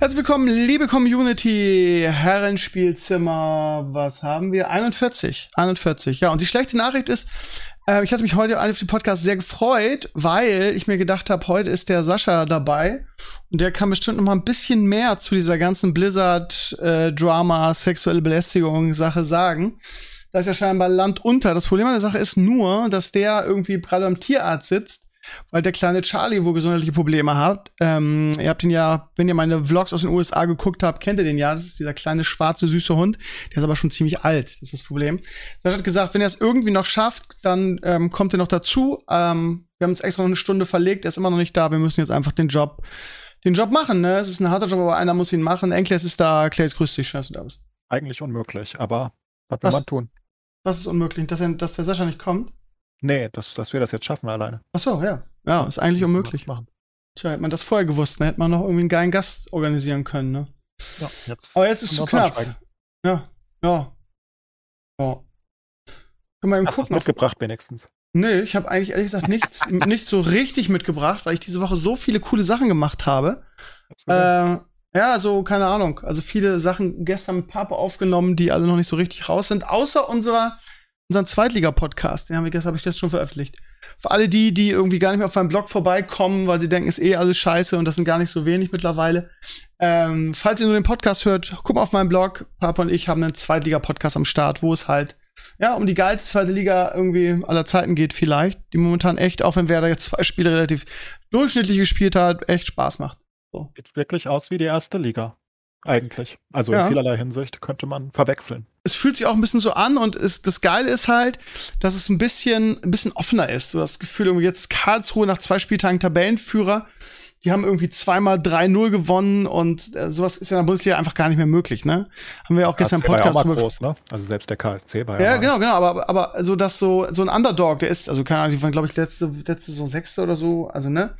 Herzlich willkommen, liebe Community, Herrenspielzimmer, was haben wir? 41, 41, ja. Und die schlechte Nachricht ist, äh, ich hatte mich heute auf den Podcast sehr gefreut, weil ich mir gedacht habe, heute ist der Sascha dabei und der kann bestimmt noch mal ein bisschen mehr zu dieser ganzen Blizzard-Drama, äh, sexuelle Belästigung Sache sagen. Da ist ja scheinbar Land unter. Das Problem an der Sache ist nur, dass der irgendwie gerade am Tierarzt sitzt weil der kleine Charlie wohl gesundheitliche Probleme hat. Ähm, ihr habt ihn ja, wenn ihr meine Vlogs aus den USA geguckt habt, kennt ihr den ja. Das ist dieser kleine schwarze süße Hund. Der ist aber schon ziemlich alt. Das ist das Problem. Sascha hat gesagt, wenn er es irgendwie noch schafft, dann ähm, kommt er noch dazu. Ähm, wir haben uns extra noch eine Stunde verlegt. Er ist immer noch nicht da. Wir müssen jetzt einfach den Job, den Job machen. Ne, es ist ein harter Job, aber einer muss ihn machen. Enkles ist da. Claes, grüß dich, schön, dass du da bist. Eigentlich unmöglich, aber was will man tun? Was ist unmöglich, dass, er, dass der Sascha nicht kommt? Nee, dass, dass wir das jetzt schaffen alleine. Ach so, ja. Ja, ist eigentlich unmöglich. Machen. Tja, hätte man das vorher gewusst, dann hätte man noch irgendwie einen geilen Gast organisieren können, ne? Ja, jetzt. Aber jetzt ist es zu knapp. Ja, ja. Ja. Können wir eben Hast gucken. mitgebracht wenigstens. Nee, ich habe eigentlich ehrlich gesagt nichts, nicht so richtig mitgebracht, weil ich diese Woche so viele coole Sachen gemacht habe. Äh, ja, so, keine Ahnung. Also viele Sachen gestern mit Papa aufgenommen, die alle noch nicht so richtig raus sind, außer unserer unseren Zweitliga-Podcast. Den haben wir gestern, habe ich gestern schon veröffentlicht. Für alle die, die irgendwie gar nicht mehr auf meinem Blog vorbeikommen, weil die denken, ist eh alles scheiße und das sind gar nicht so wenig mittlerweile. Ähm, falls ihr nur den Podcast hört, guck mal auf meinen Blog. Papa und ich haben einen Zweitliga-Podcast am Start, wo es halt ja, um die geilste zweite Liga irgendwie aller Zeiten geht vielleicht, die momentan echt, auch wenn Werder jetzt zwei Spiele relativ durchschnittlich gespielt hat, echt Spaß macht. So. Sieht wirklich aus wie die erste Liga. Eigentlich. Also ja. in vielerlei Hinsicht könnte man verwechseln. Es fühlt sich auch ein bisschen so an und ist, das Geile ist halt, dass es ein bisschen, ein bisschen offener ist. So das Gefühl, irgendwie jetzt Karlsruhe nach zwei Spieltagen Tabellenführer. Die haben irgendwie zweimal 3-0 gewonnen und äh, sowas ist ja in der Bundesliga einfach gar nicht mehr möglich, ne? Haben wir auch gestern im Podcast war ja auch groß, ne? Also selbst der KSC war ja. Ja, genau, genau, aber, aber so, dass so, so ein Underdog, der ist, also keine Ahnung, die waren, glaube ich, letzte, letzte so Sechste oder so, also, ne?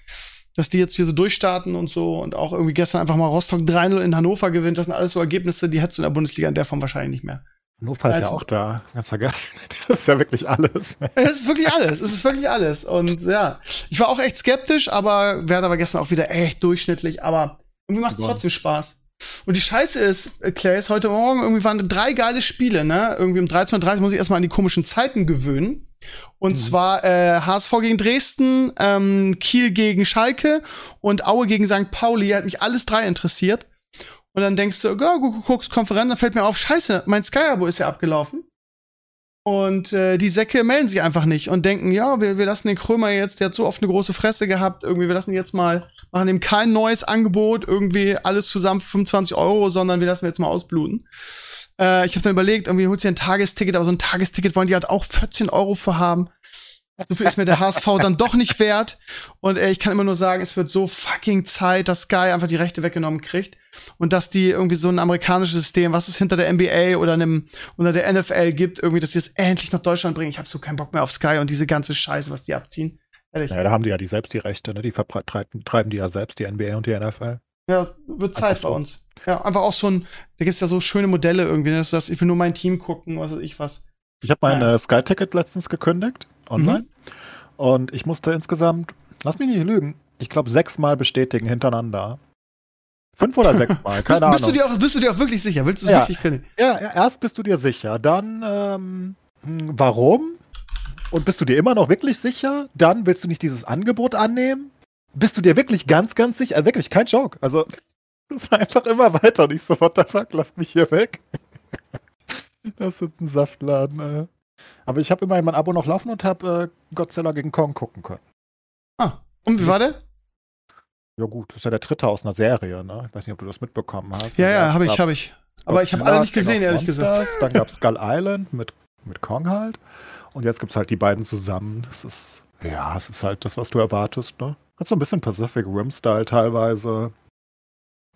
dass die jetzt hier so durchstarten und so und auch irgendwie gestern einfach mal Rostock 3-0 in Hannover gewinnt. Das sind alles so Ergebnisse, die hättest du in der Bundesliga in der Form wahrscheinlich nicht mehr. Hannover ist also, ja auch da, ganz vergessen. Das ist ja wirklich alles. Es ist wirklich alles. Es ist wirklich alles. Und ja, ich war auch echt skeptisch, aber Werder war gestern auch wieder echt durchschnittlich. Aber irgendwie macht es trotzdem Spaß. Und die Scheiße ist, äh, Clays, heute Morgen irgendwie waren drei geile Spiele, ne? Irgendwie um 13.30 Uhr muss ich erstmal an die komischen Zeiten gewöhnen. Und mhm. zwar äh, HSV gegen Dresden, ähm, Kiel gegen Schalke und Aue gegen St. Pauli. Hat mich alles drei interessiert. Und dann denkst du, du guckst Konferenz, dann fällt mir auf, scheiße, mein Sky-Abo ist ja abgelaufen. Und äh, die Säcke melden sich einfach nicht und denken, ja, wir, wir lassen den Krömer jetzt, der hat so oft eine große Fresse gehabt, irgendwie, wir lassen ihn jetzt mal, machen ihm kein neues Angebot, irgendwie alles zusammen für 25 Euro, sondern wir lassen ihn jetzt mal ausbluten. Äh, ich habe dann überlegt, irgendwie holt sie ein Tagesticket, aber so ein Tagesticket wollen die halt auch 14 Euro für haben. So viel ist mir der HSV dann doch nicht wert. Und äh, ich kann immer nur sagen, es wird so fucking Zeit, dass Sky einfach die Rechte weggenommen kriegt. Und dass die irgendwie so ein amerikanisches System, was es hinter der NBA oder einem, unter der NFL gibt, irgendwie, dass sie es endlich nach Deutschland bringen. Ich habe so keinen Bock mehr auf Sky und diese ganze Scheiße, was die abziehen. Ehrlich. Ja, da haben die ja die selbst die Rechte, ne? Die vertreiben, treiben die ja selbst, die NBA und die NFL. Ja, wird Zeit bei uns. Ja, einfach auch so ein, da gibt's ja so schöne Modelle irgendwie, ne, dass ich will nur mein Team gucken, was weiß ich was. Ich habe mein ja. Sky-Ticket letztens gekündigt, online. Mhm. Und ich musste insgesamt, lass mich nicht lügen, ich glaube sechsmal bestätigen hintereinander. Fünf oder sechsmal, keine bist, Ahnung. Bist du, dir auch, bist du dir auch wirklich sicher? Willst du es ja. wirklich können? Ja, erst bist du dir sicher, dann ähm, hm, warum? Und bist du dir immer noch wirklich sicher? Dann willst du nicht dieses Angebot annehmen? Bist du dir wirklich ganz, ganz sicher? Also wirklich, kein Joke. Also, es ist einfach immer weiter. Nicht so, what the fuck, lasst mich hier weg. das ist ein Saftladen, Alter. Aber ich habe immerhin mein Abo noch laufen und habe äh, Godzilla gegen Kong gucken können. Ah, und wie war der? Ja gut, das ist ja der dritte aus einer Serie, ne? Ich weiß nicht, ob du das mitbekommen hast. Ja, ja, habe ich, habe ich. Aber ich habe alle nicht gesehen, ehrlich gesagt. Dann gab es Skull Island mit, mit Kong halt. Und jetzt gibt es halt die beiden zusammen. Das ist, ja, es ist halt das, was du erwartest, ne? Hat so ein bisschen Pacific Rim-Style teilweise.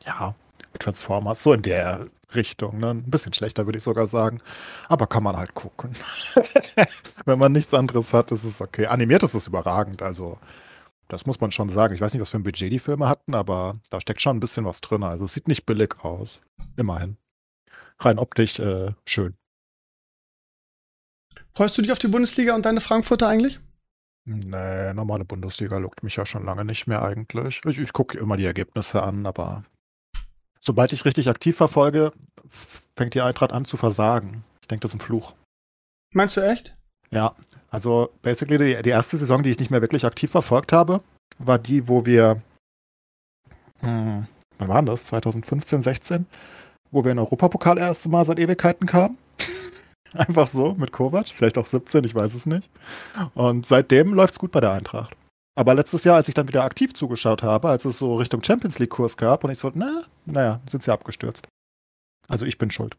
Ja, Transformers, so in der, Richtung. Ne? Ein bisschen schlechter, würde ich sogar sagen. Aber kann man halt gucken. Wenn man nichts anderes hat, ist es okay. Animiert ist es überragend. Also, das muss man schon sagen. Ich weiß nicht, was für ein Budget die Filme hatten, aber da steckt schon ein bisschen was drin. Also, es sieht nicht billig aus. Immerhin. Rein optisch äh, schön. Freust du dich auf die Bundesliga und deine Frankfurter eigentlich? Nee, normale Bundesliga lockt mich ja schon lange nicht mehr eigentlich. Ich, ich gucke immer die Ergebnisse an, aber sobald ich richtig aktiv verfolge, fängt die Eintracht an zu versagen. Ich denke, das ist ein Fluch. Meinst du echt? Ja, also basically die, die, erste Saison, die ich nicht mehr wirklich aktiv verfolgt habe, war die, wo wir, hm, wann war das? 2015, 16? Wo wir in Europapokal erst Mal seit Ewigkeiten kamen. Einfach so mit Kovac, vielleicht auch 17, ich weiß es nicht. Und seitdem läuft es gut bei der Eintracht. Aber letztes Jahr, als ich dann wieder aktiv zugeschaut habe, als es so Richtung Champions League-Kurs gab und ich so, na, naja, sind sie abgestürzt. Also ich bin schuld.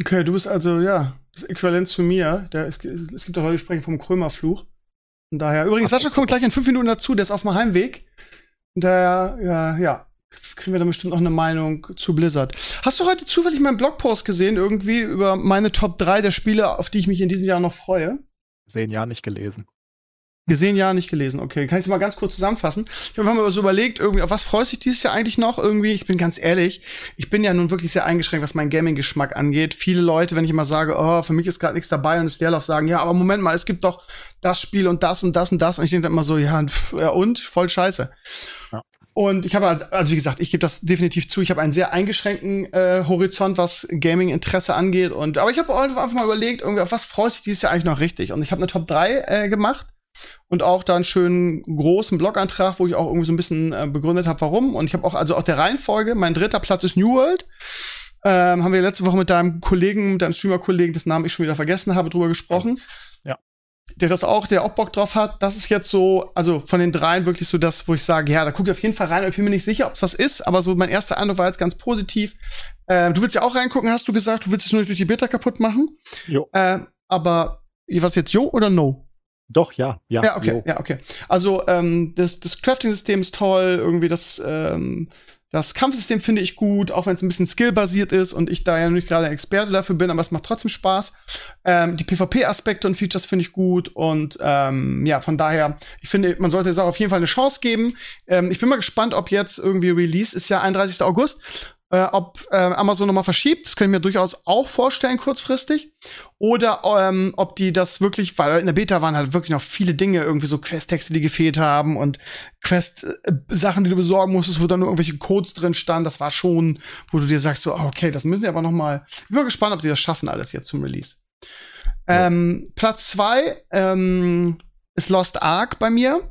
Okay, du bist also, ja, das Äquivalent zu mir. Der, es, es gibt doch heute Gespräche vom Krömer-Fluch. Von daher, übrigens, Sascha kommt gleich in fünf Minuten dazu, der ist auf dem Heimweg. Und daher, ja, ja, kriegen wir dann bestimmt noch eine Meinung zu Blizzard. Hast du heute zufällig meinen Blogpost gesehen, irgendwie über meine Top 3 der Spiele, auf die ich mich in diesem Jahr noch freue? Sehen ja nicht gelesen. Gesehen, ja, nicht gelesen. Okay, kann ich es mal ganz kurz zusammenfassen? Ich habe mir so überlegt, irgendwie, auf was freust du dich dieses Jahr eigentlich noch? Irgendwie, ich bin ganz ehrlich, ich bin ja nun wirklich sehr eingeschränkt, was meinen Gaming-Geschmack angeht. Viele Leute, wenn ich immer sage, oh, für mich ist gerade nichts dabei und es Leerlauf sagen, ja, aber Moment mal, es gibt doch das Spiel und das und das und das. Und ich denke dann immer so, ja, pff, ja und? Voll scheiße. Ja. Und ich habe, also wie gesagt, ich gebe das definitiv zu. Ich habe einen sehr eingeschränkten äh, Horizont, was Gaming-Interesse angeht. Und aber ich habe einfach mal überlegt, irgendwie, auf was freut sich dieses Jahr eigentlich noch richtig? Und ich habe eine Top 3 äh, gemacht und auch da einen schönen großen Blogantrag, wo ich auch irgendwie so ein bisschen äh, begründet habe, warum. Und ich habe auch also auch der Reihenfolge. Mein dritter Platz ist New World. Ähm, haben wir letzte Woche mit deinem Kollegen, mit deinem Streamer-Kollegen, dessen Namen ich schon wieder vergessen habe, drüber gesprochen der das auch, der auch Bock drauf hat, das ist jetzt so, also von den dreien wirklich so das, wo ich sage, ja, da gucke ich auf jeden Fall rein. Ich bin mir nicht sicher, ob es was ist, aber so mein erster Eindruck war jetzt ganz positiv. Äh, du willst ja auch reingucken, hast du gesagt, du willst es nur durch die Beta kaputt machen. Jo. Äh, aber was jetzt Jo oder No? Doch, ja, ja. Ja, okay, jo. ja, okay. Also ähm, das, das Crafting-System ist toll, irgendwie das ähm, das Kampfsystem finde ich gut, auch wenn es ein bisschen skillbasiert ist und ich da ja nicht gerade Experte dafür bin, aber es macht trotzdem Spaß. Ähm, die PvP-Aspekte und Features finde ich gut und ähm, ja, von daher, ich finde, man sollte es auch auf jeden Fall eine Chance geben. Ähm, ich bin mal gespannt, ob jetzt irgendwie Release ist ja 31. August äh, ob äh, Amazon nochmal verschiebt, das können wir durchaus auch vorstellen kurzfristig. Oder ähm, ob die das wirklich, weil in der Beta waren halt wirklich noch viele Dinge, irgendwie so Quest-Texte, die gefehlt haben und Quest-Sachen, die du besorgen musstest, wo dann nur irgendwelche Codes drin standen. Das war schon, wo du dir sagst, so, okay, das müssen sie aber noch mal. Ich bin mal gespannt, ob die das schaffen, alles jetzt zum Release. Ja. Ähm, Platz zwei ähm, ist Lost Ark bei mir.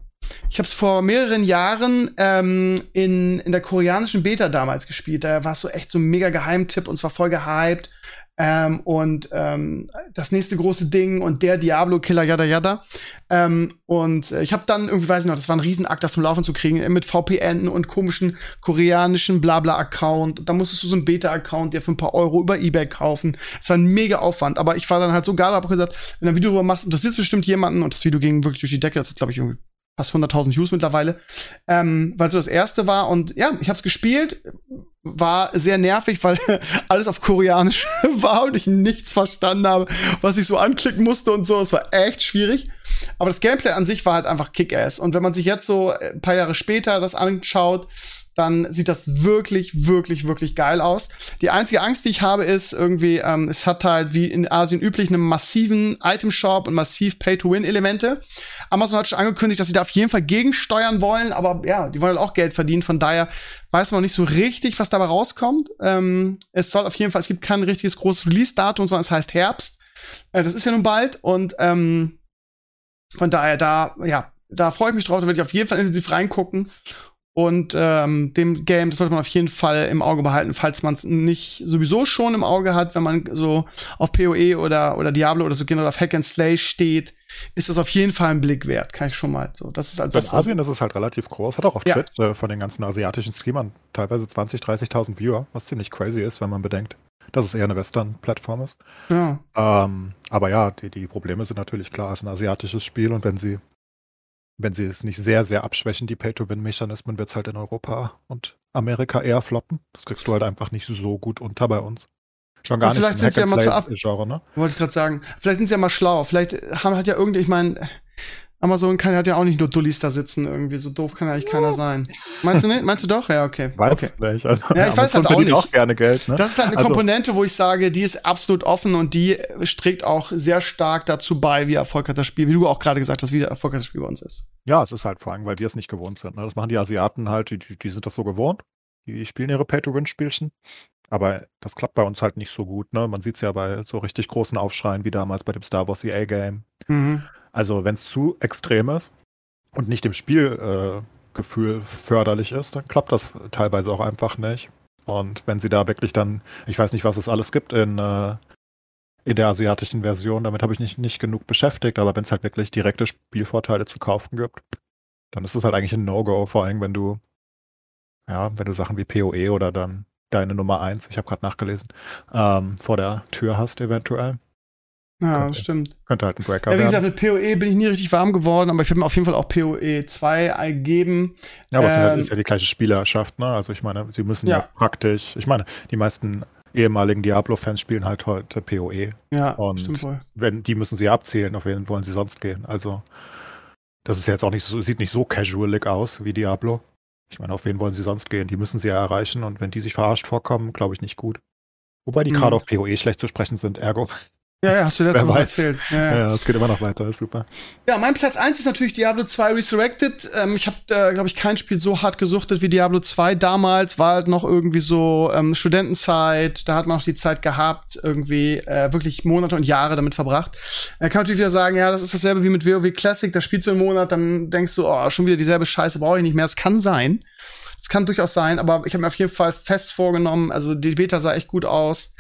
Ich habe es vor mehreren Jahren ähm, in, in der koreanischen Beta damals gespielt. Da war es so echt so ein mega Geheimtipp und zwar voll gehypt. Ähm, und ähm, das nächste große Ding und der Diablo-Killer, yada yada. Ähm, und äh, ich habe dann irgendwie, weiß ich noch, das war ein Riesenakt, das zum Laufen zu kriegen, äh, mit VPN und komischen koreanischen Blabla-Account. Da musstest du so einen Beta-Account dir für ein paar Euro über Ebay kaufen. Es war ein mega Aufwand, aber ich war dann halt so geil, hab gesagt, wenn du ein Video darüber machst, interessiert bestimmt jemanden und das Video ging wirklich durch die Decke. Das ist, glaube ich, irgendwie fast 100.000 Views mittlerweile, ähm, weil so das erste war und ja, ich habe es gespielt, war sehr nervig, weil alles auf Koreanisch war und ich nichts verstanden habe, was ich so anklicken musste und so. Es war echt schwierig. Aber das Gameplay an sich war halt einfach Kick-Ass. Und wenn man sich jetzt so ein paar Jahre später das anschaut, dann sieht das wirklich, wirklich, wirklich geil aus. Die einzige Angst, die ich habe, ist irgendwie, ähm, es hat halt wie in Asien üblich einen massiven Item-Shop und massiv Pay-to-Win-Elemente. Amazon hat schon angekündigt, dass sie da auf jeden Fall gegensteuern wollen, aber ja, die wollen halt auch Geld verdienen. Von daher weiß man noch nicht so richtig, was dabei rauskommt. Ähm, es soll auf jeden Fall, es gibt kein richtiges großes Release-Datum, sondern es heißt Herbst. Äh, das ist ja nun bald und ähm, von daher da, ja, da freue ich mich drauf, da werde ich auf jeden Fall intensiv reingucken. Und ähm, dem Game, das sollte man auf jeden Fall im Auge behalten, falls man es nicht sowieso schon im Auge hat, wenn man so auf PoE oder, oder Diablo oder so generell auf Hack and Slay steht, ist das auf jeden Fall ein Blick wert, kann ich schon mal so. Das ist also in Asien ist es halt relativ groß, hat auch auf ja. Twitch äh, von den ganzen asiatischen Streamern teilweise 20, 30.000 Viewer, was ziemlich crazy ist, wenn man bedenkt, dass es eher eine Western-Plattform ist. Ja. Ähm, aber ja, die, die Probleme sind natürlich klar, es ist ein asiatisches Spiel und wenn sie wenn sie es nicht sehr, sehr abschwächen, die Pay-to-Win-Mechanismen, wird es halt in Europa und Amerika eher floppen. Das kriegst du halt einfach nicht so gut unter bei uns. Schon gar vielleicht nicht sind sie ja mal zu Genre, ne? Wollte ich gerade sagen. Vielleicht sind sie ja mal schlau. Vielleicht haben, hat ja irgendwie, ich meine, Amazon kann, hat ja auch nicht nur Dullis da sitzen irgendwie. So doof kann ja eigentlich keiner sein. Meinst du nicht? Meinst du doch? Ja, okay. Weiß okay. es nicht. Also, Ja, ich weiß halt auch nicht. auch gerne Geld, ne? Das ist halt eine Also- Komponente, wo ich sage, die ist absolut offen und die trägt auch sehr stark dazu bei, wie erfolgreich das Spiel, wie du auch gerade gesagt hast, wie erfolgreich das Spiel bei uns ist. Ja, es ist halt vor allem, weil wir es nicht gewohnt sind. Ne? Das machen die Asiaten halt, die, die die sind das so gewohnt. Die spielen ihre Pay-to-Win-Spielchen. Aber das klappt bei uns halt nicht so gut. Ne? Man sieht es ja bei so richtig großen Aufschreien wie damals bei dem Star Wars EA-Game. Mhm. Also wenn es zu extrem ist und nicht dem Spielgefühl äh, förderlich ist, dann klappt das teilweise auch einfach nicht. Und wenn sie da wirklich dann, ich weiß nicht, was es alles gibt in, äh, in der asiatischen Version, damit habe ich nicht, nicht genug beschäftigt, aber wenn es halt wirklich direkte Spielvorteile zu kaufen gibt, dann ist es halt eigentlich ein No-Go, vor allem wenn du, ja, wenn du Sachen wie PoE oder dann deine Nummer 1, ich habe gerade nachgelesen, ähm, vor der Tür hast eventuell. Ja, Könnte. das stimmt. Könnte halt ein Breaker Ja, wie gesagt, werden. mit PoE bin ich nie richtig warm geworden, aber ich werde mir auf jeden Fall auch PoE 2 geben. Ja, aber es ist ja- Ähm, ist ja die gleiche Spielerschaft, ne? Also ich meine, sie müssen ja, Ja. praktisch, ich meine, die meisten ehemaligen Diablo-Fans spielen halt heute PoE. Ja, Und- stimmt wohl. Wenn, die müssen sie ja abzielen, auf wen wollen sie sonst gehen? Also, das ist jetzt auch nicht so, sieht nicht so casualig aus wie Diablo. Ich meine, auf wen wollen sie sonst gehen? Die müssen sie ja erreichen und wenn die sich verarscht vorkommen, glaube ich nicht gut. Wobei die Hm. gerade auf PoE schlecht zu sprechen sind, ergo. Ja, ja, hast du Mal weiß. erzählt. Ja, Ja, es geht immer noch weiter, ist super. ja, mein Platz 1 ist natürlich Diablo 2 Resurrected. Ähm, ich habe, äh, glaube ich, kein Spiel so hart gesuchtet wie Diablo 2 damals. War halt noch irgendwie so ähm, Studentenzeit. Da hat man auch die Zeit gehabt, irgendwie äh, wirklich Monate und Jahre damit verbracht. Er kann natürlich wieder sagen, ja, das ist dasselbe wie mit WoW Classic. Da spielst du einen Monat, dann denkst du, oh, schon wieder dieselbe Scheiße, brauche ich nicht mehr. Es kann sein. Es kann durchaus sein, aber ich habe mir auf jeden Fall fest vorgenommen, also die Beta sah echt gut aus.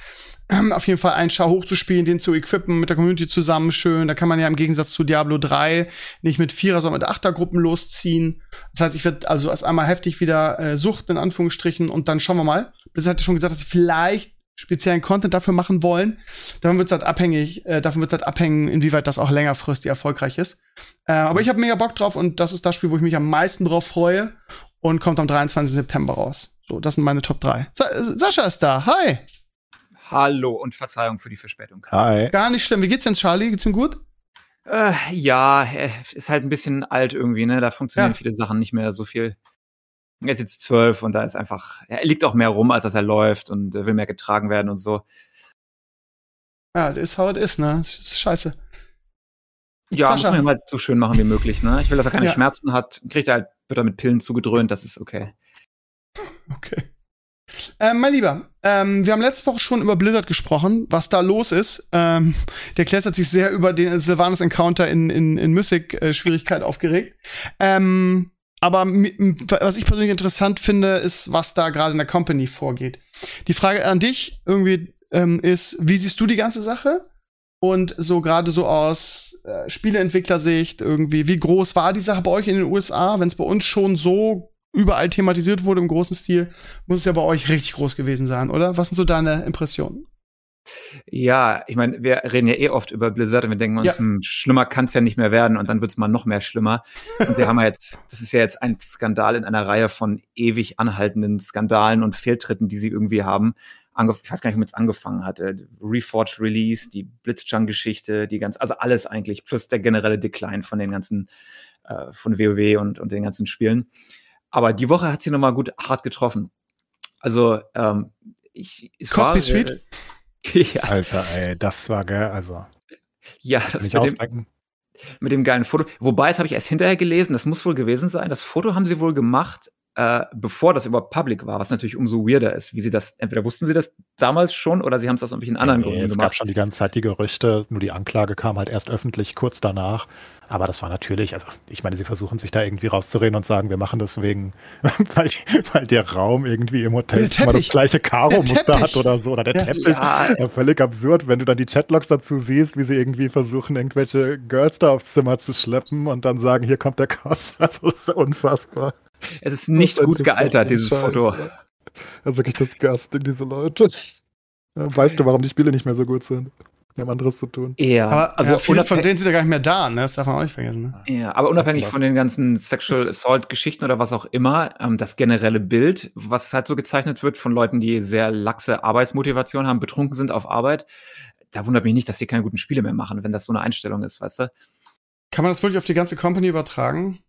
Ähm, auf jeden Fall einen Schar hochzuspielen, den zu equippen, mit der Community zusammen schön. Da kann man ja im Gegensatz zu Diablo 3 nicht mit Vierer, sondern mit Achtergruppen losziehen. Das heißt, ich werde also erst einmal heftig wieder äh, suchten, in Anführungsstrichen, und dann schauen wir mal. Blizzard hat ja schon gesagt, dass sie vielleicht speziellen Content dafür machen wollen. Davon wird es halt abhängig, äh, davon wird halt abhängen, inwieweit das auch längerfristig erfolgreich ist. Äh, aber ich habe mega Bock drauf und das ist das Spiel, wo ich mich am meisten drauf freue und kommt am 23. September raus. So, das sind meine Top 3. Sa Sascha ist da. Hi. Hallo und Verzeihung für die Verspätung. Hi. Gar nicht schlimm. Wie geht's denn, Charlie? Geht's ihm gut? Äh, ja, äh, ist halt ein bisschen alt irgendwie, ne? Da funktionieren Ja. viele Sachen nicht mehr so viel. Er ist jetzt zwölf und da ist einfach, er liegt auch mehr rum, als dass er läuft und äh, will mehr getragen werden und so. Ja, das ist how it is, ne? Das ist scheiße. Ja, Sascha. muss man ihm halt so schön machen wie möglich, ne? Ich will, dass er keine Ja. Schmerzen hat. Kriegt er halt, wird er mit Pillen zugedröhnt, das ist okay. Okay. Ähm, mein Lieber, ähm, wir haben letzte Woche schon über Blizzard gesprochen, was da los ist. Ähm, der Klaas hat sich sehr über den Sylvanas Encounter in, in, in Mystic-Schwierigkeit aufgeregt. Ähm, aber was ich persönlich interessant finde, ist, was da gerade in der Company vorgeht. Die Frage an dich irgendwie ähm, ist, wie siehst du die ganze Sache? Und so gerade so aus äh, Spieleentwicklersicht irgendwie, wie groß war die Sache bei euch in den USA? Wenn es bei uns schon so überall thematisiert wurde im großen Stil, muss es ja bei euch richtig groß gewesen sein, oder? Was sind so deine Impressionen? Ja, ich meine, wir reden ja eh oft über Blizzard und wir denken uns, Ja. hm, schlimmer kann es ja nicht mehr werden und dann wird es mal noch mehr schlimmer. Und sie haben ja jetzt, das ist ja jetzt ein Skandal in einer Reihe von ewig anhaltenden Skandalen und Fehltritten, die sie irgendwie haben. Angef ich weiß gar nicht, womit es angefangen hat. Äh, Reforged Release, die Blitzchung-Geschichte, die ganz, also alles eigentlich, plus der generelle Decline von den ganzen, äh, von WoW und, und den ganzen Spielen. Aber die Woche hat sie nochmal gut hart getroffen. Also, ähm, ich, Cosby war, Street? Äh, ja, Alter, ey, das war geil. Also, ja, das nicht mit dem, ausdenken. mit dem geilen Foto. Wobei, das habe ich erst hinterher gelesen, das muss wohl gewesen sein. Das Foto haben sie wohl gemacht, äh, bevor das überhaupt public war, was natürlich umso weirder ist, wie sie das, entweder wussten sie das damals schon oder sie haben es aus irgendwelchen anderen Nee, Gründen es gab gemacht. schon die ganze Zeit die Gerüchte, nur die Anklage kam halt erst öffentlich kurz danach. Aber das war natürlich, also ich meine, sie versuchen sich da irgendwie rauszureden und sagen, wir machen das wegen, weil, weil der Raum irgendwie im Hotel immer das gleiche Karo-Muster hat oder so. Oder der Ja. Teppich. Ja. Ja, völlig absurd, wenn du dann die Chatlogs dazu siehst, wie sie irgendwie versuchen, irgendwelche Girls da aufs Zimmer zu schleppen und dann sagen, hier kommt der Koss. Also das ist unfassbar. Es ist nicht Das ist gut gealtert, dieses Scheiß, Foto. Das ist wirklich disgusting, diese Leute. Ja, Weißt du, warum die Spiele nicht mehr so gut sind? Wir haben anderes zu tun. Ja, Aber also ja, viele von denen sind ja gar nicht mehr da, ne? Das darf man auch nicht vergessen. Ne? Ja, aber unabhängig von den ganzen Sexual Assault-Geschichten oder was auch immer, ähm, das generelle Bild, was halt so gezeichnet wird von Leuten, die sehr laxe Arbeitsmotivation haben, betrunken sind auf Arbeit, da wundert mich nicht, dass sie keine guten Spiele mehr machen, wenn das so eine Einstellung ist, weißt du? Kann man das wirklich auf die ganze Company übertragen?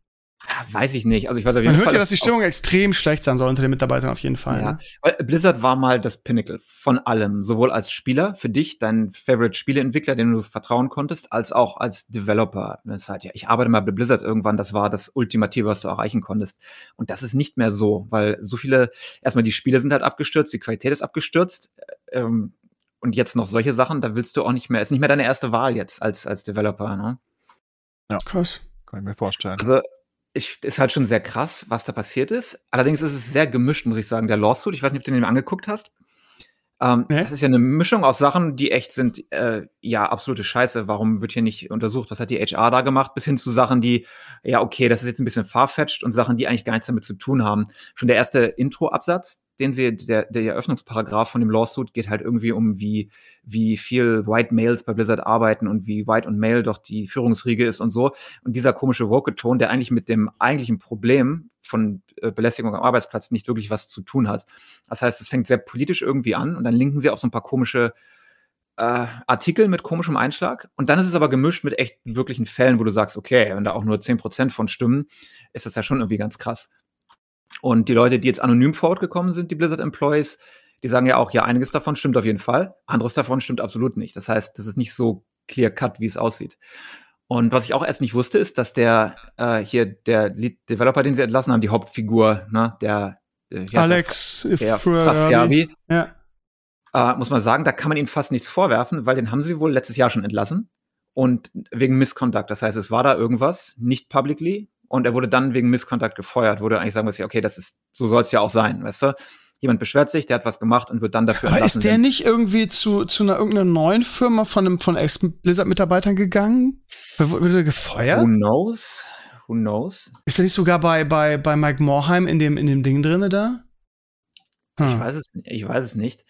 Weiß ich nicht. Also ich weiß auf jeden Man Fall, hört ja, dass die Stimmung extrem schlecht sein soll unter den Mitarbeitern auf jeden Fall. Ja. Ne? Weil Blizzard war mal das Pinnacle von allem. Sowohl als Spieler, für dich, dein Favorite-Spieleentwickler, dem du vertrauen konntest, als auch als Developer. Das ist halt, ja, ich arbeite mal bei Blizzard irgendwann, das war das Ultimative, was du erreichen konntest. Und das ist nicht mehr so, weil so viele, erstmal die Spiele sind halt abgestürzt, die Qualität ist abgestürzt. Ähm, und jetzt noch solche Sachen, da willst du auch nicht mehr, ist nicht mehr deine erste Wahl jetzt als, als Developer, ne? Ja. Krass. Kann ich mir vorstellen. Also ich, ist halt schon sehr krass, was da passiert ist. Allerdings ist es sehr gemischt, muss ich sagen, der Lawsuit. Ich weiß nicht, ob du den angeguckt hast. Ähm, ja. Das ist ja eine Mischung aus Sachen, die echt sind, äh, ja, absolute Scheiße. Warum wird hier nicht untersucht? Was hat die HR da gemacht? Bis hin zu Sachen, die, ja, okay, das ist jetzt ein bisschen farfetched und Sachen, die eigentlich gar nichts damit zu tun haben. Schon der erste Intro-Absatz, den sie, der, der Eröffnungsparagraph von dem Lawsuit geht halt irgendwie um, wie, wie viel White Males bei Blizzard arbeiten und wie White und Male doch die Führungsriege ist und so. Und dieser komische Woke-Ton, der eigentlich mit dem eigentlichen Problem von äh, Belästigung am Arbeitsplatz nicht wirklich was zu tun hat. Das heißt, es fängt sehr politisch irgendwie an und dann linken sie auf so ein paar komische äh, Artikel mit komischem Einschlag. Und dann ist es aber gemischt mit echt wirklichen Fällen, wo du sagst, okay, wenn da auch nur 10% von stimmen, ist das ja schon irgendwie ganz krass. Und die Leute, die jetzt anonym vor Ort gekommen sind, die Blizzard Employees, die sagen ja auch, ja, einiges davon stimmt auf jeden Fall, anderes davon stimmt absolut nicht. Das heißt, das ist nicht so clear cut, wie es aussieht. Und was ich auch erst nicht wusste, ist, dass der äh, hier der Lead Developer, den sie entlassen haben, die Hauptfigur, ne, der äh, Alex Frasiabi, ja. Äh, muss man sagen, da kann man ihnen fast nichts vorwerfen, weil den haben sie wohl letztes Jahr schon entlassen und wegen Misconduct. Das heißt, es war da irgendwas, nicht publicly, und er wurde dann wegen Misskontakt gefeuert, du eigentlich sagen musst, okay, das ist, so soll es ja auch sein, weißt du? Jemand beschwert sich, der hat was gemacht und wird dann dafür Aber ist der nicht irgendwie zu, zu einer irgendeiner neuen Firma von einem von Ex-Blizzard-Mitarbeitern gegangen? Wurde er gefeuert? Who knows? Who knows? Ist er nicht sogar bei, bei, bei Mike Morheim in dem, in dem Ding drinne da? Hm. Ich weiß es, ich weiß es nicht.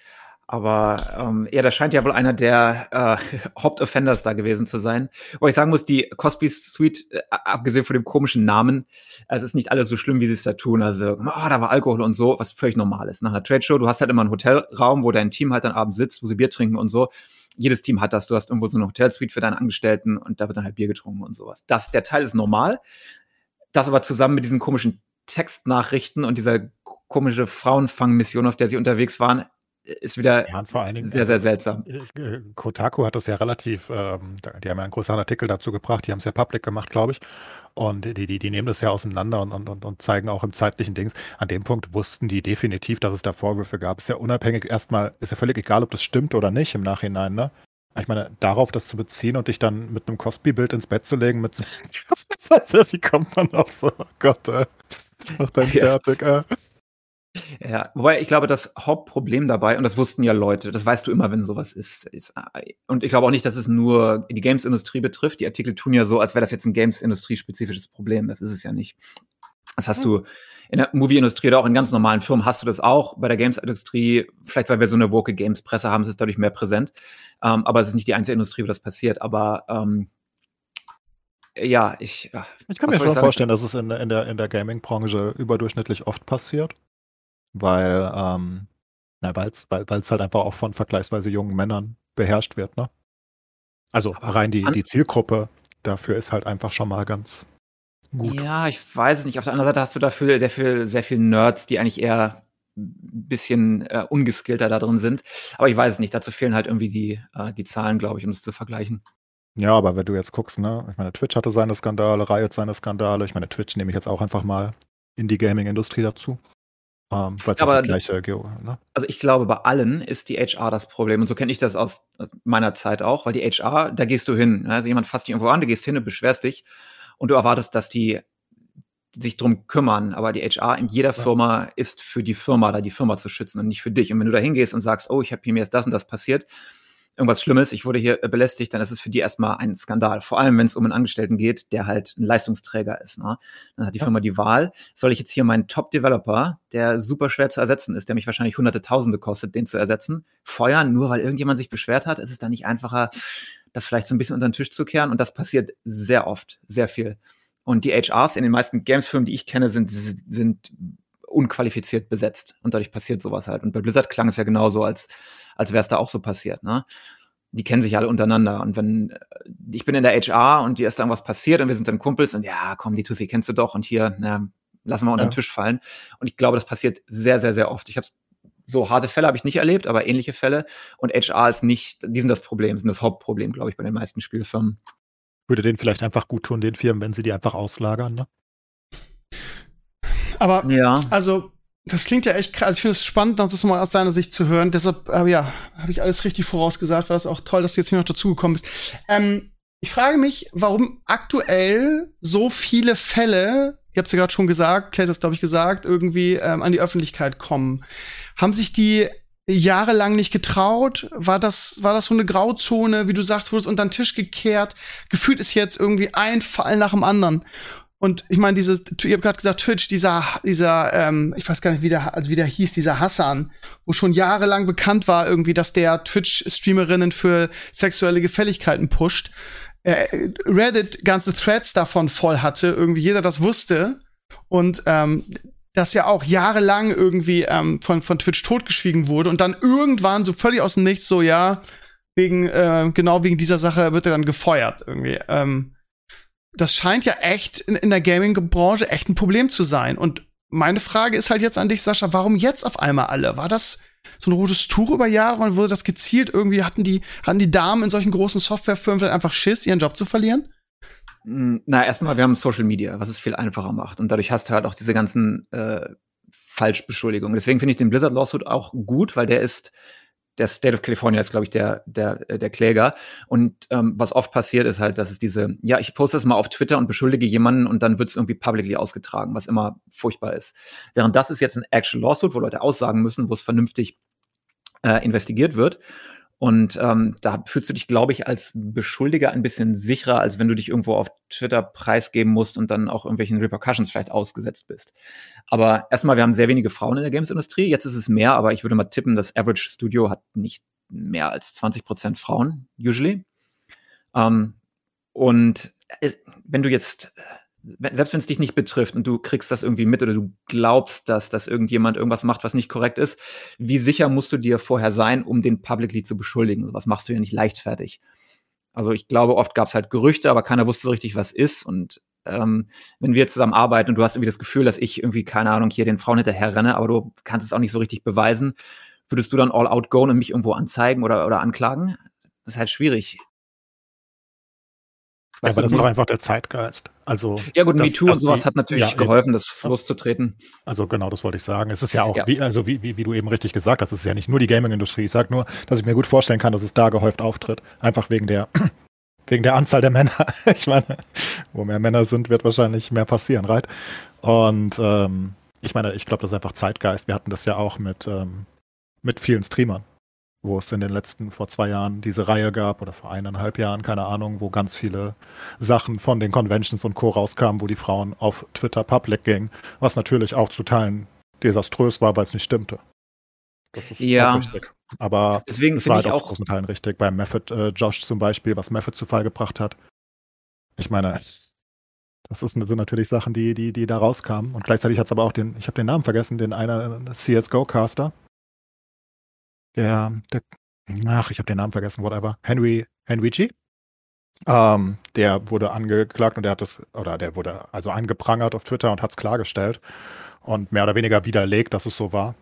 Aber ähm, ja, das scheint ja wohl einer der äh, Hauptoffenders da gewesen zu sein. Wo ich sagen muss, die Cosby Suite, äh, abgesehen von dem komischen Namen, es ist nicht alles so schlimm, wie sie es da tun. Also, oh, da war Alkohol und so, was völlig normal ist. Nach einer Trade Show, du hast halt immer einen Hotelraum, wo dein Team halt dann abends sitzt, wo sie Bier trinken und so. Jedes Team hat das. Du hast irgendwo so eine Hotelsuite für deine Angestellten und da wird dann halt Bier getrunken und sowas. Das, der Teil ist normal. Das aber zusammen mit diesen komischen Textnachrichten und dieser komische Frauenfangmission, auf der sie unterwegs waren, ist wieder ja, vor allen Dingen, sehr, sehr seltsam. Äh, äh, Kotaku hat das ja relativ, ähm, die haben ja einen großen Artikel dazu gebracht, die haben es ja public gemacht, glaube ich. Und die, die, die nehmen das ja auseinander und, und, und zeigen auch im zeitlichen Dings. An dem Punkt wussten die definitiv, dass es da Vorwürfe gab. Ist ja unabhängig, erstmal, ist ja völlig egal, ob das stimmt oder nicht im Nachhinein, ne? Ich meine, darauf das zu beziehen und dich dann mit einem Cosby-Bild ins Bett zu legen, mit. Wie kommt man auf so? Oh Gott, ey. Mach dein fertig, ey. Ja, wobei ich glaube, das Hauptproblem dabei, und das wussten ja Leute, das weißt du immer, wenn sowas ist, ist und ich glaube auch nicht, dass es nur die Games-Industrie betrifft. Die Artikel tun ja so, als wäre das jetzt ein Games-Industrie-spezifisches Problem. Das ist es ja nicht. Das hast du in der Movie-Industrie oder auch in ganz normalen Firmen hast du das auch. Bei der Games-Industrie, vielleicht weil wir so eine woke Games-Presse haben, ist es dadurch mehr präsent. Ähm, aber es ist nicht die einzige Industrie, wo das passiert. Aber ähm, ja, ich. Ich kann mir schon vorstellen, dass es in, in der, in der Gaming-Branche überdurchschnittlich oft passiert weil ähm, weil's, weil es halt einfach auch von vergleichsweise jungen Männern beherrscht wird, ne? Also Aber rein die, die Zielgruppe dafür ist halt einfach schon mal ganz gut. Ja, ich weiß es nicht. Auf der anderen Seite hast du dafür sehr viel, sehr viel Nerds, die eigentlich eher ein bisschen äh, ungeskillter da drin sind. Aber ich weiß es nicht. Dazu fehlen halt irgendwie die, äh, die Zahlen, glaube ich, um es zu vergleichen. Ja, aber wenn du jetzt guckst, ne, ich meine, Twitch hatte seine Skandale, Riot seine Skandale. Ich meine, Twitch nehme ich jetzt auch einfach mal in die Gaming-Industrie dazu. Ähm, aber gleiche Geo, ne? Also ich glaube, bei allen ist die HR das Problem. Und so kenne ich das aus meiner Zeit auch, weil die HR, da gehst du hin. Ne? Also jemand fasst dich irgendwo an, du gehst hin und beschwerst dich und du erwartest, dass die sich drum kümmern. Aber die HR in jeder Firma ist für die Firma da, die Firma zu schützen und nicht für dich. Und wenn du da hingehst und sagst, oh, ich habe hier mir jetzt das und das passiert, irgendwas Schlimmes, ich wurde hier äh, belästigt, dann ist es für die erstmal ein Skandal. Vor allem, wenn es um einen Angestellten geht, der halt ein Leistungsträger ist. Ne? Dann hat die ja. Firma die Wahl, soll ich jetzt hier meinen Top-Developer, der super schwer zu ersetzen ist, der mich wahrscheinlich hunderte Tausende kostet, den zu ersetzen, feuern, nur weil irgendjemand sich beschwert hat? Ist es dann nicht einfacher, das vielleicht so ein bisschen unter den Tisch zu kehren? Und das passiert sehr oft, sehr viel. Und die HRs in den meisten Games-Firmen, die ich kenne, sind, sind unqualifiziert besetzt. Und dadurch passiert sowas halt. Und bei Blizzard klang es ja genauso, als, als wäre es da auch so passiert. Ne? Die kennen sich alle untereinander. Und wenn, äh, ich bin in der HR und dir ist da irgendwas passiert und wir sind dann Kumpels und ja, komm, die Tussi kennst du doch und hier, na, lassen wir unter den Tisch fallen. Und ich glaube, das passiert sehr, sehr, sehr oft. Ich habe so harte Fälle habe ich nicht erlebt, aber ähnliche Fälle. Und HR ist nicht, die sind das Problem, sind das Hauptproblem, glaube ich, bei den meisten Spielfirmen. Würde denen vielleicht einfach gut tun, den Firmen, wenn sie die einfach auslagern, ne? Aber, ja. also, das klingt ja echt krass. Also ich finde es spannend, das mal aus deiner Sicht zu hören. Deshalb, äh, ja, habe ich alles richtig vorausgesagt, war das auch toll, dass du jetzt hier noch dazugekommen bist. Ähm, ich frage mich, warum aktuell so viele Fälle, ihr habt es ja gerade schon gesagt, Clay hat es, glaube ich, gesagt, irgendwie ähm, an die Öffentlichkeit kommen. Haben sich die jahrelang nicht getraut? War das, war das so eine Grauzone, wie du sagst, wurde es unter den Tisch gekehrt? Gefühlt ist jetzt irgendwie ein Fall nach dem anderen. Und ich meine, dieses, ihr habt gerade gesagt, Twitch, dieser, dieser, ähm, ich weiß gar nicht, wie der, also wie der hieß, dieser Hassan, wo schon jahrelang bekannt war, irgendwie, dass der Twitch-Streamerinnen für sexuelle Gefälligkeiten pusht. Äh, Reddit ganze Threads davon voll hatte, irgendwie jeder das wusste. Und ähm, das ja auch jahrelang irgendwie ähm, von, von Twitch totgeschwiegen wurde und dann irgendwann so völlig aus dem Nichts so, ja, wegen, äh, genau wegen dieser Sache wird er dann gefeuert irgendwie. Ähm, das scheint ja echt in, in der Gaming-Branche echt ein Problem zu sein. Und meine Frage ist halt jetzt an dich, Sascha, warum jetzt auf einmal alle? War das so ein rotes Tuch über Jahre und wurde das gezielt irgendwie, hatten die, hatten die Damen in solchen großen Softwarefirmen vielleicht einfach Schiss, ihren Job zu verlieren? Hm, na, erstmal, wir haben Social Media, was es viel einfacher macht. Und dadurch hast du halt auch diese ganzen äh, Falschbeschuldigungen. Deswegen finde ich den Blizzard Lawsuit auch gut, weil der ist der State of California ist, glaube ich, der, der, der Kläger. Und ähm, was oft passiert, ist halt, dass es diese, ja, ich poste das mal auf Twitter und beschuldige jemanden und dann wird es irgendwie publicly ausgetragen, was immer furchtbar ist. Während das ist jetzt ein Actual Lawsuit, wo Leute aussagen müssen, wo es vernünftig äh, investigiert wird. Und ähm, da fühlst du dich, glaube ich, als Beschuldiger ein bisschen sicherer, als wenn du dich irgendwo auf Twitter preisgeben musst und dann auch irgendwelchen Repercussions vielleicht ausgesetzt bist. Aber erstmal, wir haben sehr wenige Frauen in der Games-Industrie. Jetzt ist es mehr, aber ich würde mal tippen, das Average Studio hat nicht mehr als 20 Prozent Frauen, usually. Ähm, und es, wenn du jetzt selbst wenn es dich nicht betrifft und du kriegst das irgendwie mit oder du glaubst, dass, dass irgendjemand irgendwas macht, was nicht korrekt ist, wie sicher musst du dir vorher sein, um den publicly zu beschuldigen? Was machst du ja nicht leichtfertig. Also ich glaube, oft gab es halt Gerüchte, aber keiner wusste so richtig, was ist. Und ähm, wenn wir zusammen arbeiten und du hast irgendwie das Gefühl, dass ich irgendwie, keine Ahnung, hier den Frauen hinterher renne, aber du kannst es auch nicht so richtig beweisen, würdest du dann all out go und mich irgendwo anzeigen oder, oder anklagen? Das ist halt schwierig. Ja, aber das ist auch einfach der Zeitgeist. Also, ja gut, MeToo und sowas die, hat natürlich ja, geholfen, das loszutreten. Also genau, das wollte ich sagen. Es ist ja auch, ja. Wie, also wie, wie, wie, du eben richtig gesagt hast, es ist ja nicht nur die Gaming-Industrie. Ich sage nur, dass ich mir gut vorstellen kann, dass es da gehäuft auftritt. Einfach wegen der, wegen der Anzahl der Männer. ich meine, wo mehr Männer sind, wird wahrscheinlich mehr passieren, right? Und ähm, ich meine, ich glaube, das ist einfach Zeitgeist. Wir hatten das ja auch mit, ähm, mit vielen Streamern wo es in den letzten, vor zwei Jahren diese Reihe gab oder vor eineinhalb Jahren, keine Ahnung, wo ganz viele Sachen von den Conventions und Co. rauskamen, wo die Frauen auf Twitter public gingen, was natürlich auch zu Teilen desaströs war, weil es nicht stimmte. Das ist ja. richtig. Aber deswegen finde ich halt auch großen Teilen richtig. Bei Method äh, Josh zum Beispiel, was Method zu Fall gebracht hat. Ich meine, das ist, sind natürlich Sachen, die, die, die da rauskamen. Und gleichzeitig hat es aber auch den, ich habe den Namen vergessen, den einer CSGO-Caster, der, der ach, ich habe den Namen vergessen, whatever, Henry, Henry G. Ähm, der wurde angeklagt und der hat das, oder der wurde also angeprangert auf Twitter und hat es klargestellt und mehr oder weniger widerlegt, dass es so war.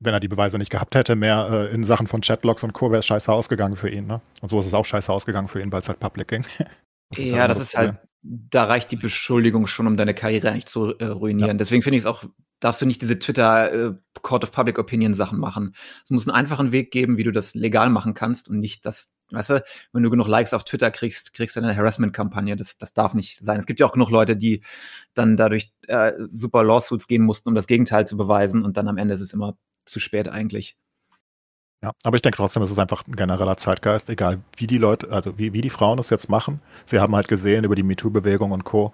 Wenn er die Beweise nicht gehabt hätte, mehr äh, in Sachen von Chatlogs und Co. wäre es scheiße ausgegangen für ihn, ne? Und so ist es auch scheiße ausgegangen für ihn, weil es halt public ging. Das ja, das ist halt, da reicht die Beschuldigung schon, um deine Karriere nicht zu äh, ruinieren. Ja. Deswegen finde ich es auch, darfst du nicht diese Twitter äh, Court of Public Opinion Sachen machen. Es muss einen einfachen Weg geben, wie du das legal machen kannst und nicht das, weißt du, wenn du genug Likes auf Twitter kriegst, kriegst du eine Harassment-Kampagne. Das, das darf nicht sein. Es gibt ja auch genug Leute, die dann dadurch äh, super Lawsuits gehen mussten, um das Gegenteil zu beweisen und dann am Ende ist es immer zu spät eigentlich. Ja, aber ich denke trotzdem, es ist einfach ein genereller Zeitgeist, egal wie die Leute, also wie, wie die Frauen es jetzt machen. Sie haben halt gesehen über die MeToo-Bewegung und Co.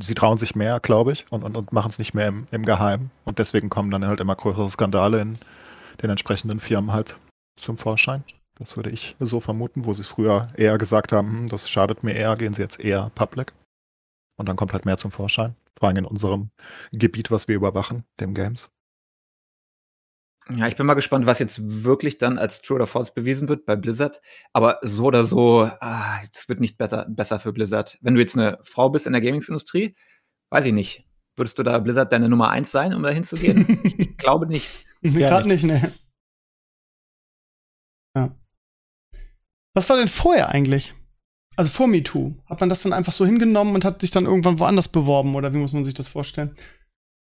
Sie trauen sich mehr, glaube ich, und, und, und machen es nicht mehr im, im Geheimen. Und deswegen kommen dann halt immer größere Skandale in den entsprechenden Firmen halt zum Vorschein. Das würde ich so vermuten, wo sie es früher eher gesagt haben, hm, das schadet mir eher, gehen sie jetzt eher public. Und dann kommt halt mehr zum Vorschein. Vor allem in unserem Gebiet, was wir überwachen, dem Games. Ja, ich bin mal gespannt, was jetzt wirklich dann als True oder False bewiesen wird bei Blizzard. Aber so oder so, ah, es wird nicht besser, besser für Blizzard. Wenn du jetzt eine Frau bist in der Gaming-Industrie, weiß ich nicht. Würdest du da Blizzard deine Nummer eins sein, um da hinzugehen? ich glaube nicht. Gerade nicht, ne. Ja. Was war denn vorher eigentlich? Also vor MeToo. Hat man das dann einfach so hingenommen und hat sich dann irgendwann woanders beworben oder wie muss man sich das vorstellen?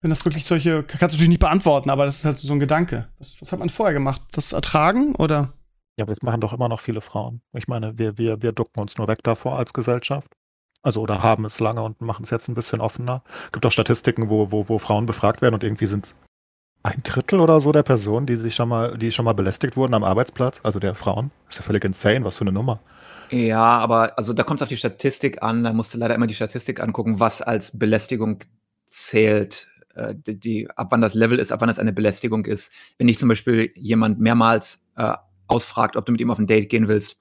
Wenn das wirklich solche, kannst du natürlich nicht beantworten, aber das ist halt so ein Gedanke. Was, was hat man vorher gemacht? Das ertragen oder? Ja, aber das machen doch immer noch viele Frauen. Ich meine, wir, wir, wir ducken uns nur weg davor als Gesellschaft. Also oder haben es lange und machen es jetzt ein bisschen offener. Es gibt auch Statistiken, wo, wo, wo Frauen befragt werden und irgendwie sind es ein Drittel oder so der Personen, die sich schon mal, die schon mal belästigt wurden am Arbeitsplatz, also der Frauen. Das ist ja völlig insane, was für eine Nummer. Ja, aber also da kommt es auf die Statistik an, da musst du leider immer die Statistik angucken, was als Belästigung zählt. Äh, die, die, ab wann das Level ist, ab wann das eine Belästigung ist. Wenn dich zum Beispiel jemand mehrmals äh, ausfragt, ob du mit ihm auf ein Date gehen willst,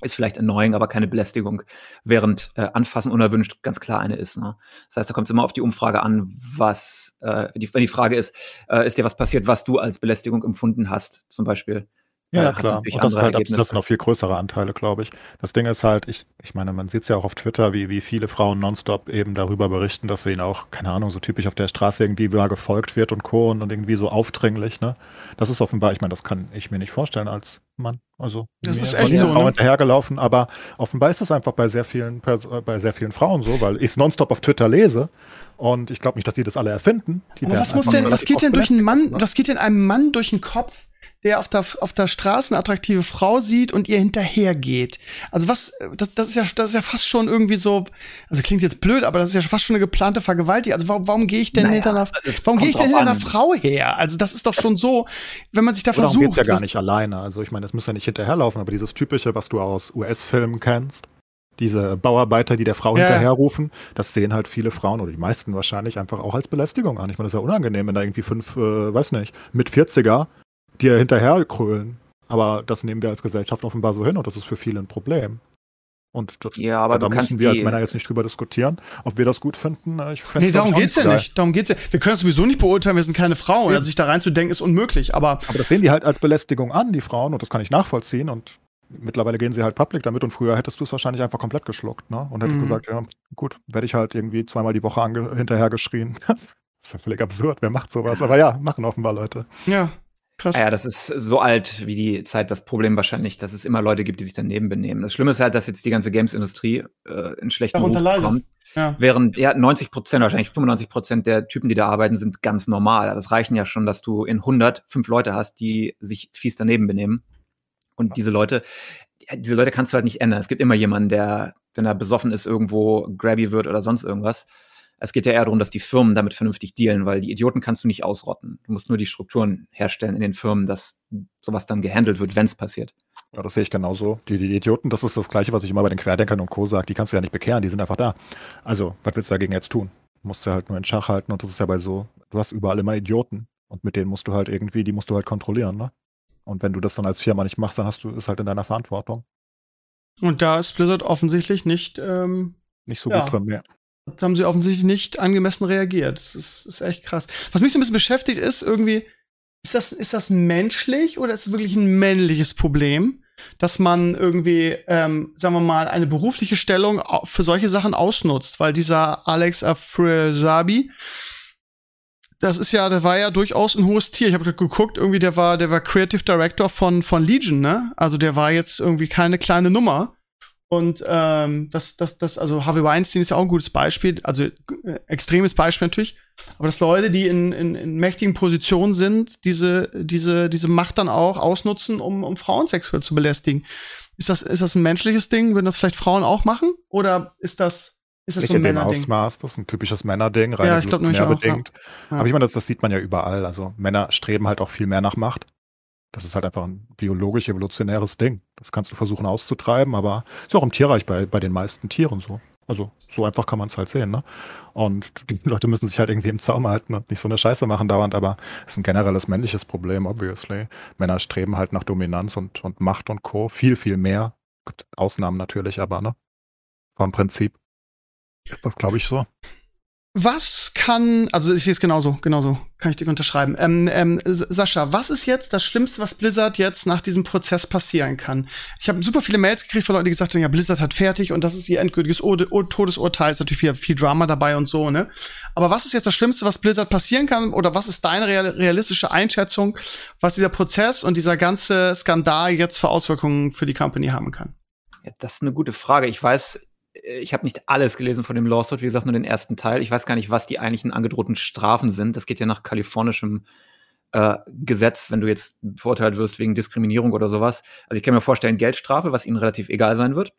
ist vielleicht annoying, aber keine Belästigung, während äh, Anfassen unerwünscht ganz klar eine ist. Ne? Das heißt, da kommt es immer auf die Umfrage an, was, äh, die, wenn die Frage ist, äh, ist dir was passiert, was du als Belästigung empfunden hast, zum Beispiel. Ja, klar. Und das, halt, das sind noch viel größere Anteile, glaube ich. Das Ding ist halt, ich, ich meine, man sieht es ja auch auf Twitter, wie, wie viele Frauen nonstop eben darüber berichten, dass sie ihnen auch, keine Ahnung, so typisch auf der Straße irgendwie mal gefolgt wird und Co. und, irgendwie so aufdringlich, ne? Das ist offenbar, ich meine, das kann ich mir nicht vorstellen als Mann. Also das ist echt so, Frau ne? hinterhergelaufen, aber offenbar ist das einfach bei sehr vielen, bei sehr vielen Frauen so, weil ich es nonstop auf Twitter lese und ich glaube nicht, dass die das alle erfinden. Die aber was muss denn, was geht denn durch einen Mann, was geht denn einem Mann durch den Kopf, der auf der, auf der Straße eine attraktive Frau sieht und ihr hinterhergeht. Also was, das, das ist ja, das ist ja fast schon irgendwie so, also klingt jetzt blöd, aber das ist ja fast schon eine geplante Vergewaltigung. Also warum, warum gehe ich denn naja, hinter einer, warum gehe ich denn hinter einer Frau her? Also das ist doch schon so, wenn man sich da versucht. Geht's ja gar nicht alleine. Also ich meine, es muss ja nicht hinterherlaufen, aber dieses typische, was du aus US-Filmen kennst, diese Bauarbeiter, die der Frau ja. hinterherrufen, das sehen halt viele Frauen oder die meisten wahrscheinlich einfach auch als Belästigung an. Ich meine, das ist ja unangenehm, wenn da irgendwie fünf, äh, weiß nicht, mit 40er dir hinterher krölen. Aber das nehmen wir als Gesellschaft offenbar so hin und das ist für viele ein Problem. Und das, ja, aber da müssen wir als Männer jetzt nicht drüber diskutieren, ob wir das gut finden. Ich nee, darum geht's ja nicht. Darum geht's ja. Wir können das sowieso nicht beurteilen, wir sind keine Frauen. Also sich da reinzudenken ist unmöglich. Aber, aber das sehen die halt als Belästigung an, die Frauen, und das kann ich nachvollziehen. Und mittlerweile gehen sie halt public damit und früher hättest du es wahrscheinlich einfach komplett geschluckt, ne? Und hättest mhm. gesagt, ja, gut, werde ich halt irgendwie zweimal die Woche hinterher geschrien. das ist ja völlig absurd. Wer macht sowas? Aber ja, machen offenbar Leute. Ja. Krass. Ja, das ist so alt wie die Zeit das Problem wahrscheinlich, dass es immer Leute gibt, die sich daneben benehmen. Das Schlimme ist halt, dass jetzt die ganze Games-Industrie äh, in schlechten Ruf kommt. Ja. Während ja 90 Prozent, wahrscheinlich 95 Prozent der Typen, die da arbeiten, sind ganz normal. Das reichen ja schon, dass du in 100 fünf Leute hast, die sich fies daneben benehmen. Und diese Leute, diese Leute kannst du halt nicht ändern. Es gibt immer jemanden, der, wenn er besoffen ist, irgendwo grabby wird oder sonst irgendwas. Es geht ja eher darum, dass die Firmen damit vernünftig dealen, weil die Idioten kannst du nicht ausrotten. Du musst nur die Strukturen herstellen in den Firmen, dass sowas dann gehandelt wird, wenn es passiert. Ja, das sehe ich genauso. Die, die, Idioten, das ist das Gleiche, was ich immer bei den Querdenkern und Co. sage. Die kannst du ja nicht bekehren, die sind einfach da. Also, was willst du dagegen jetzt tun? Du musst ja halt nur in Schach halten und das ist ja bei so, du hast überall immer Idioten und mit denen musst du halt irgendwie, die musst du halt kontrollieren, ne? Und wenn du das dann als Firma nicht machst, dann hast du es halt in deiner Verantwortung. Und da ist Blizzard offensichtlich nicht ähm, nicht so ja, gut drin mehr haben sie offensichtlich nicht angemessen reagiert. Das ist, ist echt krass. Was mich so ein bisschen beschäftigt ist, irgendwie, ist das, ist das menschlich oder ist es wirklich ein männliches Problem, dass man irgendwie, ähm, sagen wir mal, eine berufliche Stellung für solche Sachen ausnutzt? Weil dieser Alex Afresabi, das ist ja, der war ja durchaus ein hohes Tier. Ich habe geguckt, irgendwie, der war, der war Creative Director von, von Legion, ne? Also der war jetzt irgendwie keine kleine Nummer. Und ähm, das, das, das, also Harvey Weinstein ist ja auch ein gutes Beispiel, also äh, extremes Beispiel natürlich. Aber dass Leute, die in, in, in mächtigen Positionen sind, diese, diese, diese Macht dann auch ausnutzen, um, um Frauen sexuell zu belästigen. Ist das, ist das ein menschliches Ding? Würden das vielleicht Frauen auch machen? Oder ist das, ist das Nicht so ein Männerding? Ausmaß, das ist ein typisches Männerding, rein ja, ich glaube nämlich auch. bedingt. Ja. Aber ich meine, das, das sieht man ja überall. Also Männer streben halt auch viel mehr nach Macht. Das ist halt einfach ein biologisch evolutionäres Ding. Das kannst du versuchen auszutreiben, aber ist ja auch im Tierreich bei, bei den meisten Tieren so. Also so einfach kann man es halt sehen, ne? Und die Leute müssen sich halt irgendwie im Zaum halten und nicht so eine Scheiße machen dauernd, aber es ist ein generelles männliches Problem, obviously. Männer streben halt nach Dominanz und, und Macht und Co. Viel, viel mehr. Gibt Ausnahmen natürlich, aber ne? Vom Prinzip. Das glaube ich so. Was kann, also ich sehe es genauso, genauso, kann ich dir unterschreiben. Ähm, ähm, Sascha, was ist jetzt das Schlimmste, was Blizzard jetzt nach diesem Prozess passieren kann? Ich habe super viele Mails gekriegt von Leuten, die gesagt haben, ja, Blizzard hat fertig und das ist ihr endgültiges o o Todesurteil, ist natürlich viel, viel Drama dabei und so, ne? Aber was ist jetzt das Schlimmste, was Blizzard passieren kann? Oder was ist deine real realistische Einschätzung, was dieser Prozess und dieser ganze Skandal jetzt für Auswirkungen für die Company haben kann? Ja, das ist eine gute Frage. Ich weiß ich habe nicht alles gelesen von dem Lawsuit, wie gesagt, nur den ersten Teil. Ich weiß gar nicht, was die eigentlichen angedrohten Strafen sind. Das geht ja nach kalifornischem äh, Gesetz, wenn du jetzt verurteilt wirst wegen Diskriminierung oder sowas. Also ich kann mir vorstellen, Geldstrafe, was ihnen relativ egal sein wird.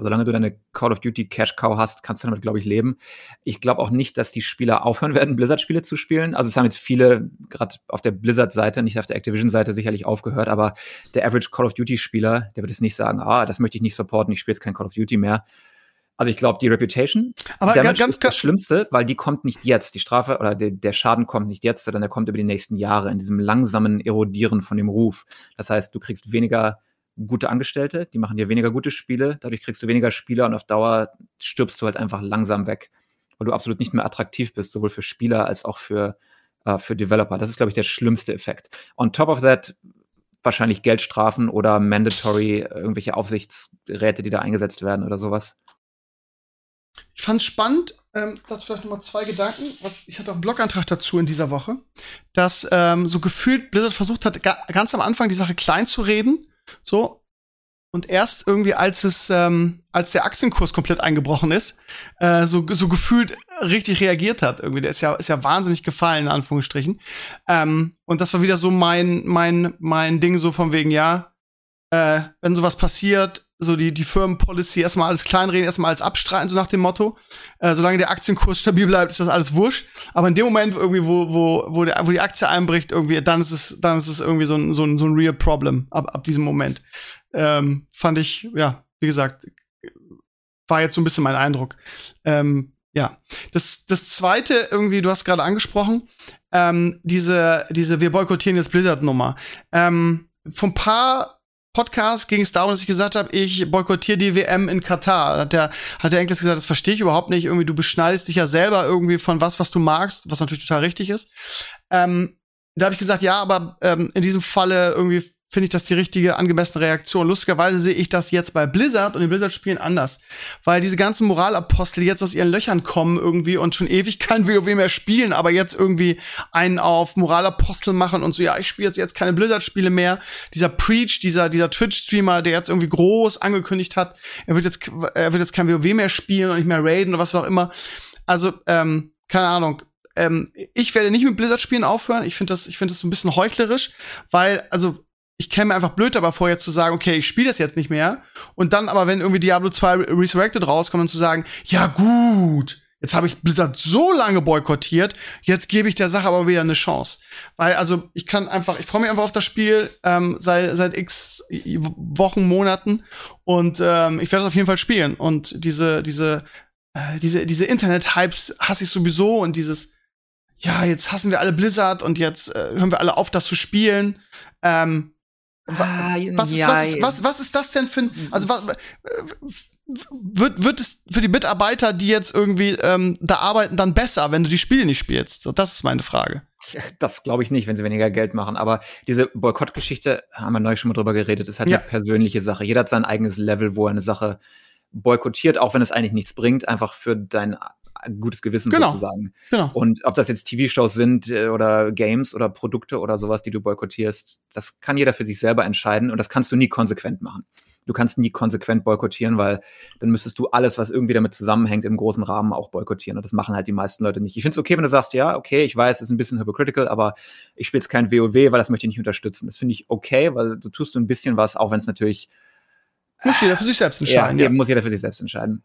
Solange du deine Call of Duty Cash Cow hast, kannst du damit, glaube ich, leben. Ich glaube auch nicht, dass die Spieler aufhören werden, Blizzard-Spiele zu spielen. Also es haben jetzt viele, gerade auf der Blizzard-Seite, nicht auf der Activision-Seite, sicherlich aufgehört, aber der Average Call of Duty-Spieler, der wird es nicht sagen, ah, das möchte ich nicht supporten, ich spiele jetzt kein Call of Duty mehr. Also ich glaube, die Reputation Aber Damage ganz, ist das Schlimmste, weil die kommt nicht jetzt. Die Strafe oder der, der Schaden kommt nicht jetzt, sondern der kommt über die nächsten Jahre in diesem langsamen Erodieren von dem Ruf. Das heißt, du kriegst weniger gute Angestellte, die machen dir weniger gute Spiele, dadurch kriegst du weniger Spieler und auf Dauer stirbst du halt einfach langsam weg, weil du absolut nicht mehr attraktiv bist, sowohl für Spieler als auch für, äh, für Developer. Das ist, glaube ich, der schlimmste Effekt. On top of that wahrscheinlich Geldstrafen oder mandatory irgendwelche Aufsichtsräte, die da eingesetzt werden oder sowas. Ich fand es spannend, ähm, dazu vielleicht nochmal zwei Gedanken. Was, ich hatte auch einen Blogantrag dazu in dieser Woche, dass ähm, so gefühlt Blizzard versucht hat, ga ganz am Anfang die Sache klein zu reden. So. Und erst irgendwie, als es, ähm, als der Aktienkurs komplett eingebrochen ist, äh, so, so gefühlt richtig reagiert hat. Irgendwie, der ist ja, ist ja wahnsinnig gefallen, in Anführungsstrichen. Ähm, und das war wieder so mein, mein, mein Ding, so von wegen, ja, äh, wenn sowas passiert, so die, die Firmenpolicy erstmal alles kleinreden, erstmal alles abstreiten, so nach dem Motto. Äh, solange der Aktienkurs stabil bleibt, ist das alles wurscht. Aber in dem Moment irgendwie, wo, wo, wo, der, wo die Aktie einbricht, irgendwie, dann ist es, dann ist es irgendwie so ein, so ein, so ein real problem ab, ab diesem Moment. Ähm, fand ich, ja, wie gesagt, war jetzt so ein bisschen mein Eindruck. Ähm, ja. Das, das zweite, irgendwie, du hast gerade angesprochen, ähm, diese, diese Wir boykottieren jetzt Blizzard-Nummer. Ähm, von paar Podcast ging es darum, dass ich gesagt habe, ich boykottiere die WM in Katar. Hat der, hat der Enkel gesagt, das verstehe ich überhaupt nicht. Irgendwie, du beschneidest dich ja selber irgendwie von was, was du magst, was natürlich total richtig ist. Ähm, da habe ich gesagt, ja, aber ähm, in diesem Falle irgendwie finde ich das die richtige, angemessene Reaktion. Lustigerweise sehe ich das jetzt bei Blizzard und den Blizzard-Spielen anders. Weil diese ganzen Moralapostel, jetzt aus ihren Löchern kommen irgendwie und schon ewig kein WoW mehr spielen, aber jetzt irgendwie einen auf Moralapostel machen und so, ja, ich spiele jetzt, jetzt keine Blizzard-Spiele mehr. Dieser Preach, dieser, dieser Twitch-Streamer, der jetzt irgendwie groß angekündigt hat, er wird jetzt, er wird jetzt kein WoW mehr spielen und nicht mehr raiden oder was auch immer. Also, ähm, keine Ahnung, ähm, ich werde nicht mit Blizzard-Spielen aufhören. Ich finde das, ich finde das so ein bisschen heuchlerisch, weil, also, ich käme mir einfach blöd dabei vor, jetzt zu sagen, okay, ich spiele das jetzt nicht mehr. Und dann aber, wenn irgendwie Diablo 2 Resurrected rauskommt, und zu sagen, ja gut, jetzt habe ich Blizzard so lange boykottiert, jetzt gebe ich der Sache aber wieder eine Chance. Weil, also, ich kann einfach, ich freue mich einfach auf das Spiel ähm, seit, seit x Wochen, Monaten und ähm, ich werde es auf jeden Fall spielen. Und diese, diese, äh, diese, diese Internet-Hypes hasse ich sowieso und dieses, ja, jetzt hassen wir alle Blizzard und jetzt äh, hören wir alle auf, das zu spielen. Ähm, Ah, was, ist, was, ist, was, was ist das denn für ein, also was, wird, wird es für die Mitarbeiter, die jetzt irgendwie ähm, da arbeiten, dann besser, wenn du die Spiele nicht spielst? So, das ist meine Frage. Das glaube ich nicht, wenn sie weniger Geld machen. Aber diese Boykottgeschichte, haben wir neulich schon mal drüber geredet, ist halt ja. eine persönliche Sache. Jeder hat sein eigenes Level, wo er eine Sache boykottiert, auch wenn es eigentlich nichts bringt, einfach für dein gutes Gewissen genau. sozusagen. Genau. Und ob das jetzt TV-Shows sind äh, oder Games oder Produkte oder sowas, die du boykottierst, das kann jeder für sich selber entscheiden und das kannst du nie konsequent machen. Du kannst nie konsequent boykottieren, weil dann müsstest du alles, was irgendwie damit zusammenhängt, im großen Rahmen auch boykottieren. Und das machen halt die meisten Leute nicht. Ich finde es okay, wenn du sagst, ja, okay, ich weiß, es ist ein bisschen hypocritical, aber ich spiele jetzt kein WoW, weil das möchte ich nicht unterstützen. Das finde ich okay, weil du tust du ein bisschen was, auch wenn es natürlich muss jeder für sich selbst entscheiden. Ja, ja. muss jeder für sich selbst entscheiden.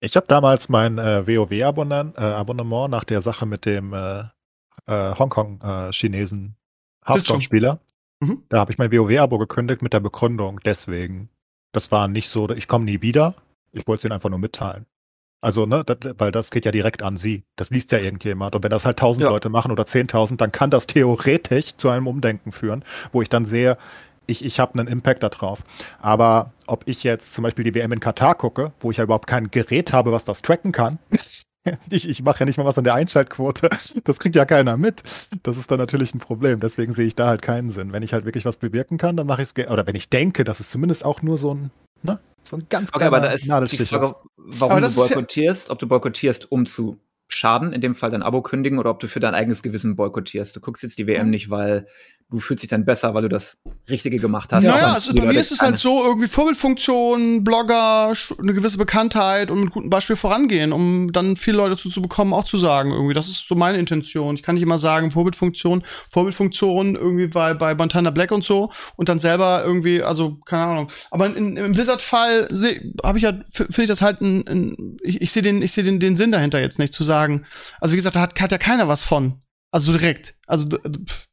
Ich habe damals mein äh, WoW-Abonnement äh, nach der Sache mit dem äh, äh Hongkong-Chinesen äh, Hearthstone-Spieler. Mhm. Da habe ich mein WoW-Abo gekündigt mit der Begründung, deswegen. Das war nicht so, ich komme nie wieder. Ich wollte es ihnen einfach nur mitteilen. Also, ne, das, weil das geht ja direkt an sie. Das liest ja irgendjemand. Und wenn das halt tausend ja. Leute machen oder zehntausend, dann kann das theoretisch zu einem Umdenken führen, wo ich dann sehe, ich, ich habe einen Impact darauf. Aber ob ich jetzt zum Beispiel die WM in Katar gucke, wo ich ja überhaupt kein Gerät habe, was das tracken kann, ich, ich mache ja nicht mal was an der Einschaltquote. Das kriegt ja keiner mit. Das ist dann natürlich ein Problem. Deswegen sehe ich da halt keinen Sinn. Wenn ich halt wirklich was bewirken kann, dann mache ich es. Oder wenn ich denke, dass es zumindest auch nur so ein, ne, so ein ganz okay, aber da ist die Frage, warum du boykottierst, ja ob du boykottierst, um zu schaden, in dem Fall dein Abo kündigen, oder ob du für dein eigenes Gewissen boykottierst. Du guckst jetzt die WM mhm. nicht, weil du fühlst dich dann besser, weil du das Richtige gemacht hast. Naja, also bei mir ist es halt so, irgendwie Vorbildfunktion, Blogger, eine gewisse Bekanntheit und mit gutem Beispiel vorangehen, um dann viele Leute dazu zu bekommen, auch zu sagen, irgendwie, das ist so meine Intention. Ich kann nicht immer sagen, Vorbildfunktion, Vorbildfunktion irgendwie bei, bei Montana Black und so und dann selber irgendwie, also, keine Ahnung. Aber in, im Blizzard-Fall habe ich ja, finde ich das halt ein, ein ich, ich sehe den, ich sehe den, den Sinn dahinter jetzt nicht, zu sagen. Also, wie gesagt, da hat, hat ja keiner was von. Also direkt. Also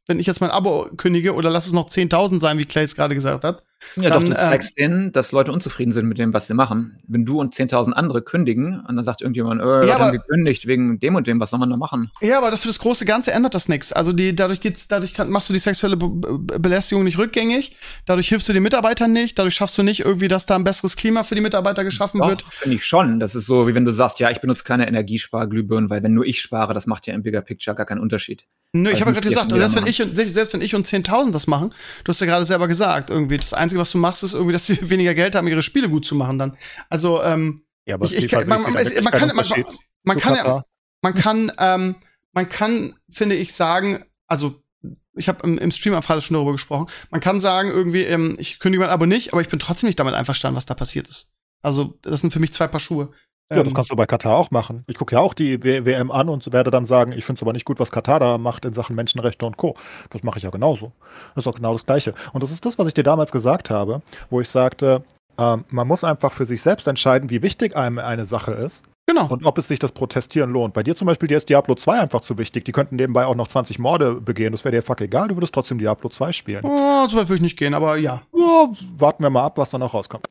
wenn ich jetzt mein Abo kündige oder lass es noch 10.000 sein, wie Clay es gerade gesagt hat, ja, dann, doch, du zeigst äh, denen, dass Leute unzufrieden sind mit dem, was sie machen. Wenn du und 10.000 andere kündigen und dann sagt irgendjemand, äh, ja, haben gekündigt wegen dem und dem, was soll man da machen? Ja, aber für das große Ganze ändert das nichts. Also die, dadurch geht's, dadurch kann, machst du die sexuelle Be Be Belästigung nicht rückgängig, dadurch hilfst du den Mitarbeitern nicht, dadurch schaffst du nicht irgendwie, dass da ein besseres Klima für die Mitarbeiter geschaffen doch, wird. finde ich schon. Das ist so, wie wenn du sagst, ja, ich benutze keine Energiesparglühbirnen, weil wenn nur ich spare, das macht ja im Bigger Picture gar keinen Unterschied. Nö, ich habe ja gerade gesagt, selbst wenn, ich, selbst wenn ich und 10.000 das machen, du hast ja gerade selber gesagt, irgendwie, das Einzige, was du machst, ist irgendwie, dass sie weniger Geld haben, ihre Spiele gut zu machen dann. Also, ähm, ja, aber ich, ich, man, man, man, man, kann, man, man kann ja, man kann, ähm, man kann, finde ich, sagen, also ich habe im, im Stream am Freitag schon darüber gesprochen, man kann sagen, irgendwie, ähm, ich kündige mein Abo nicht, aber ich bin trotzdem nicht damit einverstanden, was da passiert ist. Also, das sind für mich zwei Paar Schuhe. Ja, das ähm, kannst du bei Katar auch machen. Ich gucke ja auch die WM an und werde dann sagen, ich finde es aber nicht gut, was Katar da macht in Sachen Menschenrechte und Co. Das mache ich ja genauso. Das ist auch genau das Gleiche. Und das ist das, was ich dir damals gesagt habe, wo ich sagte, ähm, man muss einfach für sich selbst entscheiden, wie wichtig einem eine Sache ist. Genau. Und ob es sich das Protestieren lohnt. Bei dir zum Beispiel, dir ist Diablo 2 einfach zu wichtig. Die könnten nebenbei auch noch 20 Morde begehen. Das wäre dir fuck egal. Du würdest trotzdem Diablo 2 spielen. Oh, so weit würde ich nicht gehen, aber ja. Oh, warten wir mal ab, was da noch rauskommt.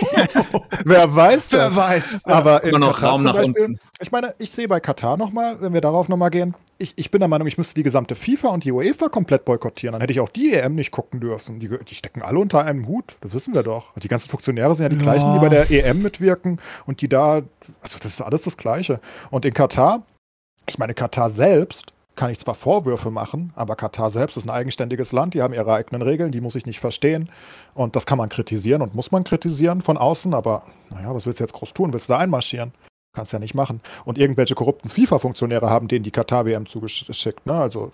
Wer weiß das? Wer weiß. Aber in noch Katar Raum nach Beispiel, unten. ich meine, ich sehe bei Katar nochmal, wenn wir darauf nochmal gehen, ich, ich bin der Meinung, ich müsste die gesamte FIFA und die UEFA komplett boykottieren. Dann hätte ich auch die EM nicht gucken dürfen. Die, die stecken alle unter einem Hut. Das wissen wir doch. Die ganzen Funktionäre sind ja die ja. gleichen, die bei der EM mitwirken und die da, also das ist alles das Gleiche. Und in Katar, ich meine, Katar selbst kann ich zwar Vorwürfe machen, aber Katar selbst ist ein eigenständiges Land, die haben ihre eigenen Regeln, die muss ich nicht verstehen. Und das kann man kritisieren und muss man kritisieren von außen, aber naja, was willst du jetzt groß tun? Willst du da einmarschieren? Kannst ja nicht machen. Und irgendwelche korrupten FIFA-Funktionäre haben denen die Katar-WM zugeschickt, ne? Also,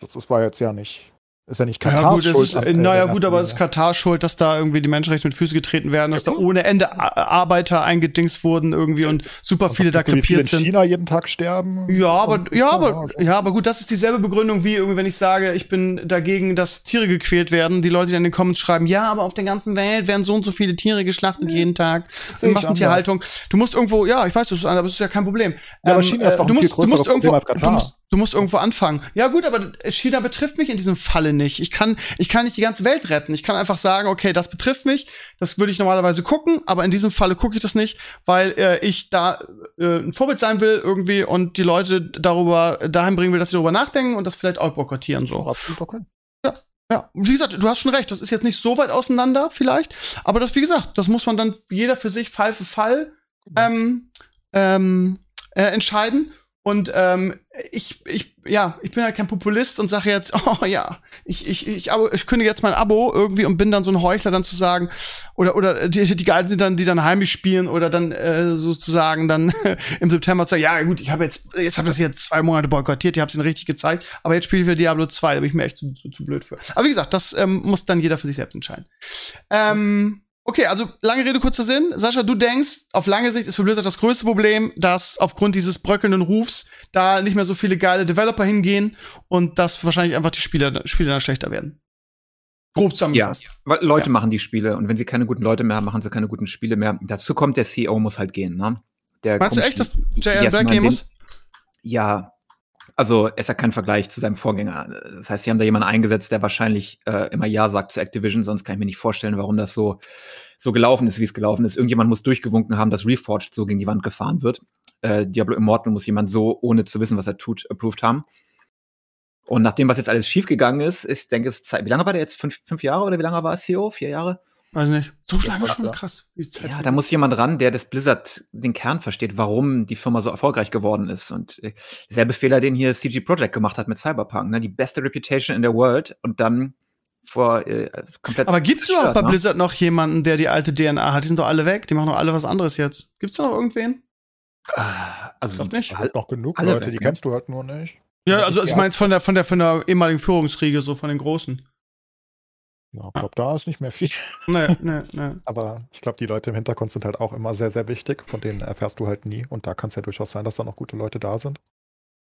das, das war jetzt ja nicht ist ja nicht Katars ja, gut, Schuld. Ist, äh, naja, gut, aber es ist Katars Schuld, dass da irgendwie die Menschenrechte mit Füße getreten werden, dass ja, da ohne Ende Arbeiter eingedingst wurden irgendwie und super viele da krepiert sind. in China jeden Tag sterben. Ja, aber, ja, aber, ja, aber gut, das ist dieselbe Begründung wie irgendwie, wenn ich sage, ich bin dagegen, dass Tiere gequält werden. Die Leute, die in den Comments schreiben, ja, aber auf der ganzen Welt werden so und so viele Tiere geschlachtet ja. jeden Tag. In Massentierhaltung. Du musst irgendwo, ja, ich weiß, das ist, aber das ist ja kein Problem. Ja, aber ähm, China ist doch du musst, viel du musst irgendwo, als Katar. Du musst, irgendwo anfangen. Ja gut, aber China betrifft mich in diesem Falle nicht. Ich kann, ich kann nicht die ganze Welt retten. Ich kann einfach sagen, okay, das betrifft mich. Das würde ich normalerweise gucken, aber in diesem Falle gucke ich das nicht, weil äh, ich da äh, ein Vorbild sein will irgendwie und die Leute darüber dahin bringen will, dass sie darüber nachdenken und das vielleicht auch boykottieren so. Okay. Ja, ja, wie gesagt, du hast schon recht, das ist jetzt nicht so weit auseinander vielleicht, aber das, wie gesagt, das muss man dann jeder für sich Fall für Fall genau. ähm, ähm, äh, entscheiden. Und ähm, ich, ich, ja, ich bin halt kein Populist und sage jetzt, oh ja, ich, ich, ich, aber ich kündige jetzt mein Abo irgendwie und bin dann so ein Heuchler, dann zu sagen, oder oder die, die Geilen sind dann, die dann heimisch spielen oder dann äh, sozusagen dann im September zu sagen, ja gut, ich habe jetzt, jetzt habe das jetzt zwei Monate boykottiert, ihr habt es ihnen richtig gezeigt, aber jetzt spiele ich für Diablo 2, da bin ich mir echt zu, zu, zu blöd für. Aber wie gesagt, das ähm, muss dann jeder für sich selbst entscheiden. Ähm, Okay, also lange Rede, kurzer Sinn. Sascha, du denkst, auf lange Sicht ist für Blizzard das größte Problem, dass aufgrund dieses bröckelnden Rufs da nicht mehr so viele geile Developer hingehen und dass wahrscheinlich einfach die Spiele, Spiele dann schlechter werden. Grob zusammengefasst. Ja, weil Leute ja. machen die Spiele und wenn sie keine guten Leute mehr haben, machen sie keine guten Spiele mehr. Dazu kommt, der CEO muss halt gehen, ne? Der Meinst du echt, dass J.R. Black gehen muss? Ja, Also ist ja kein Vergleich zu seinem Vorgänger. Das heißt, sie haben da jemanden eingesetzt, der wahrscheinlich äh, immer Ja sagt zu Activision, sonst kann ich mir nicht vorstellen, warum das so, so gelaufen ist, wie es gelaufen ist. Irgendjemand muss durchgewunken haben, dass Reforged so gegen die Wand gefahren wird. Äh, Diablo Immortal muss jemand so, ohne zu wissen, was er tut, approved haben. Und nachdem, was jetzt alles schiefgegangen ist, ich denke, es ist Zeit. Wie lange war der jetzt? Fünf, fünf Jahre oder wie lange war CEO? Vier Jahre? Weiß nicht. So lange schon, krass. Ja, da muss jemand ran, der das Blizzard den Kern versteht, warum die Firma so erfolgreich geworden ist. Und äh, derselbe Fehler, den hier CG Projekt gemacht hat mit Cyberpunk, ne? Die beste Reputation in der World und dann vor äh, komplett. Aber gibt's überhaupt bei ne? Blizzard noch jemanden, der die alte DNA hat? Die sind doch alle weg, die machen doch alle was anderes jetzt. Gibt's da noch irgendwen? Ah, also sind nicht. Halt noch genug alle Leute, weg, die ne? kennst du halt nur nicht. Ja, also ich meine von der von der von der ehemaligen Führungsriege, so von den Großen. Ja, ich glaube, da ist nicht mehr viel. Nee, nee, nee. Aber ich glaube, die Leute im Hintergrund sind halt auch immer sehr, sehr wichtig. Von denen erfährst du halt nie. Und da kann es ja durchaus sein, dass da noch gute Leute da sind.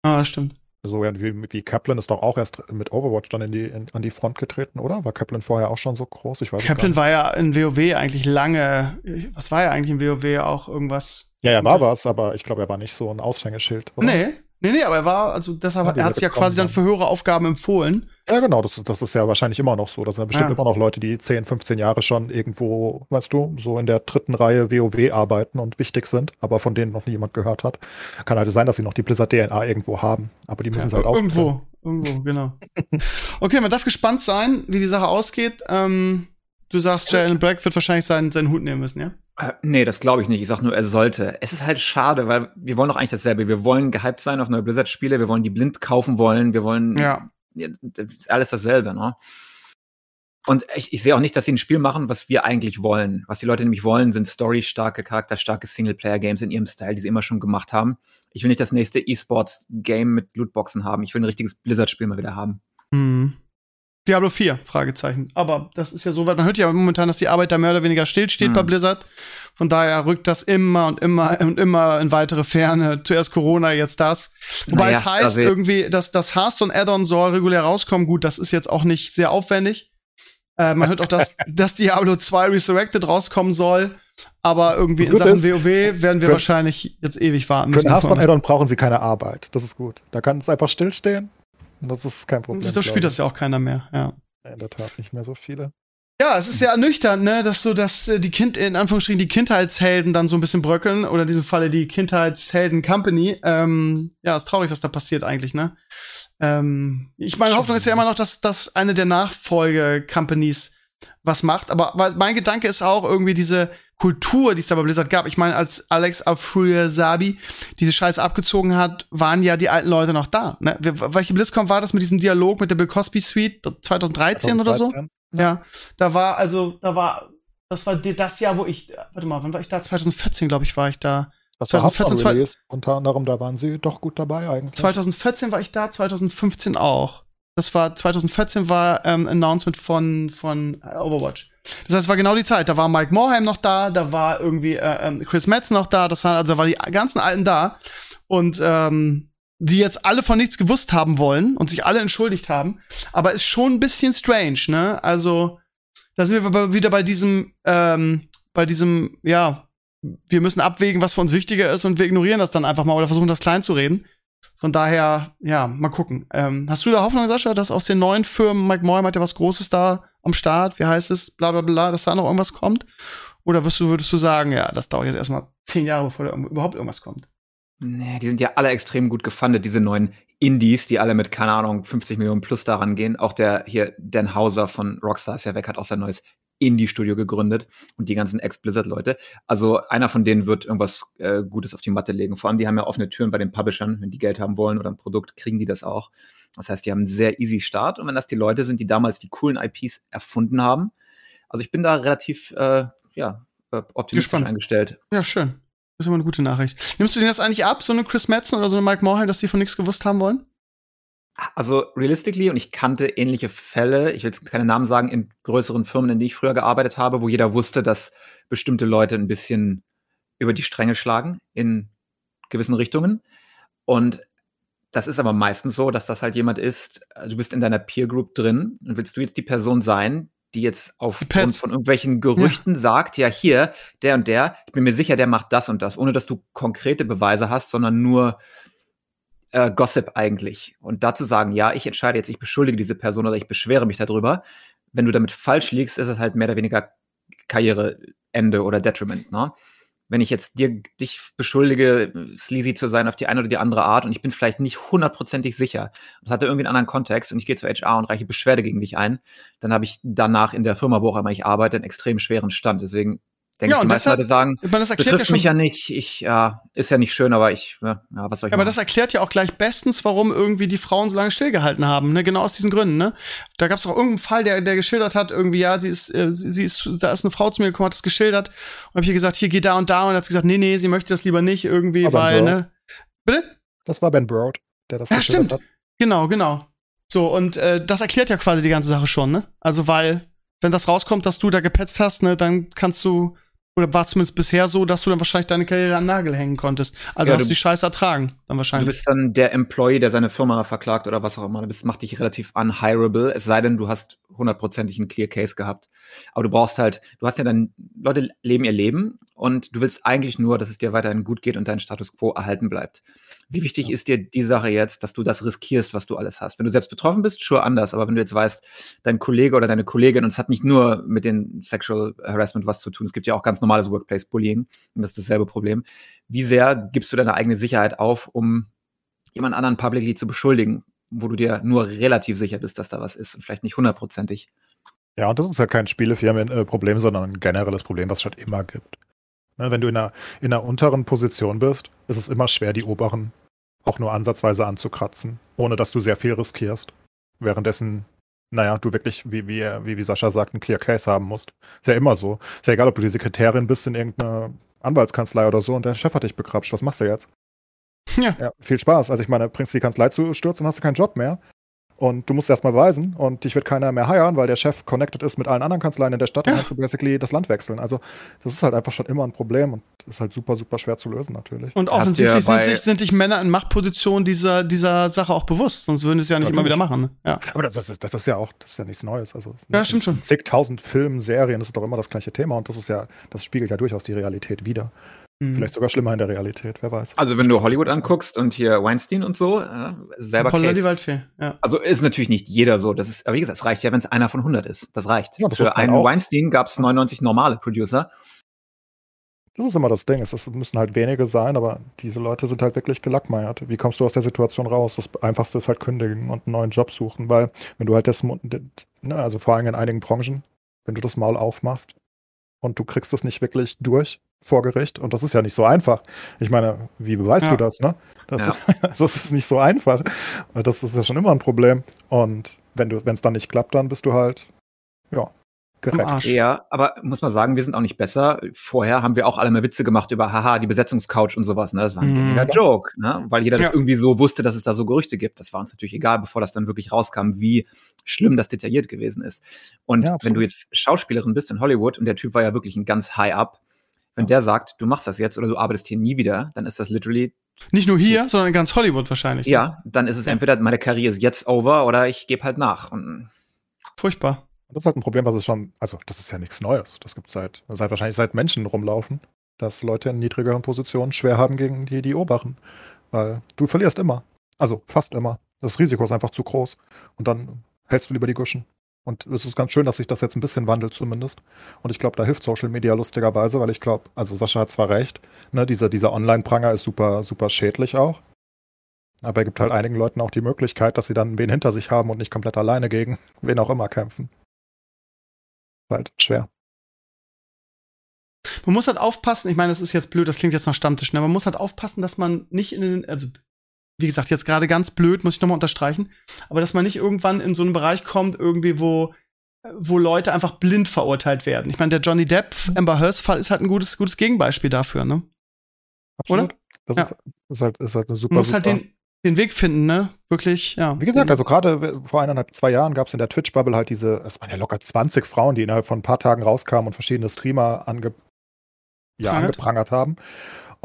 Ah, das stimmt. So ja, wie, wie Kaplan ist doch auch erst mit Overwatch dann in die, in, an die Front getreten, oder? War Kaplan vorher auch schon so groß? Ich weiß Kaplan war ja in WoW eigentlich lange. Was war ja eigentlich in WoW auch irgendwas? Ja, er war was, aber ich glaube, er war nicht so ein Aushängeschild, oder? Nee, Nee, nee, aber er war, also deshalb, ja, er hat sich ja quasi dann für höhere Aufgaben empfohlen. Ja, genau, das, das ist ja wahrscheinlich immer noch so. Das sind ja bestimmt ja. immer noch Leute, die 10, 15 Jahre schon irgendwo, weißt du, so in der dritten Reihe WoW arbeiten und wichtig sind, aber von denen noch nie jemand gehört hat. Kann halt sein, dass sie noch die Blizzard-DNA irgendwo haben, aber die müssen ja, es halt auch. Irgendwo, irgendwo, genau. okay, man darf gespannt sein, wie die Sache ausgeht. Ähm, du sagst, Jalen Black wird wahrscheinlich seinen, seinen Hut nehmen müssen, ja? Äh, nee, das glaube ich nicht. Ich sag nur, er sollte. Es ist halt schade, weil wir wollen doch eigentlich dasselbe. Wir wollen gehypt sein auf neue Blizzard-Spiele, wir wollen die blind kaufen wollen, wir wollen ja. ja alles dasselbe, ne? Und ich, ich sehe auch nicht, dass sie ein Spiel machen, was wir eigentlich wollen. Was die Leute nämlich wollen, sind storystarke, charakterstarke Singleplayer-Games in ihrem Style, die sie immer schon gemacht haben. Ich will nicht das nächste E-Sports-Game mit Lootboxen haben. Ich will ein richtiges Blizzard-Spiel mal wieder haben. Mhm. Diablo 4, Fragezeichen. Aber das ist ja so, weil man hört ja momentan, dass die Arbeit da mehr oder weniger stillsteht mhm. bei Blizzard. Von daher rückt das immer und immer und immer in weitere Ferne. Zuerst Corona, jetzt das. Wobei naja, es heißt also irgendwie, dass das Hearthstone Add-on soll regulär rauskommen. Gut, das ist jetzt auch nicht sehr aufwendig. Äh, man hört auch, dass, dass Diablo 2 Resurrected rauskommen soll. Aber irgendwie in Sachen ist, WoW werden wir für, wahrscheinlich jetzt ewig warten. Für den Hearthstone Add-on brauchen sie keine Arbeit. Das ist gut. Da kann es einfach stillstehen. Das ist kein Problem. Da spielt das ja auch keiner mehr, ja. In der Tat nicht mehr so viele. Ja, es ist ja ernüchternd, ne, dass so, dass äh, die Kind, in Anführungsstrichen, die Kindheitshelden dann so ein bisschen bröckeln, oder in diesem Falle die Kindheitshelden Company. Ähm, ja, ist traurig, was da passiert eigentlich, ne? Ähm, ich meine Hoffnung ist ja immer noch, dass, dass eine der Nachfolge-Companies was macht, aber mein Gedanke ist auch irgendwie diese, Kultur, die es da bei Blizzard gab. Ich meine, als Alex Sabi diese Scheiße abgezogen hat, waren ja die alten Leute noch da. Ne? Welche BlizzCon war das mit diesem Dialog mit der Bill Cosby Suite 2013, 2013 oder so? Ja. ja, da war also, da war, das war das Jahr, wo ich, warte mal, wann war ich da? 2014, glaube ich, war ich da. Das 2014, war Release, unter anderem, da waren sie doch gut dabei eigentlich. 2014 war ich da, 2015 auch. Das war 2014 war ähm, Announcement von von Overwatch. Das heißt, es war genau die Zeit. Da war Mike Morheim noch da, da war irgendwie äh, ähm, Chris Metz noch da, das war, also da waren die ganzen Alten da. Und ähm, die jetzt alle von nichts gewusst haben wollen und sich alle entschuldigt haben. Aber ist schon ein bisschen strange, ne? Also, da sind wir wieder bei diesem, ähm, bei diesem, ja, wir müssen abwägen, was für uns wichtiger ist und wir ignorieren das dann einfach mal oder versuchen das klein zu reden. Von daher, ja, mal gucken. Ähm, hast du da Hoffnung, Sascha, dass aus den neuen Firmen, Mike Moy hat ja was Großes da am Start, wie heißt es, bla bla bla, dass da noch irgendwas kommt? Oder wirst du, würdest du sagen, ja, das dauert jetzt erstmal zehn Jahre, bevor da überhaupt irgendwas kommt? Nee, die sind ja alle extrem gut gefundet, diese neuen Indies, die alle mit, keine Ahnung, 50 Millionen plus daran gehen. Auch der hier, Dan Hauser von Rockstar ist ja weg, hat auch sein neues Indie-Studio gegründet und die ganzen Ex-Blizzard-Leute. Also einer von denen wird irgendwas äh, Gutes auf die Matte legen. Vor allem, die haben ja offene Türen bei den Publishern. Wenn die Geld haben wollen oder ein Produkt, kriegen die das auch. Das heißt, die haben einen sehr easy Start. Und wenn das die Leute sind, die damals die coolen IPs erfunden haben, also ich bin da relativ, äh, ja, äh, optimistisch Gespannt. eingestellt. Ja, schön. Das ist immer eine gute Nachricht. Nimmst du denen das eigentlich ab, so eine Chris Madsen oder so eine Mike Morheim, dass die von nichts gewusst haben wollen? Also realistically, und ich kannte ähnliche Fälle, ich will jetzt keine Namen sagen, in größeren Firmen, in denen ich früher gearbeitet habe, wo jeder wusste, dass bestimmte Leute ein bisschen über die Stränge schlagen in gewissen Richtungen. Und das ist aber meistens so, dass das halt jemand ist, du bist in deiner Peer Group drin und willst du jetzt die Person sein, die jetzt aufgrund von irgendwelchen Gerüchten ja. sagt, ja hier, der und der, ich bin mir sicher, der macht das und das, ohne dass du konkrete Beweise hast, sondern nur äh, Gossip eigentlich? Und dazu sagen, ja, ich entscheide jetzt, ich beschuldige diese Person oder ich beschwere mich darüber. Wenn du damit falsch liegst, ist es halt mehr oder weniger Karriereende oder Detriment. Ne? Wenn ich jetzt dir, dich beschuldige, sleazy zu sein auf die eine oder die andere Art und ich bin vielleicht nicht hundertprozentig sicher, das hatte irgendwie einen anderen Kontext und ich gehe zu HR und reiche Beschwerde gegen dich ein, dann habe ich danach in der Firma, wo auch immer ich arbeite, einen extrem schweren Stand. Deswegen denke Ja, ich, die meisten Leute sagen, Ich meine, das erklärt betrifft ja mich schon. ja nicht, ich, ja, ist ja nicht schön, aber ich, ja, was soll ich Ja, aber machen? das erklärt ja auch gleich bestens, warum irgendwie die Frauen so lange stillgehalten haben, ne? Genau aus diesen Gründen, ne? Da gab es auch irgendeinen Fall, der, der geschildert hat, irgendwie, ja, sie ist, äh, sie, sie ist, da ist eine Frau zu mir gekommen, hat das geschildert und habe ich ihr gesagt, hier geh da und da und hat sie gesagt, nee, nee, sie möchte das lieber nicht irgendwie, Aber weil, ne? Bitte? Das war Ben Broad, der das Ja, geschildert stimmt. hat. Genau, genau. So, und äh, das erklärt ja quasi die ganze Sache schon, ne? Also, weil, wenn das rauskommt, dass du da gepetzt hast, ne, dann kannst du, oder war zumindest bisher so, dass du dann wahrscheinlich deine Karriere an den Nagel hängen konntest. Also Ja, hast du- du die Scheiße ertragen, dann Du wahrscheinlich. bist dann der Employee, der seine Firma verklagt oder was auch immer. Du bist, macht dich relativ unhirable, es sei denn, du hast hundertprozentig einen Clear Case gehabt. Aber du brauchst halt, du hast ja dann, Leute leben ihr Leben und du willst eigentlich nur, dass es dir weiterhin gut geht und dein Status quo erhalten bleibt. Wie wichtig ist dir die Sache jetzt, dass du das riskierst, was du alles hast? Wenn du selbst betroffen bist, sure anders, aber wenn du jetzt weißt, dein Kollege oder deine Kollegin, und es hat nicht nur mit den Sexual Harassment was zu tun, es gibt ja auch ganz normales Workplace Bullying, und das ist dasselbe Problem. Wie sehr gibst du deine eigene Sicherheit auf, um jemand anderen publicly zu beschuldigen, wo du dir nur relativ sicher bist, dass da was ist und vielleicht nicht hundertprozentig. Ja, und das ist halt kein Spielefirmen-Problem, sondern ein generelles Problem, was es halt immer gibt. Ne, wenn du in einer, in einer unteren Position bist, ist es immer schwer, die oberen auch nur ansatzweise anzukratzen, ohne dass du sehr viel riskierst. Währenddessen, naja, du wirklich, wie, wie, wie, wie Sascha sagt, einen Clear Case haben musst. Ist ja immer so. Ist ja egal, ob du die Sekretärin bist in irgendeiner Anwaltskanzlei oder so und der Chef hat dich bekrapscht. Was machst du jetzt? Ja. Ja, viel Spaß. Also ich meine, bringst die Kanzlei zu Sturz und hast du keinen Job mehr. Und du musst erstmal beweisen und dich wird keiner mehr heiern, weil der Chef connected ist mit allen anderen Kanzleien in der Stadt, dann Ja. kannst du basically das Land wechseln. Also das ist halt einfach schon immer ein Problem und ist halt super, super schwer zu lösen natürlich. Und offensichtlich sind, sich, sind dich Männer in Machtpositionen dieser, dieser Sache auch bewusst, sonst würden sie es ja nicht immer wieder machen. Ne? Ja. Aber das, das, ist- das ist ja auch, das ist ja nichts Neues. Also Ja, stimmt schon. Zigtausend Filmen, Serien, das ist doch immer das gleiche Thema und das ist ja, das spiegelt ja durchaus die Realität wider. Hm. Vielleicht sogar schlimmer in der Realität, wer weiß. Also wenn du Hollywood anguckst und hier Weinstein und so, äh, selber Paul Case. Waldfee, ja. Also ist natürlich nicht jeder so. Das ist, aber wie gesagt, es reicht ja, wenn es einer von 100 ist. Das reicht. Ja, das Für einen auch. Weinstein gab es 99 normale Producer. Das ist immer das Ding. Es ist- müssen halt wenige sein, aber diese Leute sind halt wirklich gelackmeiert. Wie kommst du aus der Situation raus? Das Einfachste ist halt kündigen und einen neuen Job suchen, weil wenn du halt das, ne, also vor allem in einigen Branchen, wenn du das Maul aufmachst und du kriegst das nicht wirklich durch vor Gericht, und das ist ja nicht so einfach. Ich meine, wie beweist Ja. du das, ne? Das, Ja. ist, also es ist nicht so einfach. Das ist ja schon immer ein Problem. Und wenn du, wenn es dann nicht klappt, dann bist du halt, ja, gerettet. Arsch. Ja, aber muss man sagen, wir sind auch nicht besser. Vorher haben wir auch alle mal Witze gemacht über, haha, die Besetzungscouch und sowas. Ne? Das war ein Mhm. gängiger Joke, ne? weil jeder das Ja. irgendwie so wusste, dass es da so Gerüchte gibt. Das war uns natürlich egal, bevor das dann wirklich rauskam, wie schlimm das detailliert gewesen ist. Und Ja, wenn du jetzt Schauspielerin bist in Hollywood und der Typ war ja wirklich ein ganz high wenn der sagt, du machst das jetzt oder du arbeitest hier nie wieder, dann ist das literally, Nicht nur hier, sondern in ganz Hollywood wahrscheinlich. ja, dann ist es entweder meine Karriere ist jetzt over oder ich gebe halt nach. Und Furchtbar. Das ist halt ein Problem, was es schon, also das ist ja nichts Neues. Das gibt seit, seit wahrscheinlich seit Menschen rumlaufen, dass Leute in niedrigeren Positionen schwer haben gegen die, die oberen. Weil du verlierst immer. Also fast immer. Das Risiko ist einfach zu groß. Und dann hältst du lieber die Guschen. Und es ist ganz schön, dass sich das jetzt ein bisschen wandelt zumindest. Und ich glaube, da hilft Social Media lustigerweise, weil ich glaube, also Sascha hat zwar recht, ne, dieser, dieser Online-Pranger ist super, super schädlich auch. Aber er gibt halt einigen Leuten auch die Möglichkeit, dass sie dann wen hinter sich haben und nicht komplett alleine gegen wen auch immer kämpfen. Ist halt schwer. Man muss halt aufpassen, ich meine, das ist jetzt blöd, das klingt jetzt nach Stammtisch, ne? man muss halt aufpassen, dass man nicht in den, also wie gesagt, jetzt gerade ganz blöd, muss ich nochmal unterstreichen, aber dass man nicht irgendwann in so einen Bereich kommt, irgendwie, wo, wo Leute einfach blind verurteilt werden. Ich meine, der Johnny Depp, Amber Hearst-Fall ist halt ein gutes, gutes Gegenbeispiel dafür, ne? Absolut. Das Ja. ist, halt, ist halt eine super, Man muss halt super. den, den Weg finden, ne? Wirklich, ja. Wie gesagt, also gerade vor eineinhalb, zwei Jahren gab es in der Twitch-Bubble halt diese, es waren ja locker 20 Frauen, die innerhalb von ein paar Tagen rauskamen und verschiedene Streamer ange, ja, Prangert. angeprangert haben.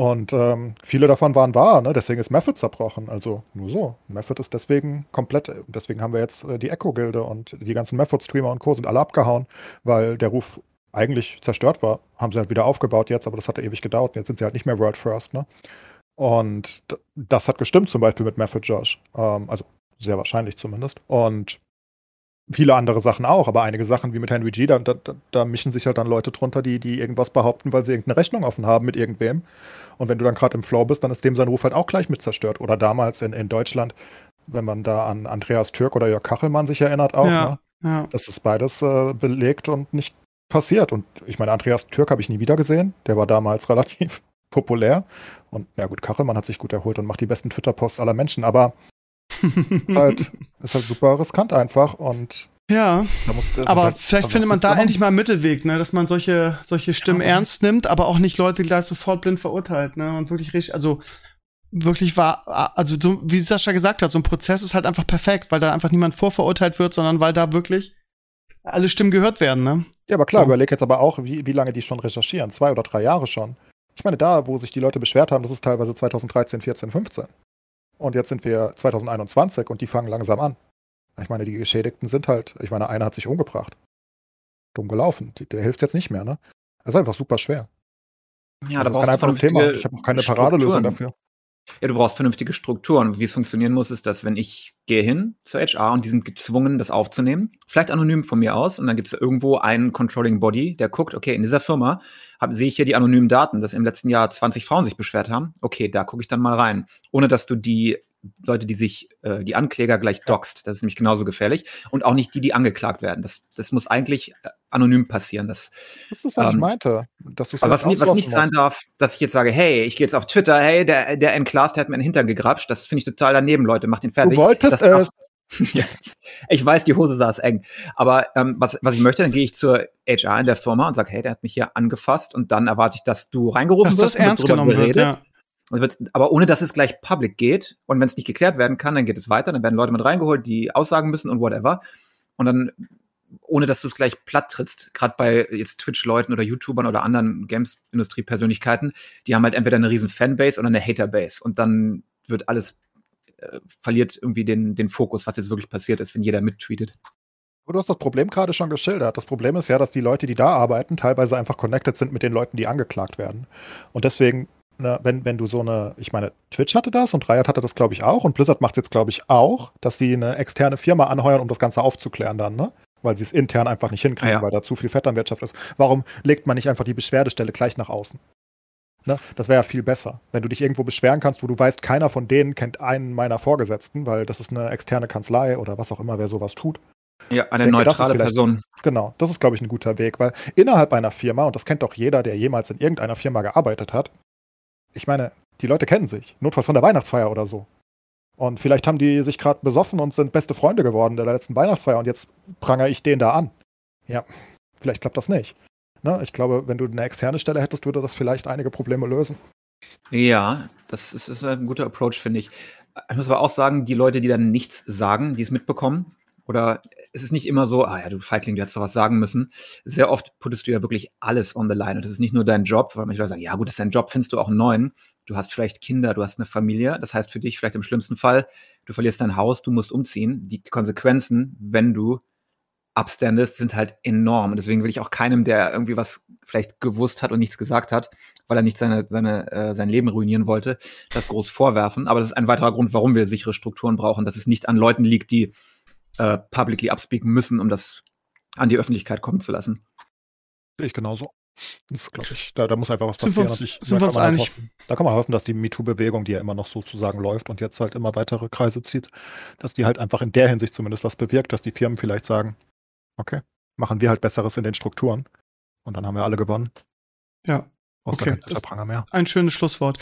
Und ähm, viele davon waren wahr, ne? deswegen ist Method zerbrochen. Also nur so. Method ist deswegen komplett, deswegen haben wir jetzt äh, die Echo-Gilde und die ganzen Method-Streamer und Co. sind alle abgehauen, weil der Ruf eigentlich zerstört war. Haben sie halt wieder aufgebaut jetzt, aber das hatte ewig gedauert. Jetzt sind sie halt nicht mehr World First, ne? Und das hat gestimmt, zum Beispiel mit Method Josh. Ähm, also sehr wahrscheinlich zumindest. Und viele andere Sachen auch, aber einige Sachen wie mit Henry G, da, da, da, mischen sich halt dann Leute drunter, die, die irgendwas behaupten, weil sie irgendeine Rechnung offen haben mit irgendwem. Und wenn du dann gerade im Flow bist, dann ist dem sein Ruf halt auch gleich mit zerstört. Oder damals in, in Deutschland, wenn man da an Andreas Türk oder Jörg Kachelmann sich erinnert, auch, ja, ne? ja. das ist beides äh, belegt und nicht passiert. Und ich meine, Andreas Türk habe ich nie wieder gesehen. Der war damals relativ populär. Und ja gut, Kachelmann hat sich gut erholt und macht die besten Twitter-Posts aller Menschen, aber halt, ist halt super riskant einfach und ja, muss, aber halt, vielleicht findet man da endlich mal einen Mittelweg, ne, dass man solche, solche Stimmen ja. ernst nimmt, aber auch nicht Leute gleich sofort blind verurteilt, ne, und wirklich richtig, also wirklich war, also so, wie Sascha gesagt hat, so ein Prozess ist halt einfach perfekt, weil da einfach niemand vorverurteilt wird, sondern weil da wirklich alle Stimmen gehört werden, ne? Ja, aber klar, so. überleg jetzt aber auch, wie, wie lange die schon recherchieren, zwei oder drei Jahre schon. Ich meine, da, wo sich die Leute beschwert haben, das ist teilweise 2013, 14, 15. Und jetzt sind wir 2021 und die fangen langsam an. Ich meine, die Geschädigten sind halt, ich meine, einer hat sich umgebracht. Dumm gelaufen. Der hilft jetzt nicht mehr, ne? Das ist einfach super schwer. Ja, also da brauchst ist kein einfaches Thema. Ich habe auch keine Paradelösung dafür. Ja, du brauchst vernünftige Strukturen. Wie es funktionieren muss, ist, dass wenn ich gehe hin zur HR und die sind gezwungen, das aufzunehmen, vielleicht anonym von mir aus, und dann gibt es irgendwo einen Controlling Body, der guckt, okay, in dieser Firma hab, sehe ich hier die anonymen Daten, dass im letzten Jahr 20 Frauen sich beschwert haben. Okay, da gucke ich dann mal rein. Ohne dass du die Leute, die sich, äh, die Ankläger gleich doxt. Das ist nämlich genauso gefährlich. Und auch nicht die, die angeklagt werden. Das, das muss eigentlich äh, anonym passieren. Das, das ist, was ähm, ich meinte. Dass aber was, was nicht sein darf, dass ich jetzt sage, hey, ich gehe jetzt auf Twitter, hey, der, der N-Class, der hat mir den Hintern gegrapscht. Das finde ich total daneben, Leute. Macht den fertig. Du wolltest es. ich weiß, die Hose saß eng. Aber ähm, was, was ich möchte, dann gehe ich zur HR in der Firma und sage, hey, der hat mich hier angefasst und dann erwarte ich, dass du reingerufen dass wirst. Dass das ernst genommen wird, ja. Aber ohne dass es gleich public geht. Und wenn es nicht geklärt werden kann, dann geht es weiter. Dann werden Leute mit reingeholt, die aussagen müssen und whatever. Und dann, ohne dass du es gleich platt trittst, gerade bei jetzt Twitch-Leuten oder YouTubern oder anderen Games-Industrie-Persönlichkeiten, die haben halt entweder eine riesen Fanbase oder eine Haterbase. Und dann wird alles, äh, verliert irgendwie den, den Fokus, was jetzt wirklich passiert ist, wenn jeder mittweetet. Du hast das Problem gerade schon geschildert. Das Problem ist ja, dass die Leute, die da arbeiten, teilweise einfach connected sind mit den Leuten, die angeklagt werden. Und deswegen ne, wenn, wenn du so eine, ich meine, Twitch hatte das und Riot hatte das, glaube ich, auch und Blizzard macht es jetzt, glaube ich, auch, dass sie eine externe Firma anheuern, um das Ganze aufzuklären dann, ne? Weil sie es intern einfach nicht hinkriegen, ah, ja. weil da zu viel Vetternwirtschaft ist. Warum legt man nicht einfach die Beschwerdestelle gleich nach außen? Ne? Das wäre ja viel besser. Wenn du dich irgendwo beschweren kannst, wo du weißt, keiner von denen kennt einen meiner Vorgesetzten, weil das ist eine externe Kanzlei oder was auch immer, wer sowas tut. Ja, eine denke, neutrale Person. Genau, das ist, glaube ich, ein guter Weg, weil innerhalb einer Firma, und das kennt doch jeder, der jemals in irgendeiner Firma gearbeitet hat, ich meine, die Leute kennen sich. Notfalls von der Weihnachtsfeier oder so. Und vielleicht haben die sich gerade besoffen und sind beste Freunde geworden der letzten Weihnachtsfeier und jetzt prangere ich den da an. Ja, vielleicht klappt das nicht. Ne? Ich glaube, wenn du eine externe Stelle hättest, würde das vielleicht einige Probleme lösen. Ja, das ist, ist ein guter Approach, finde ich. Ich muss aber auch sagen, die Leute, die dann nichts sagen, die es mitbekommen, oder es ist nicht immer so, ah ja, du Feigling, du hättest doch was sagen müssen. Sehr oft puttest du ja wirklich alles on the line. Und das ist nicht nur dein Job, weil manche Leute sagen, ja gut, das ist dein Job, findest du auch einen neuen. Du hast vielleicht Kinder, du hast eine Familie. Das heißt für dich vielleicht im schlimmsten Fall, du verlierst dein Haus, du musst umziehen. Die Konsequenzen, wenn du abstandest, sind halt enorm. Und deswegen will ich auch keinem, der irgendwie was vielleicht gewusst hat und nichts gesagt hat, weil er nicht seine, seine, äh, sein Leben ruinieren wollte, das groß vorwerfen. Aber das ist ein weiterer Grund, warum wir sichere Strukturen brauchen, dass es nicht an Leuten liegt, die äh, publicly upspeaken müssen, um das an die Öffentlichkeit kommen zu lassen. Sehe ich genauso. Das glaube ich, da, da, muss einfach was passieren. Sind wir uns, sind wir uns einig? Hoffen, da kann man hoffen, dass die MeToo-Bewegung, die ja immer noch sozusagen läuft und jetzt halt immer weitere Kreise zieht, dass die halt einfach in der Hinsicht zumindest was bewirkt, dass die Firmen vielleicht sagen, okay, machen wir halt Besseres in den Strukturen. Und dann haben wir alle gewonnen. Ja. Okay, ein schönes Schlusswort.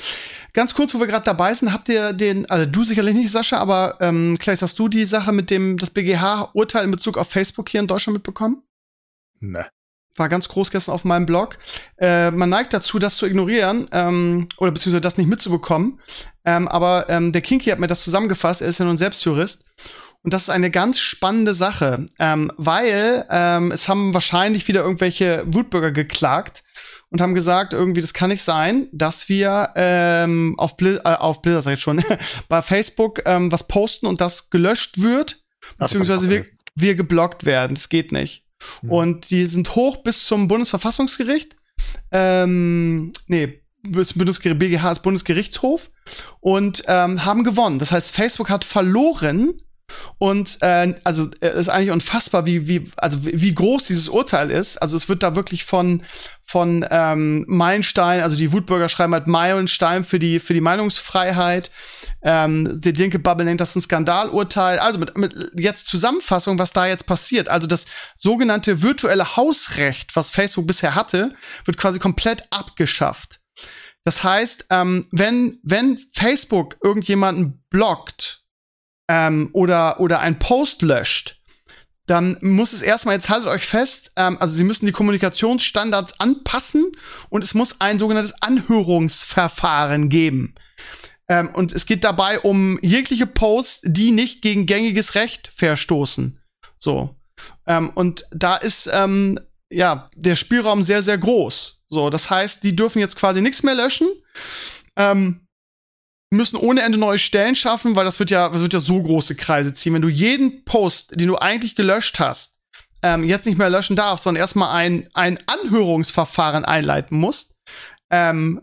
Ganz kurz, wo wir gerade dabei sind, habt ihr den, also du sicherlich nicht, Sascha, aber ähm, Claes, hast du die Sache mit dem das BGH-Urteil in Bezug auf Facebook hier in Deutschland mitbekommen? Ne. War ganz groß gestern auf meinem Blog. Äh, man neigt dazu, das zu ignorieren ähm, oder beziehungsweise das nicht mitzubekommen. Ähm, aber ähm, der Kinky hat mir das zusammengefasst. Er ist ja nun selbst Jurist. Und das ist eine ganz spannende Sache, ähm, weil ähm, es haben wahrscheinlich wieder irgendwelche Wutbürger geklagt und haben gesagt, irgendwie, das kann nicht sein, dass wir ähm, auf, Bli äh, auf Blizzard, sag ich schon, bei Facebook ähm, was posten und das gelöscht wird, beziehungsweise wir, wir geblockt werden. Das geht nicht. Hm. Und die sind hoch bis zum Bundesverfassungsgericht. Ähm, nee, BGH ist Bundesgerichtshof und ähm, haben gewonnen. Das heißt, Facebook hat verloren und äh, also äh, ist eigentlich unfassbar, wie wie also wie groß dieses Urteil ist. Also es wird da wirklich von von ähm, Meilenstein, also die Wutbürger schreiben halt Meilenstein für die für die Meinungsfreiheit. Ähm, die linke Bubble nennt das ein Skandalurteil. Also mit, mit jetzt Zusammenfassung, was da jetzt passiert. Also das sogenannte virtuelle Hausrecht, was Facebook bisher hatte, wird quasi komplett abgeschafft. Das heißt, ähm, wenn wenn Facebook irgendjemanden blockt ähm, oder, oder ein Post löscht, dann muss es erstmal, jetzt haltet euch fest, ähm, also sie müssen die Kommunikationsstandards anpassen und es muss ein sogenanntes Anhörungsverfahren geben. Ähm, und es geht dabei um jegliche Posts, die nicht gegen gängiges Recht verstoßen. So. Ähm, und da ist, ähm, ja, der Spielraum sehr, sehr groß. So, das heißt, die dürfen jetzt quasi nichts mehr löschen. Ähm, müssen ohne Ende neue Stellen schaffen, weil das wird ja, das wird ja so große Kreise ziehen. Wenn du jeden Post, den du eigentlich gelöscht hast, ähm, jetzt nicht mehr löschen darfst, sondern erstmal ein, ein Anhörungsverfahren einleiten musst. Ähm,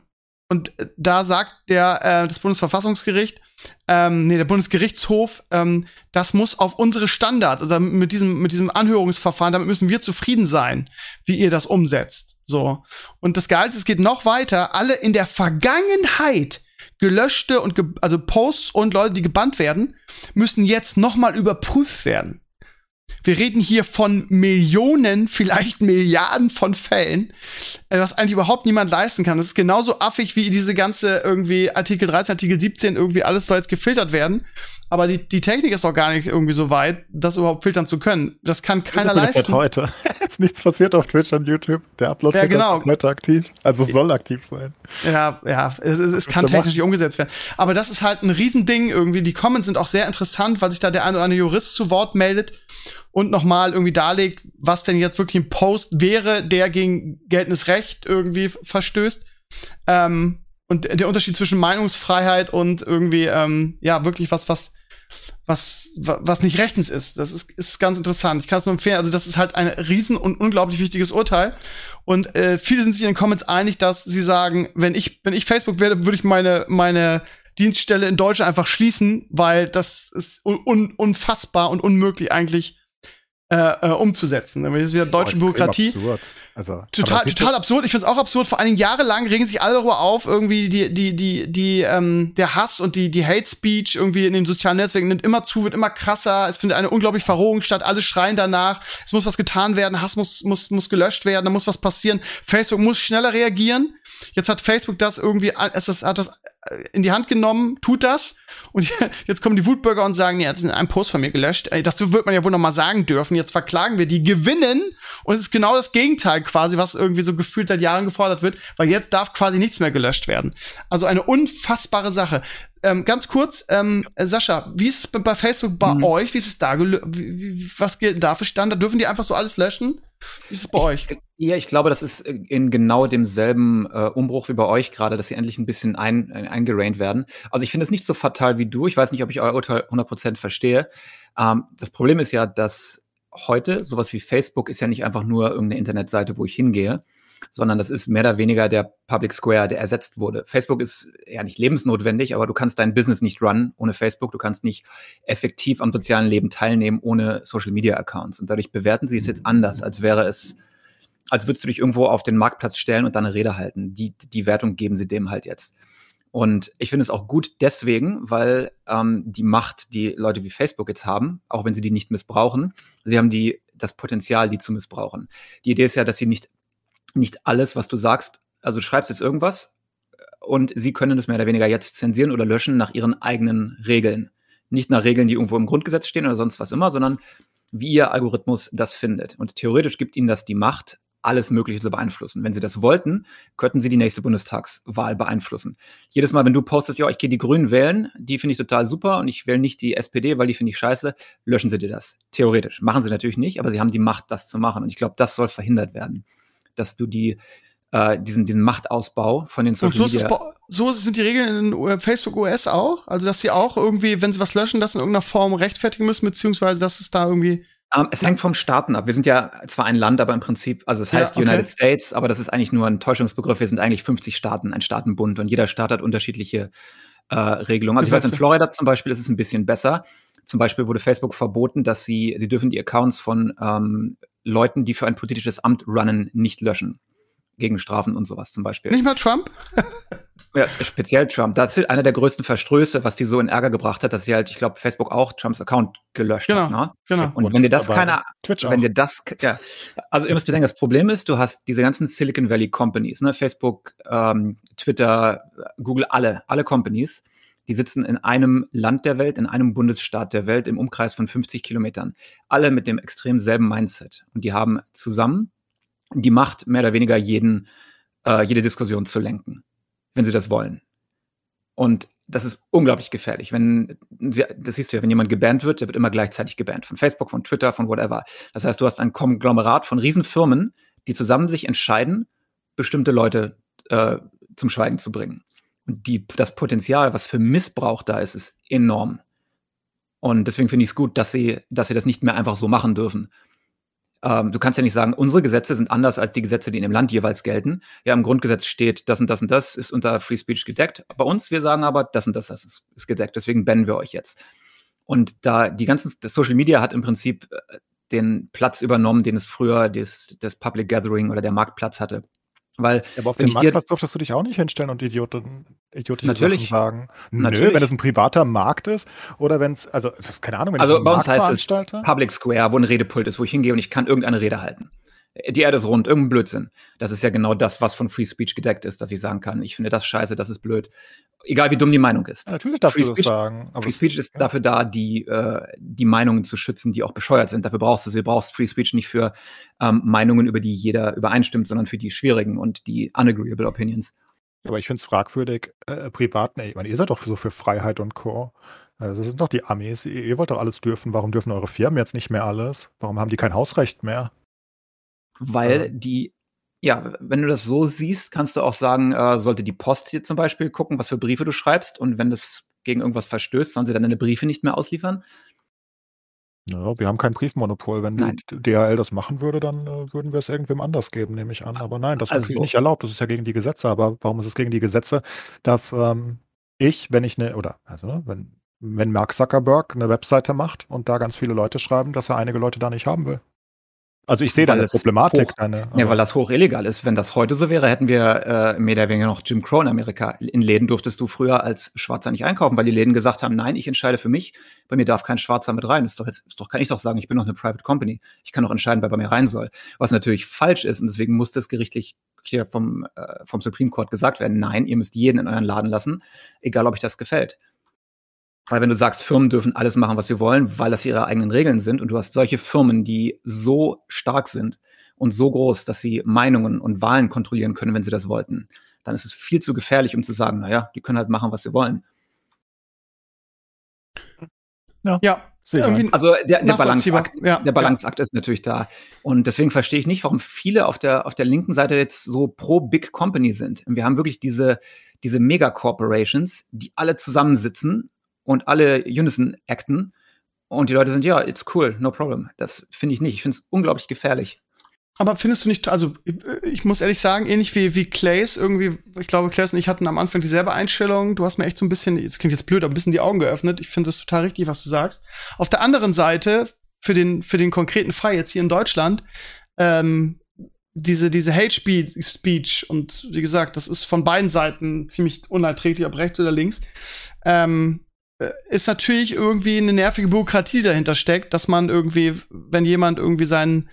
und da sagt der äh, das Bundesverfassungsgericht, ähm, nee, der Bundesgerichtshof, ähm, das muss auf unsere Standards, also mit diesem mit diesem Anhörungsverfahren, damit müssen wir zufrieden sein, wie ihr das umsetzt. So und das Geilste, es geht noch weiter. Alle in der Vergangenheit gelöschte und ge also Posts und Leute, die gebannt werden, müssen jetzt noch mal überprüft werden. Wir reden hier von Millionen, vielleicht Milliarden von Fällen, äh, was eigentlich überhaupt niemand leisten kann. Das ist genauso affig wie diese ganze irgendwie Artikel 13, Artikel 17, irgendwie alles soll jetzt gefiltert werden. Aber die, die Technik ist auch gar nicht irgendwie so weit, das überhaupt filtern zu können. Das kann keiner das leisten. heute. ist nichts passiert auf Twitch und YouTube. Der Upload ja, genau. ist heute aktiv. Also es soll aktiv sein. Ja, ja, es, es, es kann technisch nicht umgesetzt werden. Aber das ist halt ein Riesending irgendwie. Die Comments sind auch sehr interessant, weil sich da der eine oder andere Jurist zu Wort meldet und nochmal irgendwie darlegt, was denn jetzt wirklich ein Post wäre, der gegen geltendes Recht irgendwie verstößt. Ähm, und der Unterschied zwischen Meinungsfreiheit und irgendwie, ähm, ja, wirklich was, was, was, was nicht rechtens ist. Das ist, ist ganz interessant. Ich kann es nur empfehlen. Also, das ist halt ein riesen und unglaublich wichtiges Urteil. Und äh, viele sind sich in den Comments einig, dass sie sagen, wenn ich, wenn ich Facebook wäre, würde ich meine, meine Dienststelle in Deutschland einfach schließen, weil das ist un unfassbar und unmöglich eigentlich äh, äh, umzusetzen. Das ist wieder deutsche Bürokratie. Also, total, total absurd. Ich finde es auch absurd. Vor allen Dingen jahrelang regen sich alle darüber auf, irgendwie die, die, die, die, ähm, der Hass und die, die Hate Speech irgendwie in den sozialen Netzwerken nimmt immer zu, wird immer krasser. Es findet eine unglaubliche Verrohung statt. Alle schreien danach. Es muss was getan werden. Hass muss, muss, muss gelöscht werden. Da muss was passieren. Facebook muss schneller reagieren. Jetzt hat Facebook das irgendwie, es hat das in die Hand genommen, tut das. Und jetzt kommen die Wutbürger und sagen, ja, das ist ein Post von mir gelöscht. Das wird man ja wohl noch mal sagen dürfen. Jetzt verklagen wir die, gewinnen. Und es ist genau das Gegenteil quasi, was irgendwie so gefühlt seit Jahren gefordert wird, weil jetzt darf quasi nichts mehr gelöscht werden. Also eine unfassbare Sache. Ähm, ganz kurz, ähm, Sascha, wie ist es bei Facebook bei mhm. euch? Wie ist es da? Wie, was gilt da für Standard? Dürfen die einfach so alles löschen? Wie ist es bei euch? Ja, ich glaube, das ist in genau demselben äh, Umbruch wie bei euch gerade, dass sie endlich ein bisschen ein, ein, eingeraint werden. Also ich finde es nicht so fatal wie du. Ich weiß nicht, ob ich euer Urteil 100% verstehe. Ähm, das Problem ist ja, dass heute sowas wie Facebook ist ja nicht einfach nur irgendeine Internetseite, wo ich hingehe, sondern das ist mehr oder weniger der Public Square, der ersetzt wurde. Facebook ist ja nicht lebensnotwendig, aber du kannst dein Business nicht runnen ohne Facebook. Du kannst nicht effektiv am sozialen Leben teilnehmen ohne Social Media Accounts. Und dadurch bewerten sie es jetzt anders, als wäre es, als würdest du dich irgendwo auf den Marktplatz stellen und dann eine Rede halten. Die, die Wertung geben sie dem halt jetzt. Und ich finde es auch gut deswegen, weil ähm, die Macht, die Leute wie Facebook jetzt haben, auch wenn sie die nicht missbrauchen, sie haben die, das Potenzial, die zu missbrauchen. Die Idee ist ja, dass sie nicht nicht alles, was du sagst, also du schreibst jetzt irgendwas und sie können es mehr oder weniger jetzt zensieren oder löschen nach ihren eigenen Regeln. Nicht nach Regeln, die irgendwo im Grundgesetz stehen oder sonst was immer, sondern wie ihr Algorithmus das findet. Und theoretisch gibt ihnen das die Macht, alles Mögliche zu beeinflussen. Wenn sie das wollten, könnten sie die nächste Bundestagswahl beeinflussen. Jedes Mal, wenn du postest, ja, ich gehe die Grünen wählen, die finde ich total super und ich wähle nicht die SPD, weil die finde ich scheiße, löschen sie dir das. Theoretisch. Machen sie natürlich nicht, aber sie haben die Macht, das zu machen. Und ich glaube, das soll verhindert werden dass du die äh, diesen, diesen Machtausbau von den Social Und so Media. so sind die Regeln in Facebook OS auch? Also, dass sie auch irgendwie, wenn sie was löschen, das in irgendeiner Form rechtfertigen müssen, beziehungsweise dass es da irgendwie Ähm, es hängt vom Staaten ab. Wir sind ja zwar ein Land, aber im Prinzip, also es heißt Ja, okay. United States, aber das ist eigentlich nur ein Täuschungsbegriff. Wir sind eigentlich 50 Staaten, ein Staatenbund und jeder Staat hat unterschiedliche äh, Regelungen. Also ich weiß, in. Florida zum Beispiel ist es ein bisschen besser. Zum Beispiel wurde Facebook verboten, dass sie, sie dürfen die Accounts von ähm, Leuten, die für ein politisches Amt runnen, nicht löschen. Gegen Strafen und sowas zum Beispiel. Nicht mal Trump? Ja, speziell Trump. Das ist einer der größten Verstöße, was die so in Ärger gebracht hat, dass sie halt, ich glaube, Facebook auch Trumps Account gelöscht Genau. hat. Ne? Genau. Und wenn dir das aber keiner, Twitch auch. wenn dir das, ja, also ihr müsst bedenken, das Problem ist, du hast diese ganzen Silicon Valley Companies, ne, Facebook, ähm, Twitter, Google, alle, alle Companies, die sitzen in einem Land der Welt, in einem Bundesstaat der Welt, im Umkreis von 50 Kilometern. Alle mit dem extrem selben Mindset. Und die haben zusammen die Macht, mehr oder weniger jeden, äh, jede Diskussion zu lenken, wenn sie das wollen. Und das ist unglaublich gefährlich. Wenn, sie- das siehst du ja, wenn jemand gebannt wird, der wird immer gleichzeitig gebannt. Von Facebook, von Twitter, von whatever. Das heißt, du hast ein Konglomerat von Riesenfirmen, die zusammen sich entscheiden, bestimmte Leute äh, zum Schweigen zu bringen. Und die, das Potenzial, was für Missbrauch da ist, ist enorm. Und deswegen finde ich es gut, dass sie, dass sie das nicht mehr einfach so machen dürfen. Ähm, du kannst ja nicht sagen, unsere Gesetze sind anders als die Gesetze, die in dem Land jeweils gelten. Ja, im Grundgesetz steht, das und das und das ist unter Free Speech gedeckt. Bei uns, wir sagen aber, das und das, das ist, ist gedeckt. Deswegen bannen wir euch jetzt. Und da die ganzen, das Social Media hat im Prinzip äh, den Platz übernommen, den es früher des, des Public Gathering oder der Marktplatz hatte. Weil aber auf dem Marktplatz durftest du dich auch nicht hinstellen und Idioten, idiotische Natürlich. Sachen sagen. Nö, Natürlich. wenn es ein privater Markt ist oder wenn es, also keine Ahnung, wenn Also ich bei uns heißt es Public Square, wo ein Redepult ist, wo ich hingehe und ich kann irgendeine Rede halten. Die Erde ist rund, irgendein Blödsinn. Das ist ja genau das, was von Free Speech gedeckt ist, dass ich sagen kann, ich finde das scheiße, das ist blöd. Egal wie dumm die Meinung ist. Ja, natürlich darfst Free du das Speech- sagen. Free Speech ist dafür da, die, äh, die Meinungen zu schützen, die auch bescheuert sind. Dafür brauchst du sie. Du brauchst Free Speech nicht für ähm, Meinungen, über die jeder übereinstimmt, sondern für die schwierigen und die unagreeable Opinions. Aber ich finde es fragwürdig, äh, privat, nee, ich meine, ihr seid doch so für Freiheit und Co. Also das sind doch die Amis, ihr wollt doch alles dürfen. Warum dürfen eure Firmen jetzt nicht mehr alles? Warum haben die kein Hausrecht mehr? Weil Ja. die, ja, wenn du das so siehst, kannst du auch sagen, äh, sollte die Post hier zum Beispiel gucken, was für Briefe du schreibst und wenn das gegen irgendwas verstößt, sollen sie dann deine Briefe nicht mehr ausliefern? Ja, wir haben kein Briefmonopol. Wenn Nein. die DHL das machen würde, dann äh, würden wir es irgendwem anders geben, nehme ich an. Aber nein, das ist Also- natürlich nicht erlaubt. Das ist ja gegen die Gesetze. Aber warum ist es gegen die Gesetze, dass ähm, ich, wenn ich eine, oder also wenn, wenn Mark Zuckerberg eine Webseite macht und da ganz viele Leute schreiben, dass er einige Leute da nicht haben will? Also ich sehe da eine Problematik. hoch- Eine, Ja, weil das hoch illegal ist. Wenn das heute so wäre, hätten wir äh, mehr oder weniger noch Jim Crow in Amerika. In Läden durftest du früher als Schwarzer nicht einkaufen, weil die Läden gesagt haben, nein, ich entscheide für mich. Bei mir darf kein Schwarzer mit rein. Ist doch jetzt, ist doch, kann ich doch sagen, ich bin doch eine Private Company. Ich kann doch entscheiden, wer bei mir rein soll. Was natürlich falsch ist und deswegen muss das gerichtlich hier vom, äh, vom Supreme Court gesagt werden, nein, ihr müsst jeden in euren Laden lassen, egal ob euch das gefällt. Weil wenn du sagst, Firmen dürfen alles machen, was sie wollen, weil das ihre eigenen Regeln sind und du hast solche Firmen, die so stark sind und so groß, dass sie Meinungen und Wahlen kontrollieren können, wenn sie das wollten, dann ist es viel zu gefährlich, um zu sagen, naja, die können halt machen, was sie wollen. Ja, irgendwie Also der, der. Balanceakt, Ja, der Balanceakt ist natürlich da. Und deswegen verstehe ich nicht, warum viele auf der, auf der linken Seite jetzt so pro Big Company sind. Und wir haben wirklich diese, diese Mega-Corporations, die alle zusammensitzen und alle Unison acten. Und die Leute sind, ja, it's cool, no problem. Das finde ich nicht. Ich finde es unglaublich gefährlich. Aber findest du nicht, also ich, ich muss ehrlich sagen, ähnlich wie, wie Clays, irgendwie, ich glaube, Clays und ich hatten am Anfang dieselbe Einstellung. Du hast mir echt so ein bisschen, das klingt jetzt blöd, aber ein bisschen die Augen geöffnet. Ich finde das total richtig, was du sagst. Auf der anderen Seite, für den, für den konkreten Fall jetzt hier in Deutschland, ähm, diese, diese Hate Speech, und wie gesagt, das ist von beiden Seiten ziemlich unerträglich, ob rechts oder links, ähm, äh, ist natürlich irgendwie eine nervige Bürokratie, die dahinter steckt, dass man irgendwie, wenn jemand irgendwie seinen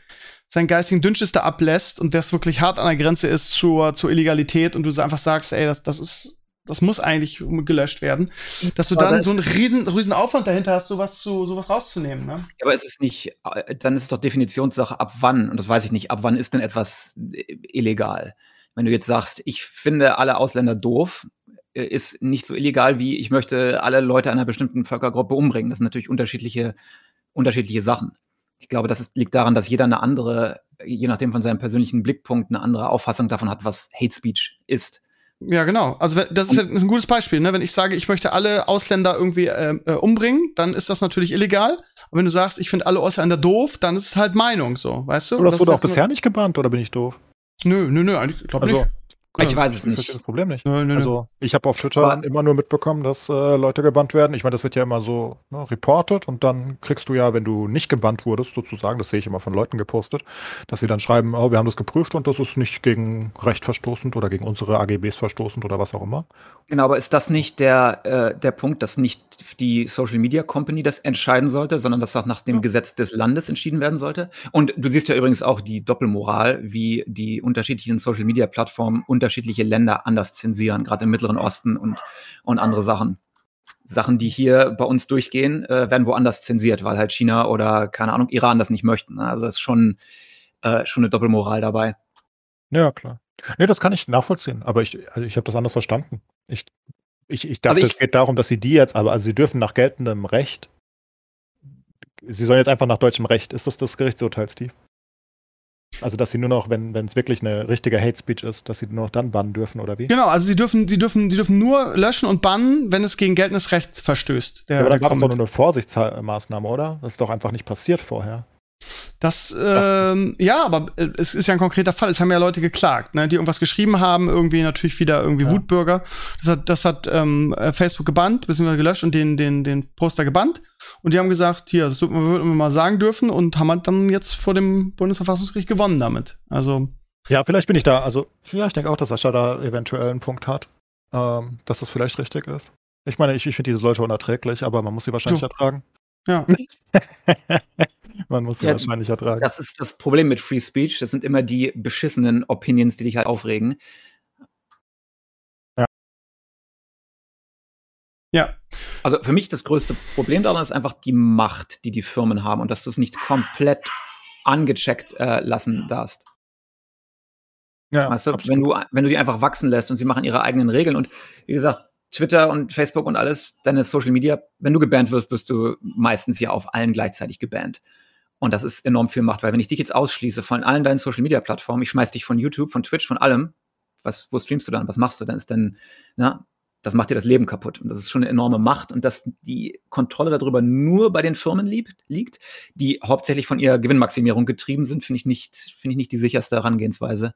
seinen geistigen Dünnschiss da ablässt und das wirklich hart an der Grenze ist zur, zur Illegalität und du einfach sagst, ey, das, das ist, das muss eigentlich gelöscht werden, dass du Aber dann so einen riesen, riesen Aufwand dahinter hast, sowas zu, sowas rauszunehmen, ne? Aber es ist nicht, äh, dann ist doch Definitionssache, ab wann, und das weiß ich nicht, ab wann ist denn etwas äh, illegal? Wenn du jetzt sagst, ich finde alle Ausländer doof, äh, ist nicht so illegal wie ich möchte alle Leute einer bestimmten Völkergruppe umbringen. Das sind natürlich unterschiedliche, unterschiedliche Sachen. Ich glaube, das ist, liegt daran, dass jeder eine andere, je nachdem von seinem persönlichen Blickpunkt, eine andere Auffassung davon hat, was Hate Speech ist. Ja, genau. Also wenn- das ist, ein gutes Beispiel. Ne? Wenn ich sage, ich möchte alle Ausländer irgendwie äh, äh, umbringen, dann ist das natürlich illegal. Aber wenn du sagst, ich finde alle Ausländer doof, dann ist es halt Meinung so, weißt du? Aber das ist wurde auch halt nur- bisher nicht gebannt, oder bin ich doof? Nö, nö, nö, eigentlich glaube Also, nicht. Ich weiß es Ich nicht. das Problem nicht. Nö, nö, nö. Also ich habe auf Twitter Aber- immer nur mitbekommen, dass äh, Leute gebannt werden. Ich meine, das wird ja immer so ne, reported und dann kriegst du ja, wenn du nicht gebannt wurdest, sozusagen, das sehe ich immer von Leuten gepostet, dass sie dann schreiben, oh, wir haben das geprüft und das ist nicht gegen Recht verstoßend oder gegen unsere AGBs verstoßend oder was auch immer. Genau, aber ist das nicht der, äh, der Punkt, dass nicht die Social Media Company das entscheiden sollte, sondern dass das nach dem Gesetz des Landes entschieden werden sollte? Und du siehst ja übrigens auch die Doppelmoral, wie die unterschiedlichen Social Media Plattformen unterschiedliche Länder anders zensieren, gerade im Mittleren Osten und, und andere Sachen. Sachen, die hier bei uns durchgehen, äh, werden woanders zensiert, weil halt China oder, keine Ahnung, Iran das nicht möchten. ne? Also das ist schon, äh, schon eine Doppelmoral dabei. Ja, klar. Nee, das kann ich nachvollziehen, aber ich, also ich habe das anders verstanden. Ich, ich, ich dachte, Also ich- es geht darum, dass sie die jetzt, aber also sie dürfen nach geltendem Recht, sie sollen jetzt einfach nach deutschem Recht. Ist das das Gerichtsurteil, Steve? Also, dass sie nur noch, wenn wenn es wirklich eine richtige Hate Speech ist, dass sie nur noch dann bannen dürfen, oder wie? Genau, also sie dürfen, sie dürfen, sie dürfen nur löschen und bannen, wenn es gegen geltendes Recht verstößt. Der, Ja, aber der gab es doch nur eine Vorsichtsmaßnahme, oder? Das ist doch einfach nicht passiert vorher. Das, ähm, ja, aber äh, es ist ja ein konkreter Fall. Es haben ja Leute geklagt, ne, die irgendwas geschrieben haben, irgendwie natürlich wieder irgendwie Ja. Wutbürger. Das hat, das hat ähm, äh, Facebook gebannt, beziehungsweise gelöscht und den, den, den Poster gebannt. Und die haben gesagt, hier, das würden wir würden wir mal sagen dürfen und haben halt dann jetzt vor dem Bundesverfassungsgericht gewonnen damit. Also, Ja, vielleicht bin ich da, also, ja, ich denke auch, dass Sascha da eventuell einen Punkt hat, ähm, dass das vielleicht richtig ist. Ich meine, ich, ich finde diese Leute unerträglich, aber man muss sie wahrscheinlich Du. ertragen. ja. man muss sie Ja, wahrscheinlich ertragen. Das ist das Problem mit Free Speech. Das sind immer die beschissenen Opinions, die dich halt aufregen. Ja. Also für mich das größte Problem daran ist einfach die Macht, die die Firmen haben und dass du es nicht komplett angecheckt äh, lassen darfst. ja, weißt du, wenn du, wenn du die einfach wachsen lässt und sie machen ihre eigenen Regeln und wie gesagt, Twitter und Facebook und alles, deine Social Media, wenn du gebannt wirst, wirst du meistens ja auf allen gleichzeitig gebannt. Und das ist enorm viel Macht, weil wenn ich dich jetzt ausschließe von allen deinen Social Media Plattformen, ich schmeiß dich von YouTube, von Twitch, von allem, was, wo streamst du dann? Was machst du? Dann ist dann, na, das macht dir das Leben kaputt. Und das ist schon eine enorme Macht. Und dass die Kontrolle darüber nur bei den Firmen liegt, die hauptsächlich von ihrer Gewinnmaximierung getrieben sind, finde ich nicht, finde ich nicht die sicherste Herangehensweise.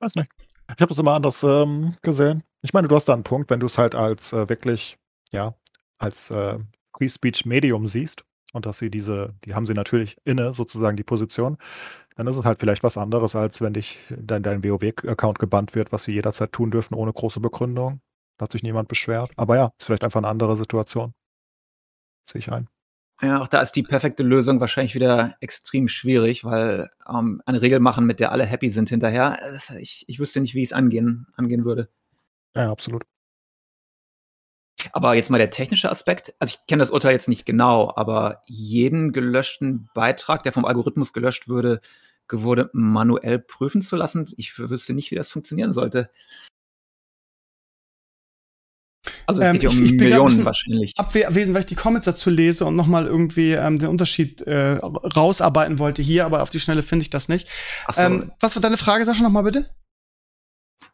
Weiß nicht. Ich habe das immer anders ähm, gesehen. Ich meine, du hast da einen Punkt, wenn du es halt als äh, wirklich, ja, als äh, Free Speech Medium siehst und dass sie diese, die haben sie natürlich inne, sozusagen die Position, dann ist es halt vielleicht was anderes, als wenn dich dein, dein WoW-Account gebannt wird, was sie jederzeit tun dürfen, ohne große Begründung. Da hat sich niemand beschwert. Aber ja, ist vielleicht einfach eine andere Situation. Sehe ich ein. Ja, auch da ist die perfekte Lösung wahrscheinlich wieder extrem schwierig, weil ähm, eine Regel machen, mit der alle happy sind hinterher, äh, ich, ich wüsste nicht, wie ich es angehen, angehen würde. Ja, absolut. Aber jetzt mal der technische Aspekt. Also ich kenne das Urteil jetzt nicht genau, aber jeden gelöschten Beitrag, der vom Algorithmus gelöscht würde, wurde manuell prüfen zu lassen. Ich wüsste nicht, wie das funktionieren sollte. Also es Ähm, geht ja um ich- ich Millionen wahrscheinlich. abwesend, weil ich die Comments dazu lese und nochmal irgendwie ähm, den Unterschied äh, rausarbeiten wollte hier, aber auf die Schnelle finde ich das nicht. So. Ähm, was war deine Frage, Sascha, nochmal bitte?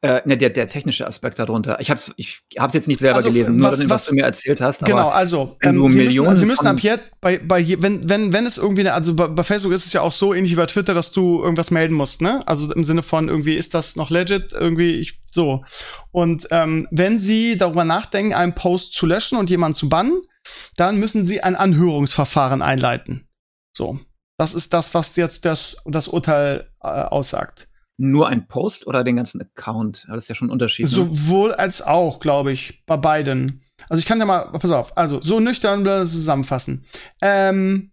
Äh, ne, der, der technische Aspekt darunter. Ich habe es ich hab's jetzt nicht selber Also, gelesen, nur was- was, was- du mir erzählt hast. Genau, also du Sie müssen, Millionen Sie müssen ab jetzt bei, bei wenn wenn wenn es irgendwie eine, also bei, bei Facebook ist es ja auch so ähnlich wie bei Twitter, dass du irgendwas melden musst, ne? Also im Sinne von irgendwie ist das noch legit irgendwie ich so. Und ähm, wenn Sie darüber nachdenken, einen Post zu löschen und jemanden zu bannen, dann müssen Sie ein Anhörungsverfahren einleiten. So, das ist das, was jetzt das das Urteil äh, aussagt. Nur ein Post oder den ganzen Account? Das ist ja schon ein Unterschied. ne? Sowohl als auch, glaube ich, bei beiden. Also ich kann ja mal, pass auf, also so nüchtern zusammenfassen. Ähm,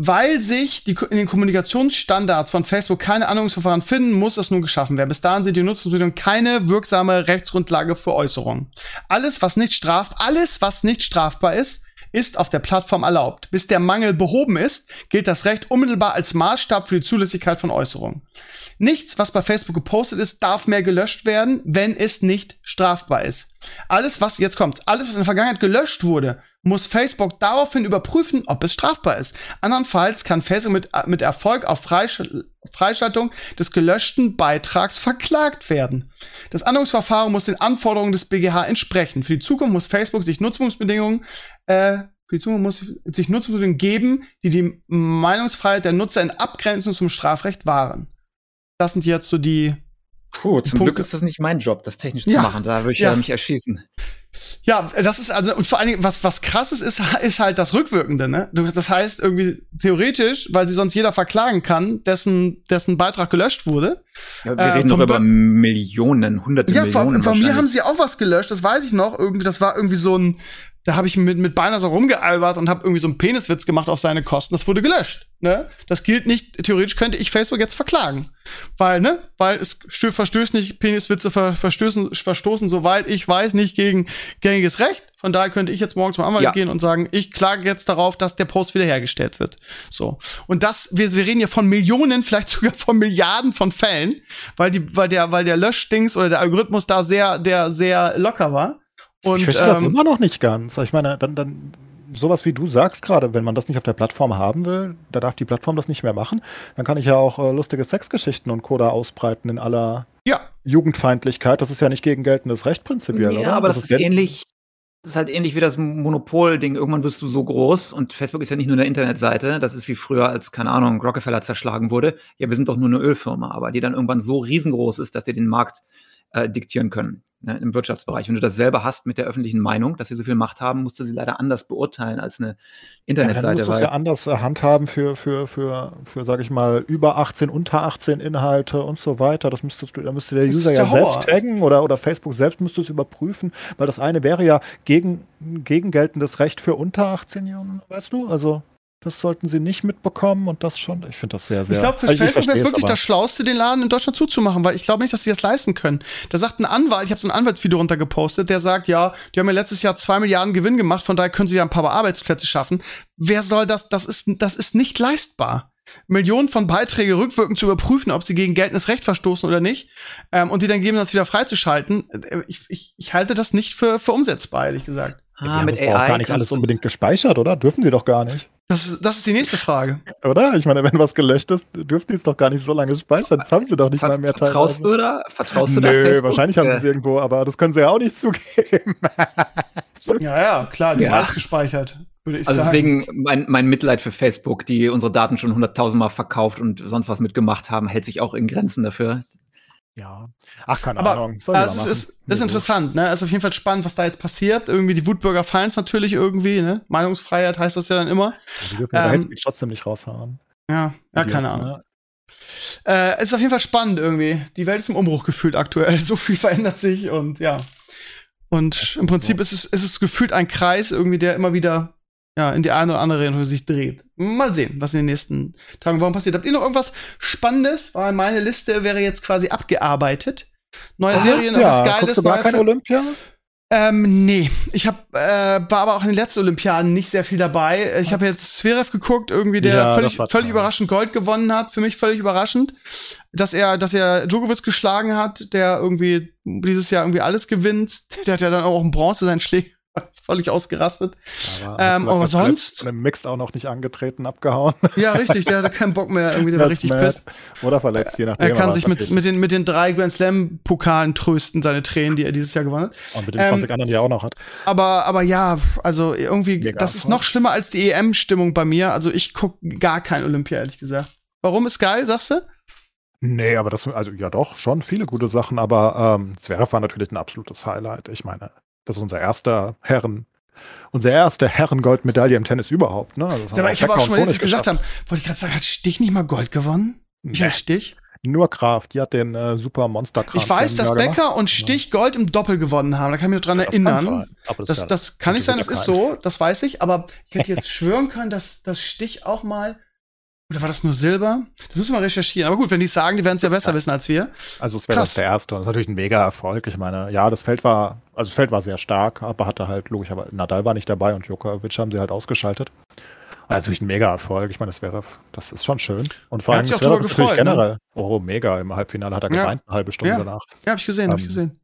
weil sich die, in den Kommunikationsstandards von Facebook keine Anhörungsverfahren finden, muss das nun geschaffen werden. Bis dahin sind die Nutzungsbedingungen keine wirksame Rechtsgrundlage für Äußerungen. Alles, was nicht straf, alles, was nicht strafbar ist, ist auf der Plattform erlaubt. Bis der Mangel behoben ist, gilt das Recht unmittelbar als Maßstab für die Zulässigkeit von Äußerungen. Nichts, was bei Facebook gepostet ist, darf mehr gelöscht werden, wenn es nicht strafbar ist. Alles, was, jetzt kommt's, alles, was in der Vergangenheit gelöscht wurde, muss Facebook daraufhin überprüfen, ob es strafbar ist. Andernfalls kann Facebook mit, mit Erfolg auf Freisch Freischaltung des gelöschten Beitrags verklagt werden. Das Anwendungsverfahren muss den Anforderungen des BGH entsprechen. Für die Zukunft muss Facebook sich Nutzungsbedingungen äh, für die Zukunft muss sich Nutzungsbedingungen geben, die die Meinungsfreiheit der Nutzer in Abgrenzung zum Strafrecht wahren. Das sind jetzt so die Puh, zum Punkt. Glück ist das nicht mein Job, das technisch ja. zu machen. Da würde ich ja. ja mich erschießen. Ja, das ist also, und vor allen Dingen, was, was krasses ist, ist halt das Rückwirkende, ne? Das heißt, irgendwie theoretisch, weil sie sonst jeder verklagen kann, dessen, dessen Beitrag gelöscht wurde. Ja, wir äh, reden doch über Millionen, hunderte ja, Millionen. Ja, von, von mir haben sie auch was gelöscht, das weiß ich noch. Irgendwie, das war irgendwie so ein, da habe ich mit, mit so rumgealbert und habe irgendwie so einen Peniswitz gemacht auf seine Kosten. Das wurde gelöscht. Ne? Das gilt nicht, theoretisch könnte ich Facebook jetzt verklagen. Weil, ne? Weil es verstößt nicht, Peniswitze ver, verstößen, verstoßen, soweit ich weiß, nicht gegen gängiges Recht. Von daher könnte ich jetzt morgen zum Anwalt ja. gehen und sagen, ich klage jetzt darauf, dass der Post wiederhergestellt wird. So. Und das, wir, wir reden ja von Millionen, vielleicht sogar von Milliarden von Fällen, weil die, weil der, weil der Löschdings oder der Algorithmus da sehr, der sehr locker war. Und, ich verstehe ähm, das immer noch nicht ganz. Ich meine, dann, dann sowas wie du sagst gerade, wenn man das nicht auf der Plattform haben will, da darf die Plattform das nicht mehr machen. Dann kann ich ja auch äh, lustige Sexgeschichten und Coda ausbreiten in aller ja. Jugendfeindlichkeit. Das ist ja nicht gegen geltendes Recht prinzipiell, ja, oder? aber das, das ist ähnlich. Das ist halt ähnlich wie das Monopol-Ding. Irgendwann wirst du so groß und Facebook ist ja nicht nur eine Internetseite. Das ist wie früher, als, keine Ahnung, Rockefeller zerschlagen wurde. Ja, wir sind doch nur eine Ölfirma, aber die dann irgendwann so riesengroß ist, dass sie den Markt äh, diktieren können ne, im Wirtschaftsbereich. Wenn du das selber hast mit der öffentlichen Meinung, dass sie so viel Macht haben, musst du sie leider anders beurteilen als eine Internetseite. Ja, dann musst du es ja anders äh, handhaben für, für, für, für, sag ich mal, über 18, unter 18 Inhalte und so weiter. Das müsstest du, da müsste der User ja selbst taggen oder, oder Facebook selbst müsste es überprüfen, weil das eine wäre ja gegen, gegen geltendes Recht für unter 18 Jahren, weißt du? Also das sollten sie nicht mitbekommen und das schon. Ich finde das sehr, sehr. Ich glaube, für also Facebook wäre es wirklich das Schlauste, den Laden in Deutschland zuzumachen, weil ich glaube nicht, dass sie das leisten können. Da sagt ein Anwalt, ich habe so ein Anwaltsvideo runtergepostet, der sagt, ja, die haben ja letztes Jahr zwei Milliarden Gewinn gemacht, von daher können sie ja ein paar Arbeitsplätze schaffen. Wer soll das? Das ist, das ist nicht leistbar. Millionen von Beiträge rückwirkend zu überprüfen, ob sie gegen geltendes Recht verstoßen oder nicht, ähm, und die dann geben, das wieder freizuschalten. Äh, ich, ich, ich halte das nicht für, für umsetzbar, ehrlich gesagt. Ja, die ah, haben mit AI auch gar nicht alles unbedingt gespeichert, oder? Dürfen die doch gar nicht. Das, das ist die nächste Frage. Oder? Ich meine, wenn was gelöscht ist, dürfen die es doch gar nicht so lange speichern. Das haben sie doch nicht Ver mal mehr Vertraust teilweise. du da? Vertraust du Nö, da Facebook? wahrscheinlich haben sie es irgendwo, aber das können sie ja auch nicht zugeben. ja, ja, klar, die ja. haben alles gespeichert. Würde ich also sagen. deswegen mein, mein Mitleid für Facebook, die unsere Daten schon hunderttausendmal verkauft und sonst was mitgemacht haben, hält sich auch in Grenzen dafür. Ja. Ach, keine aber, Ahnung. Also es ist, ist interessant, ne? Es ist auf jeden Fall spannend, was da jetzt passiert. Irgendwie die Wutbürger feiern es natürlich irgendwie, ne? Meinungsfreiheit heißt das ja dann immer. Die dürfen ähm, trotzdem nicht raushauen. Ja, ja, keine Ahnung. Ja. Äh, es ist auf jeden Fall spannend irgendwie. Die Welt ist im Umbruch gefühlt aktuell. So viel verändert sich und ja. Und im Prinzip so. ist es, ist es gefühlt ein Kreis irgendwie, der immer wieder ja, in die eine oder andere Richtung sich dreht. Mal sehen, was in den nächsten Tagen warum passiert. Habt ihr noch irgendwas Spannendes? Weil meine Liste wäre jetzt quasi abgearbeitet. Neue Aha, Serien, ja. was Geiles. Guckst du gar kein Olympia? Ähm, nee. Ich hab, äh, war aber auch in den letzten Olympiaden nicht sehr viel dabei. Ich habe jetzt Zverev geguckt, irgendwie, der ja, völlig, völlig überraschend Gold gewonnen hat. Für mich völlig überraschend. Dass er, dass er Djokovic geschlagen hat, der irgendwie dieses Jahr irgendwie alles gewinnt. Der hat ja dann auch ein Bronze, sein Schläger völlig ausgerastet. Aber, ähm, aber sonst. Im Mixed auch noch nicht angetreten, abgehauen. Ja, richtig, der hatte keinen Bock mehr, irgendwie, der war richtig pisst. Oder verletzt, je nachdem. Er kann sich mit, mit, den, mit den drei Grand Slam-Pokalen trösten, seine Tränen, die er dieses Jahr gewonnen hat. Und mit den 20 ähm, anderen, die er auch noch hat. Aber, aber ja, also irgendwie, Mega das ist noch schlimmer als die EM-Stimmung bei mir. Also ich gucke gar kein Olympia, ehrlich gesagt. Warum ist geil, sagst du? Nee, aber das, also ja doch, schon viele gute Sachen, aber ähm, Zverev war natürlich ein absolutes Highlight. Ich meine, das ist unser erster Herren, unsere erste Herrengoldmedaille im Tennis überhaupt. Ne? Also Sag mal, ich habe auch schon mal letztes gesagt haben, wollte ich gerade sagen, hat Stich nicht mal Gold gewonnen? Michael nee. Stich? Nur Kraft, die hat den äh, Super Monster Kraft. Ich weiß, dass Becker gemacht. und Stich Gold im Doppel gewonnen haben. Da kann ich mich noch dran ja, erinnern. Das, das, ja, das, kann nicht sein, das ist so, das weiß ich. Aber ich hätte jetzt schwören können, dass das Stich auch mal oder war das nur Silber? Das müssen wir recherchieren. Aber gut, wenn die sagen, die werden es ja besser wissen als wir. Also es wäre das der erste. Das ist natürlich ein mega Erfolg. Ich meine, ja, das Feld war, also das Feld war sehr stark, aber hatte halt logisch, aber Nadal war nicht dabei und Djokovic haben sie halt ausgeschaltet. Also natürlich ein mega Erfolg. Ich meine, das wäre, das ist schon schön. Und vor allem ist auch gefreut, generell. Ne? Oh, mega. Im Halbfinale hat er geweint, ja. eine halbe Stunde ja. danach. Ja, habe ich gesehen, ähm, habe ich gesehen.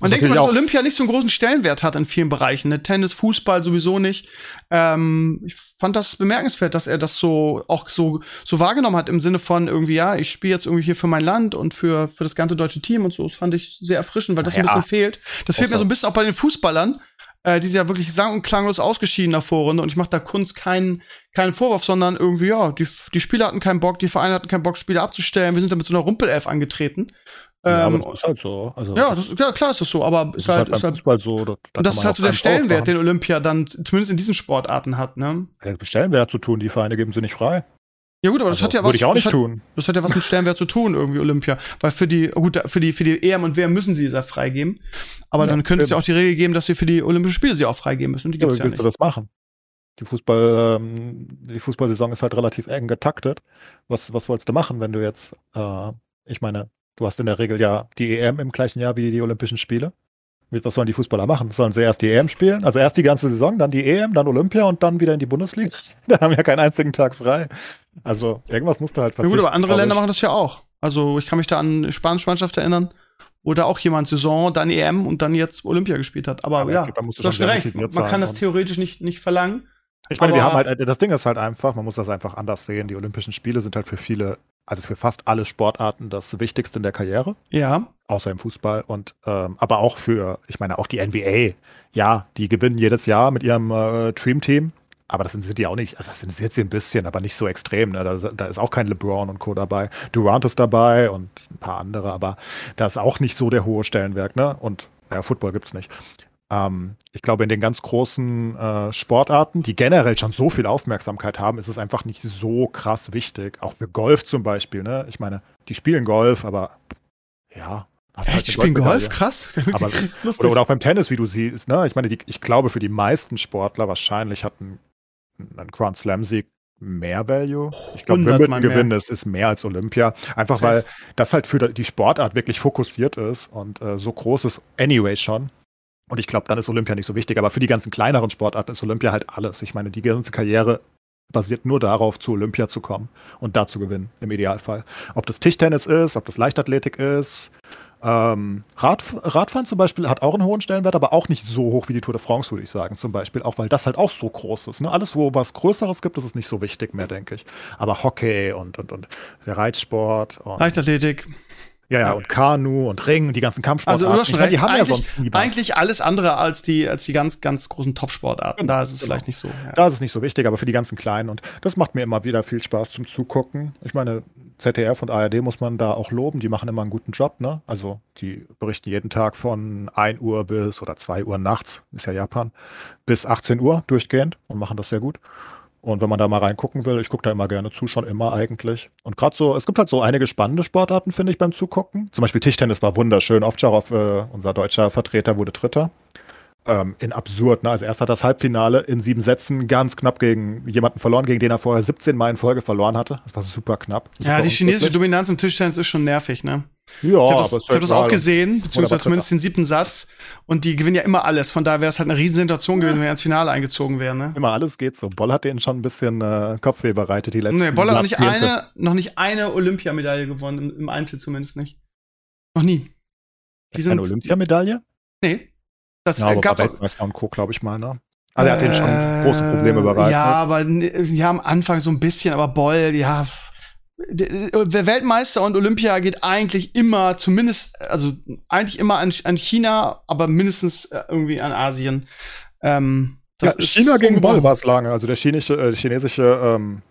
Man denkt immer, dass Olympia nicht so einen großen Stellenwert hat in vielen Bereichen. Ne? Tennis, Fußball sowieso nicht. Ähm, ich fand das bemerkenswert, dass er das so auch so, so wahrgenommen hat im Sinne von irgendwie, ja, ich spiele jetzt irgendwie hier für mein Land und für, für das ganze deutsche Team und so. Das fand ich sehr erfrischend, weil das ein Naja. bisschen fehlt. Das fehlt mir so ein bisschen auch bei den Fußballern. Äh, die sind ja wirklich sang- und klanglos ausgeschieden nach Vorrunde und ich mache da Kunst keinen keinen Vorwurf, sondern irgendwie, ja, die, die Spieler hatten keinen Bock, die Vereine hatten keinen Bock, Spieler abzustellen. Wir sind da mit so einer Rumpelelf angetreten. Ja, Ähm, aber das ist halt so. Also, ja, das, ja, klar ist das so, aber das ist halt, ist beim halt Fußball so. Da, da das ist halt so der Stellenwert, den Olympia dann zumindest in diesen Sportarten hat, ne? hat mit Stellenwert zu tun, die Vereine geben sie nicht frei. Ja gut, aber das Also, hat ja was. Würde ich auch nicht das, hat, tun. das hat ja was mit Stellenwert zu tun, irgendwie Olympia. Weil für die, gut, für die, für die EM und WM müssen sie ja freigeben. Aber Ja, dann könnte es ja auch die Regel geben, dass sie für die Olympischen Spiele sie auch freigeben müssen. Und die Ja, gibt's wie ja willst nicht. du das machen? Die Fußball, ähm, die Fußballsaison ist halt relativ eng getaktet. Was, was wolltest du machen, wenn du jetzt, äh, ich meine, du hast in der Regel ja die EM im gleichen Jahr wie die Olympischen Spiele. Mit- Was sollen die Fußballer machen? Sollen sie erst die EM spielen? Also erst die ganze Saison, dann die EM, dann Olympia und dann wieder in die Bundesliga? Da haben ja keinen einzigen Tag frei. Also irgendwas musst du halt Ja verzichten. gut, aber andere Länder machen das ja auch. Also ich kann mich da an spanische Mannschaft erinnern, wo da auch jemand Saison, dann EM und dann jetzt Olympia gespielt hat. Aber, Aber ja, musst du hast schon recht. Man kann das theoretisch nicht, nicht verlangen. Ich meine, wir Aber- haben halt, das Ding ist halt einfach, man muss das einfach anders sehen. Die Olympischen Spiele sind halt für viele, also für fast alle Sportarten das Wichtigste in der Karriere. Ja. außer im Fußball und ähm, aber auch für, ich meine auch die NBA, ja, die gewinnen jedes Jahr mit ihrem äh, Dream Team, aber das sind, die auch nicht, also das sind jetzt ein bisschen, aber nicht so extrem, ne? da, da ist auch kein LeBron und Co. dabei, Durant ist dabei und ein paar andere, aber da ist auch nicht so der hohe Stellenwert, ne? Und ja, Football gibt's nicht. Ähm, ich glaube, in den ganz großen äh, Sportarten, die generell schon so viel Aufmerksamkeit haben, ist es einfach nicht so krass wichtig. Auch für Golf zum Beispiel, ne? Ich meine, die spielen Golf, aber ja. Echt, die eine spielen. Golf? Krass. Aber, oder, oder auch beim Tennis, wie du siehst, ne? Ich meine, die, ich glaube, für die meisten Sportler wahrscheinlich hat ein, ein Grand Slam-Sieg mehr Value. Ich glaube, 100 Wimbledon gewinnen ist, ist mehr als Olympia. Einfach weil das halt für die Sportart wirklich fokussiert ist und äh, so groß ist anyway schon. Und ich glaube, dann ist Olympia nicht so wichtig. Aber für die ganzen kleineren Sportarten ist Olympia halt alles. Ich meine, die ganze Karriere basiert nur darauf, zu Olympia zu kommen und da zu gewinnen, im Idealfall. Ob das Tischtennis ist, ob das Leichtathletik ist. Ähm, Rad, Radfahren zum Beispiel hat auch einen hohen Stellenwert, aber auch nicht so hoch wie die Tour de France, würde ich sagen, zum Beispiel. Auch weil das halt auch so groß ist. Ne? Alles, wo was Größeres gibt, ist es nicht so wichtig mehr, denke ich. Aber Hockey und, und, und der Reitsport und, Leichtathletik. Ja, ja, und Kanu und Ring, die ganzen Kampfsportarten. Also du hast schon recht. die haben ja eigentlich, sonst nie was. eigentlich alles andere als die, als die ganz, ganz großen Top-Sportarten. Da ist es Genau. vielleicht nicht so. Ja. Da ist es nicht so wichtig, aber für die ganzen Kleinen. Und das macht mir immer wieder viel Spaß zum Zugucken. Ich meine, ZDF und ARD muss man da auch loben. Die machen immer einen guten Job. Ne? Also die berichten jeden Tag von 1 Uhr bis oder 2 Uhr nachts, ist ja Japan, bis 18 Uhr durchgehend und machen das sehr gut. Und wenn man da mal reingucken will, ich gucke da immer gerne zu, schon immer eigentlich. Und gerade so, es gibt halt so einige spannende Sportarten, finde ich, beim Zugucken. Zum Beispiel Tischtennis war wunderschön. Ovtcharov, äh, unser deutscher Vertreter, wurde Dritter ähm, in absurd. Ne? Also erst hat das Halbfinale in sieben Sätzen ganz knapp gegen jemanden verloren, gegen den er vorher 17 Mal in Folge verloren hatte. Das war super knapp. Ja, super die chinesische. Dominanz im Tischtennis ist schon nervig, ne? Ja, Ich habe das, ich hab das auch gesehen, beziehungsweise zumindest den siebten Satz. Und die gewinnen ja immer alles. Von daher wäre es halt eine Riesensituation gewesen, wenn er ins Finale eingezogen wäre, ne? Immer alles geht so. Boll hat denen schon ein bisschen äh, Kopfweh bereitet, die letzten Nee, Boll hat noch nicht eine, noch nicht eine Olympiamedaille gewonnen, im, im Einzel zumindest nicht. Noch nie. Die Eine Olympiamedaille? Nee. Das Ja, äh, aber gab Weltmeister und Co., glaube ich mal, ne? Also er hat denen schon große Probleme bereitet. Äh, Ja, aber ja, am Anfang so ein bisschen, aber Boll, ja. f- d- Der Weltmeister und Olympia geht eigentlich immer, zumindest, also eigentlich immer an, an China, aber mindestens äh, irgendwie an Asien. Ähm, Ja, China gegen ungebrochen. war es lange. Also der chinesische, äh, chinesische ähm,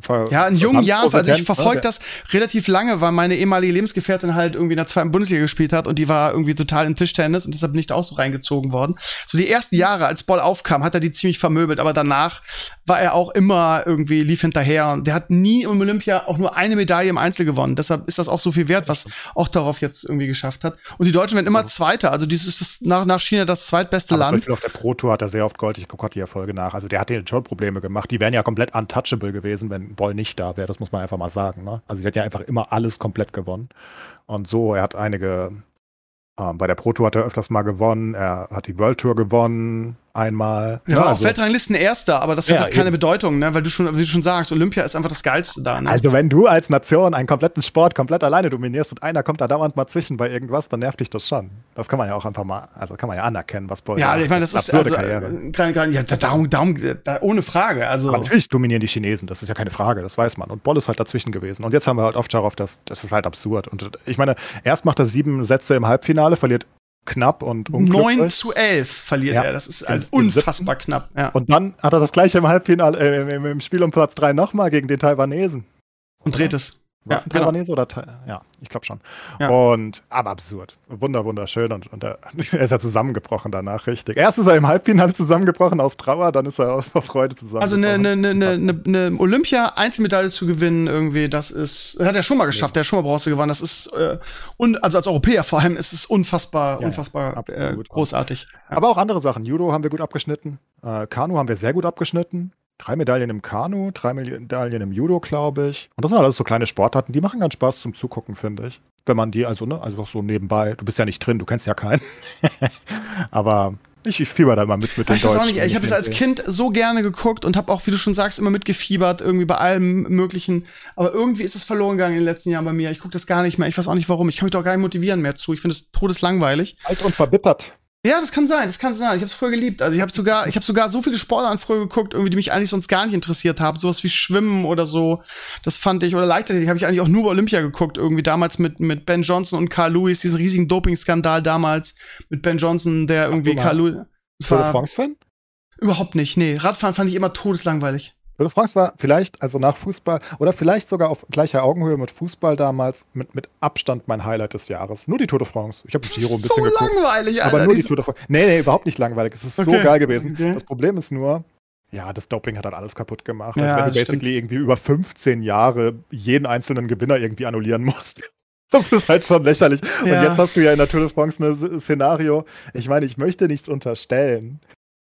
Ver Ja, in jungen Jahren, also ich verfolge ne, das relativ lange, weil meine ehemalige Lebensgefährtin halt irgendwie in der zweiten Bundesliga gespielt hat und die war irgendwie total im Tischtennis und deshalb bin ich da auch so reingezogen worden. So die ersten Jahre, als Boll aufkam, hat er die ziemlich vermöbelt, aber danach war er auch immer irgendwie, lief hinterher und der hat nie im Olympia auch nur eine Medaille im Einzel gewonnen. Deshalb ist das auch so viel wert, was auch darauf jetzt irgendwie geschafft hat. Und die Deutschen werden immer Zweiter, also dies ist das, nach, nach China das zweitbeste Aber Land. Auf der Pro Tour hat er sehr oft Gold. Ich gucke die Erfolge nach. Also der hat denen schon Probleme gemacht. Die wären ja komplett untouchable gewesen, wenn Boll nicht da wäre. Das muss man einfach mal sagen. Ne? Also die hat ja einfach immer alles komplett gewonnen. Und so, er hat einige, ähm, bei der Pro Tour hat er öfters mal gewonnen. Er hat die World Tour gewonnen. Einmal. Ja, war auch also- Weltranglisten Erster, aber das hat Ja, halt keine eben. Bedeutung, ne? Weil du schon, wie du schon sagst, Olympia ist einfach das Geilste da, ne? Also wenn du als Nation einen kompletten Sport komplett alleine dominierst und einer kommt da dauernd mal zwischen bei irgendwas, dann nervt dich das schon. Das kann man ja auch einfach mal, also kann man ja anerkennen, was Paul ja, ich meine, das ist absurde also, Karriere. äh, gar, gar, ja, da- darum, darum, da, ohne Frage. Also, Aber natürlich dominieren die Chinesen, das ist ja keine Frage, das weiß man. Und Boll ist halt dazwischen gewesen. Und jetzt haben wir halt Ovtcharov, das, das ist halt absurd. Und ich meine, erst macht er sieben Sätze im Halbfinale, verliert knapp und 9 unglücklich. zu 11 verliert Ja. er. Das ist also unfassbar knapp. Ja. Und dann hat er das gleiche im Halbfinale, äh, im, Spiel um Platz drei nochmal gegen den Taiwanesen. Und dreht es. War Ja, es ein genau. Taiwanese oder Tai Ja, ich glaube schon. Ja. Und aber absurd. Wunder, wunderschön. Und, und er, er ist ja zusammengebrochen danach, richtig. Erst ist er im Halbfinale zusammengebrochen aus Trauer, dann ist er vor Freude Also zusammengebrochen. eine, eine, eine, eine, eine Olympia-Einzelmedaille zu gewinnen, irgendwie, das ist, das hat er schon mal geschafft, der hat schon mal Bronze gewonnen. Das ist, äh, un, also als Europäer vor allem, ist es unfassbar, Ja, ja, unfassbar äh, großartig. Ja. Aber auch andere Sachen. Judo haben wir gut abgeschnitten. Äh, Kanu haben wir sehr gut abgeschnitten. Drei Medaillen im Kanu, drei Medaillen im Judo, glaube ich. Und das sind alles so kleine Sportarten, die machen ganz Spaß zum Zugucken, finde ich. Wenn man die, also, ne, einfach so nebenbei, du bist ja nicht drin, du kennst ja keinen. Aber ich, ich fieber da immer mit mit den ich weiß auch Deutschen. nicht, ich habe es als Kind so gerne geguckt und habe auch, wie du schon sagst, immer mitgefiebert, irgendwie bei allem Möglichen. Aber irgendwie ist es verloren gegangen in den letzten Jahren bei mir. Ich gucke das gar nicht mehr. Ich weiß auch nicht warum. Ich kann mich doch gar nicht motivieren mehr zu. Ich finde es todeslangweilig. Alt und verbittert. Ja, das kann sein, das kann sein. Ich habe es früher geliebt. Also ich habe sogar, ich habe sogar so viele Sportarten früher geguckt, irgendwie, die mich eigentlich sonst gar nicht interessiert haben. Sowas wie Schwimmen oder so. Das fand ich oder Leichtathletik habe ich eigentlich auch nur bei Olympia geguckt. Irgendwie damals mit mit Ben Johnson und Carl Lewis, diesen riesigen Dopingskandal damals mit Ben Johnson, der irgendwie mal Carl Lewis. Das Tour de war France-Fan? überhaupt nicht. Nee, Radfahren fand ich immer todeslangweilig. Tour de France war vielleicht, also nach Fußball, oder vielleicht sogar auf gleicher Augenhöhe mit Fußball damals, mit, mit Abstand mein Highlight des Jahres. Nur die Tour de France. Ich habe Giro ein so bisschen geguckt. langweilig, Alter. Aber nur die Tour de France. Nee, nee, überhaupt nicht langweilig. Es ist so Okay. geil gewesen. Okay. Das Problem ist nur, ja, das Doping hat halt alles kaputt gemacht. Ja, also wenn du basically irgendwie über 15 Jahre jeden einzelnen Gewinner irgendwie annullieren musst. Das ist halt schon lächerlich. Und Ja. jetzt hast du ja in der Tour de France ein Szenario. Ich meine, ich möchte nichts unterstellen,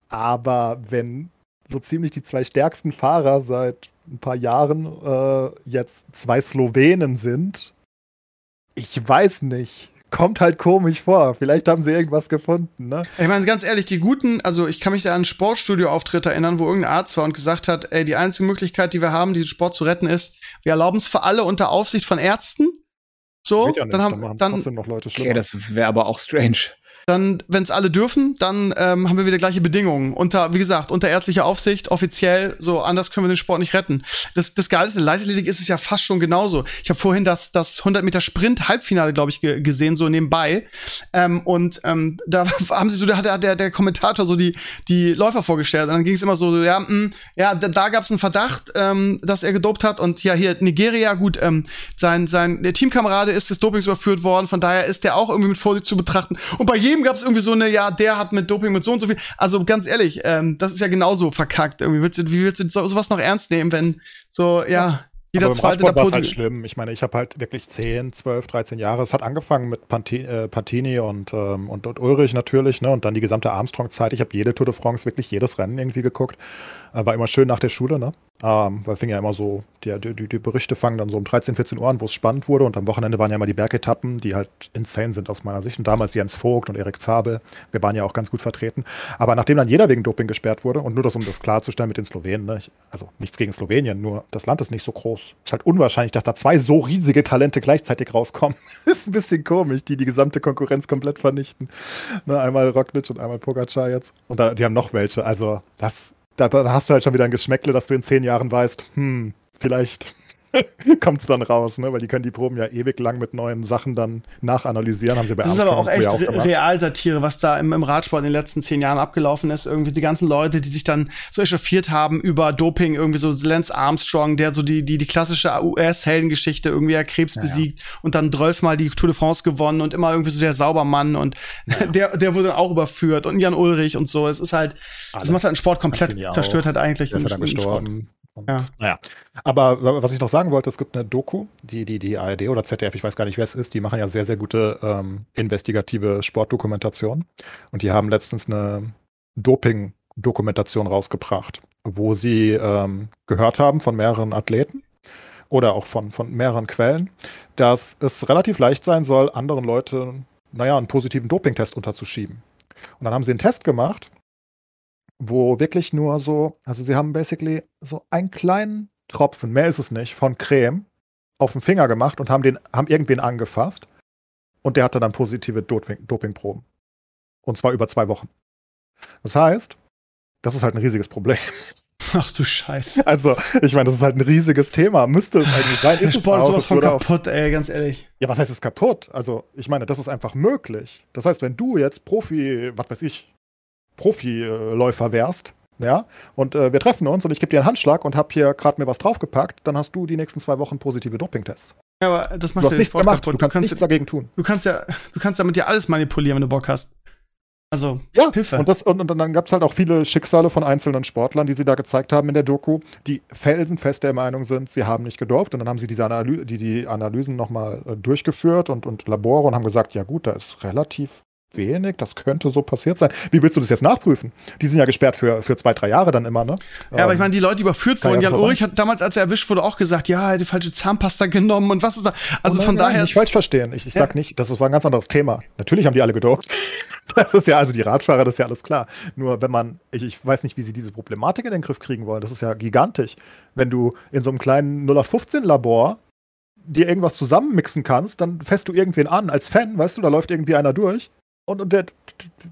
aber wenn so ziemlich die zwei stärksten Fahrer seit ein paar Jahren äh, jetzt zwei Slowenen sind, ich weiß nicht. Kommt halt komisch vor. Vielleicht haben sie irgendwas gefunden, ne? Ich meine, ganz ehrlich, die guten, also ich kann mich da an einen Sportstudio-Auftritt erinnern, wo irgendein Arzt war und gesagt hat, ey, die einzige Möglichkeit, die wir haben, diesen Sport zu retten, ist, wir erlauben es für alle unter Aufsicht von Ärzten. So, ja nicht, dann haben, dann, trotzdem noch Leute Okay, schlimmer. das wäre aber auch strange. Dann, wenn es alle dürfen, dann ähm, haben wir wieder gleiche Bedingungen. Unter, wie gesagt, unter ärztlicher Aufsicht, offiziell, so anders können wir den Sport nicht retten. Das, das der Leichtathletik ist es ja fast schon genauso. Ich habe vorhin das, das 100 Meter Sprint Halbfinale, glaube ich, ge gesehen, so nebenbei. Ähm, und ähm, da haben sie so, da hat der, der, der Kommentator so die, die Läufer vorgestellt. Und dann ging es immer so, ja, mh, ja, da, da gab es einen Verdacht, ähm, dass er gedopt hat. Und ja, hier Nigeria, gut, ähm, sein, sein der Teamkamerade ist des Dopings überführt worden. Von daher ist der auch irgendwie mit Vorsicht zu betrachten. Und bei jedem gab es irgendwie so eine, ja, der hat mit Doping mit so und so viel. Also ganz ehrlich, ähm, das ist ja genauso verkackt. Irgendwie willst du, wie willst du so, sowas noch ernst nehmen, wenn so, ja, jeder Aber im zweite da war halt schlimm. Ich meine, ich habe halt wirklich 10, 12, 13 Jahre. Es hat angefangen mit Panti, äh, Pantini und, ähm, und, und Ulrich natürlich, ne? Und dann die gesamte Armstrong-Zeit. Ich habe jede Tour de France, wirklich jedes Rennen irgendwie geguckt. Äh, war immer schön nach der Schule, ne? Ähm, weil fing ja immer so, die, die, die Berichte fangen dann so um 13, 14 Uhr an, wo es spannend wurde. Und am Wochenende waren ja immer die Bergetappen, die halt insane sind aus meiner Sicht. Und damals Jens Vogt und Erik Zabel. Wir waren ja auch ganz gut vertreten. Aber nachdem dann jeder wegen Doping gesperrt wurde, und nur das, um das klarzustellen mit den Slowenen, ne? ich, also nichts gegen Slowenien, nur das Land ist nicht so groß. Ist halt unwahrscheinlich, dass da zwei so riesige Talente gleichzeitig rauskommen. ist ein bisschen komisch, die die gesamte Konkurrenz komplett vernichten. Ne? Einmal Roglic und einmal Pogacar jetzt. Und da, die haben noch welche. Also das, da, da hast du halt schon wieder ein Geschmäckle, dass du in zehn Jahren weißt, hm, vielleicht kommt es dann raus, ne? Weil die können die Proben ja ewig lang mit neuen Sachen dann nachanalysieren. Haben sie bei Das ist aber auch Armstrong echt gemacht. Realsatire, was da im, im Radsport in den letzten zehn Jahren abgelaufen ist. Irgendwie die ganzen Leute, die sich dann so echauffiert haben über Doping, irgendwie so Lance Armstrong, der so die, die, die klassische US-Heldengeschichte irgendwie ja Krebs Ja, ja. besiegt und dann mal die Tour de France gewonnen und immer irgendwie so der Saubermann und der, der wurde dann auch überführt und Jan Ulrich und so. Es ist halt, das Alle. macht halt einen Sport komplett Pantini auch. zerstört halt eigentlich. Der ist ja dann einen Sport. Und, Ja. Naja. Aber wa- was ich noch sagen wollte, es gibt eine Doku, die, die, die ARD oder ZDF, ich weiß gar nicht, wer es ist, die machen ja sehr, sehr gute ähm, investigative Sportdokumentation. Und die haben letztens eine Doping-Dokumentation rausgebracht, wo sie ähm, gehört haben von mehreren Athleten oder auch von, von mehreren Quellen, dass es relativ leicht sein soll, anderen Leuten, naja, einen positiven Dopingtest unterzuschieben. Und dann haben sie einen Test gemacht, wo wirklich nur so, also sie haben basically so einen kleinen Tropfen, mehr ist es nicht, von Creme auf den Finger gemacht und haben den, haben irgendwen angefasst. Und der hatte dann positive Doping, Dopingproben. Und zwar über zwei Wochen. Das heißt, das ist halt ein riesiges Problem. Ach du Scheiße. Also, ich meine, das ist halt ein riesiges Thema. Müsste es eigentlich sein. Ist Sport ist sowas von kaputt, ey, ganz ehrlich. Ja, was heißt es kaputt? Also, ich meine, das ist einfach möglich. Das heißt, wenn du jetzt Profi, was weiß ich, Profiläufer wärst, ja, und äh, wir treffen uns und ich gebe dir einen Handschlag und habe hier gerade mir was draufgepackt, dann hast du die nächsten zwei Wochen positive Dopingtests. Ja, aber das macht ja den Sport gemacht. kaputt. Du kannst, du kannst nichts dagegen tun. Du kannst ja, du kannst damit ja alles manipulieren, wenn du Bock hast. Also, ja, Hilfe. Und, das, und, und dann gab es halt auch viele Schicksale von einzelnen Sportlern, die sie da gezeigt haben in der Doku, die felsenfest der Meinung sind, sie haben nicht gedopt. Und dann haben sie diese Analy die, die Analysen nochmal äh, durchgeführt und, und Labore und haben gesagt, ja gut, da ist relativ wenig, das könnte so passiert sein. Wie willst du das jetzt nachprüfen? Die sind ja gesperrt für, für zwei, drei Jahre dann immer, ne? Ja, ähm, aber ich meine, die Leute, überführt wurden, Jan Ulrich hat damals, als er erwischt wurde, auch gesagt, ja, er hat die falsche Zahnpasta genommen und was ist da? Also oh nein, von daher. Nicht falsch verstehen. Ich, ich ja. sag nicht, das war ein ganz anderes Thema. Natürlich haben die alle gedopt. Das ist ja, also die Radfahrer, das ist ja alles klar. Nur wenn man, ich, ich weiß nicht, wie sie diese Problematik in den Griff kriegen wollen. Das ist ja gigantisch. Wenn du in so einem kleinen 0815-Labor dir irgendwas zusammenmixen kannst, dann fässt du irgendwen an als Fan, weißt du, da läuft irgendwie einer durch und, und der,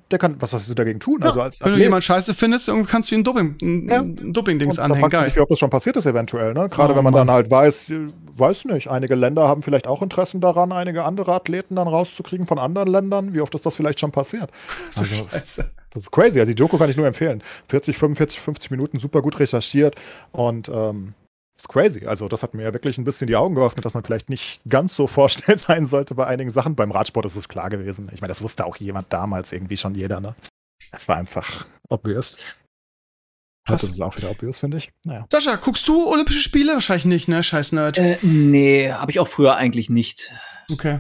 der kann, was sollst du dagegen tun? Ja, also als wenn du jemanden scheiße findest, kannst du ihm Doping, ein, ja. Doping-Dings anhängen. Geil. Sich, wie oft das schon passiert ist eventuell, ne? Gerade oh, wenn man Mann. dann halt weiß, weiß nicht, einige Länder haben vielleicht auch Interessen daran, einige andere Athleten dann rauszukriegen von anderen Ländern. Wie oft ist das vielleicht schon passiert? Also, Scheiße. Das ist crazy. Also die Doku kann ich nur empfehlen. 40, 45, 50 Minuten, super gut recherchiert und ähm, ist crazy. Also, das hat mir ja wirklich ein bisschen die Augen geöffnet, dass man vielleicht nicht ganz so vorschnell sein sollte bei einigen Sachen. Beim Radsport ist es klar gewesen. Ich meine, das wusste auch jemand damals irgendwie schon jeder, ne? Es war einfach obvious. Krass. Das ist auch wieder obvious, finde ich. Naja. Sascha, guckst du Olympische Spiele? Wahrscheinlich nicht, ne? Scheiß Nerd. Äh, nee, habe ich auch früher eigentlich nicht. Okay.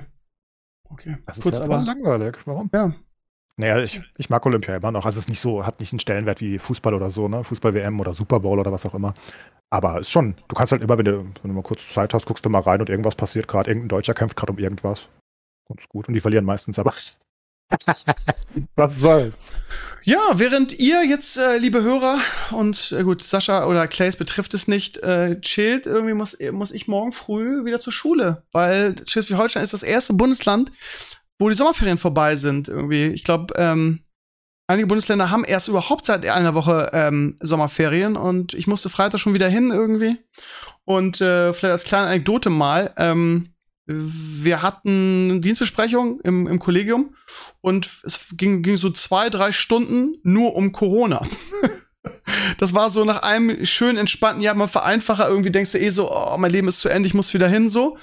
Okay. Das Kurz, ist ja aber langweilig. Warum? Ja. Naja, ich, ich mag Olympia immer noch. Also es ist nicht so, hat nicht einen Stellenwert wie Fußball oder so, ne? Fußball-WM oder Super Bowl oder was auch immer. Aber ist schon, du kannst halt immer, wenn du, wenn du mal kurz Zeit hast, guckst du mal rein und irgendwas passiert gerade. Irgendein Deutscher kämpft gerade um irgendwas. Ganz gut. Und die verlieren meistens, aber. Was soll's? Ja, während ihr jetzt, äh, liebe Hörer, und äh, gut, Sascha oder Clays betrifft es nicht, äh, chillt, irgendwie muss, muss ich morgen früh wieder zur Schule. Weil Schleswig-Holstein ist das erste Bundesland, wo die Sommerferien vorbei sind. Irgendwie. Ich glaube, ähm, einige Bundesländer haben erst überhaupt seit einer Woche ähm, Sommerferien und ich musste Freitag schon wieder hin irgendwie. Und äh, vielleicht als kleine Anekdote mal, ähm, wir hatten Dienstbesprechung im, im Kollegium und es ging, ging so zwei, drei Stunden nur um Corona. das war so nach einem schön entspannten Jahr, man vereinfacher, irgendwie denkst du eh so, oh, mein Leben ist zu Ende, ich muss wieder hin, so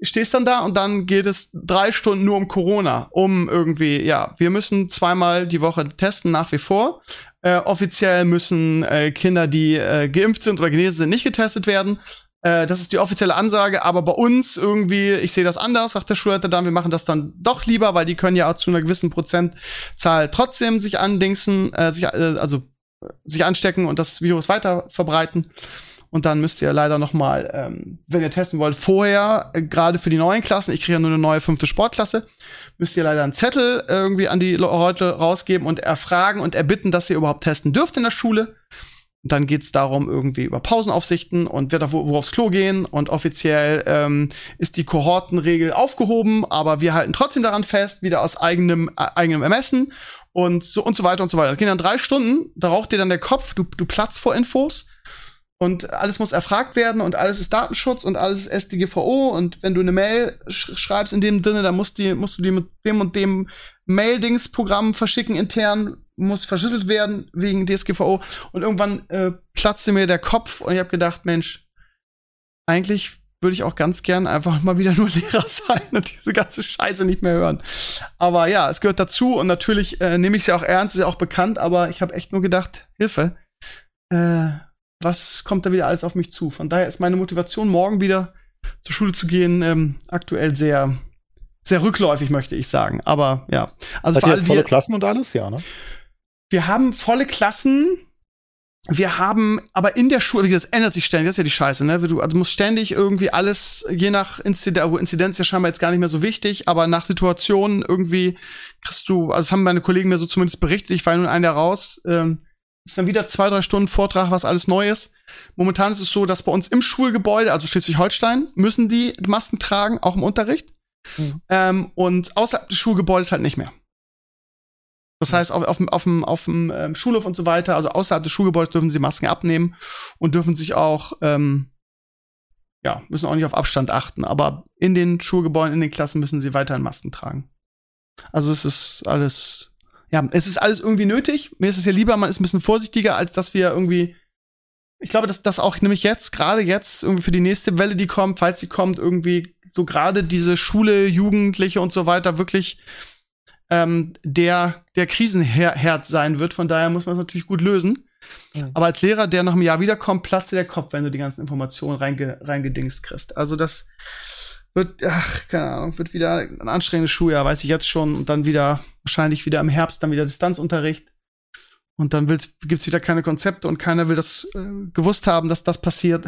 stehst dann da und dann geht es drei Stunden nur um Corona, um irgendwie, ja, wir müssen zweimal die Woche testen nach wie vor. Äh, offiziell müssen äh, Kinder, die äh, geimpft sind oder genesen sind, nicht getestet werden. Äh, das ist die offizielle Ansage, aber bei uns irgendwie, ich sehe das anders, sagt der Schulleiter dann, wir machen das dann doch lieber, weil die können ja auch zu einer gewissen Prozentzahl trotzdem sich andingsen, äh, sich, äh, also sich anstecken und das Virus weiter verbreiten. Und dann müsst ihr leider noch mal, ähm, wenn ihr testen wollt, vorher, äh, gerade für die neuen Klassen, ich kriege ja nur eine neue fünfte Sportklasse, müsst ihr leider einen Zettel irgendwie an die Leute rausgeben und erfragen und erbitten, dass ihr überhaupt testen dürft in der Schule. Und dann geht's darum, irgendwie über Pausenaufsichten und wer da wo, wo aufs Klo gehen. Und offiziell ähm, ist die Kohortenregel aufgehoben, aber wir halten trotzdem daran fest, wieder aus eigenem, äh, eigenem Ermessen und so und so weiter und so weiter. Das gehen dann drei Stunden, da raucht dir dann der Kopf, du, du platzt vor Infos und alles muss erfragt werden und alles ist Datenschutz und alles ist SDGVO und wenn du eine Mail sch schreibst in dem Sinne, dann musst, die, musst du die mit dem und dem Mail-Dings-Programm verschicken intern, muss verschlüsselt werden wegen DSGVO und irgendwann äh, platzte mir der Kopf und ich habe gedacht, Mensch, eigentlich würde ich auch ganz gern einfach mal wieder nur Lehrer sein und diese ganze Scheiße nicht mehr hören. Aber ja, es gehört dazu und natürlich äh, nehme ich es ja auch ernst, ist ja auch bekannt, aber ich habe echt nur gedacht, Hilfe. Äh, was kommt da wieder alles auf mich zu. Von daher ist meine Motivation, morgen wieder zur Schule zu gehen, ähm, aktuell sehr, sehr rückläufig, möchte ich sagen. Aber ja. Also Hat ihr volle Klassen und alles, ja, ne? Wir haben volle Klassen. Wir haben aber in der Schule, wie gesagt, das ändert sich ständig, das ist ja die Scheiße, ne? Du also musst ständig irgendwie alles, je nach Inzidenz, Inzidenz ist ja scheinbar jetzt gar nicht mehr so wichtig, aber nach Situationen irgendwie kriegst du, also das haben meine Kollegen mir so zumindest berichtet, ich war nun einer raus, ähm, ist dann wieder zwei, drei Stunden Vortrag, was alles neu ist. Momentan ist es so, dass bei uns im Schulgebäude, also Schleswig-Holstein, müssen die Masken tragen, auch im Unterricht. Mhm. Ähm, und außerhalb des Schulgebäudes halt nicht mehr. Das heißt, auf, auf, auf, dem, auf dem ähm, Schulhof und so weiter, also außerhalb des Schulgebäudes dürfen sie Masken abnehmen und dürfen sich auch, ähm, ja, müssen auch nicht auf Abstand achten. Aber in den Schulgebäuden, in den Klassen müssen sie weiterhin Masken tragen. Also es ist alles, ja, es ist alles irgendwie nötig. Mir ist es ja lieber, man ist ein bisschen vorsichtiger, als dass wir irgendwie ich glaube, dass das auch nämlich jetzt, gerade jetzt, irgendwie für die nächste Welle, die kommt, falls sie kommt, irgendwie so gerade diese Schule, Jugendliche und so weiter wirklich ähm, der, der Krisenherd sein wird. Von daher muss man es natürlich gut lösen. Ja. Aber als Lehrer, der nach einem Jahr wiederkommt, platzt dir der Kopf, wenn du die ganzen Informationen reinge reingedingst kriegst. Also das wird, ach, keine Ahnung, wird wieder ein anstrengendes Schuljahr, weiß ich jetzt schon. Und dann wieder, wahrscheinlich wieder im Herbst, dann wieder Distanzunterricht. Und dann gibt es wieder keine Konzepte und keiner will das äh, gewusst haben, dass das passiert.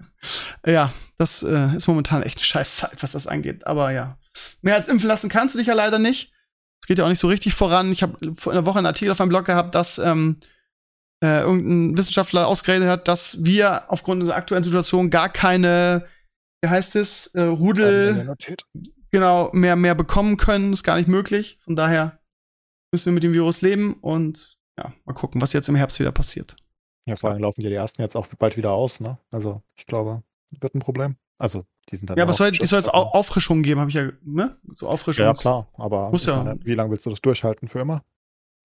ja, das äh, ist momentan echt eine Scheißzeit, was das angeht. Aber ja, mehr als impfen lassen kannst du dich ja leider nicht geht ja auch nicht so richtig voran. Ich habe vor einer Woche einen Artikel auf meinem Blog gehabt, dass ähm, äh, irgendein Wissenschaftler ausgeredet hat, dass wir aufgrund unserer aktuellen Situation gar keine, wie heißt es, äh, Rudel, genau, mehr, mehr bekommen können. Ist gar nicht möglich. Von daher müssen wir mit dem Virus leben und ja, mal gucken, was jetzt im Herbst wieder passiert. Ja, vor allem laufen ja die ersten jetzt auch bald wieder aus, ne? Also ich glaube, wird ein Problem. Also die sind dann ja, aber soll, die soll jetzt Auffrischungen geben, habe ich ja, ne? So Auffrischungen. Ja, klar, aber muss ja. Meine, wie lange willst du das durchhalten? Für immer?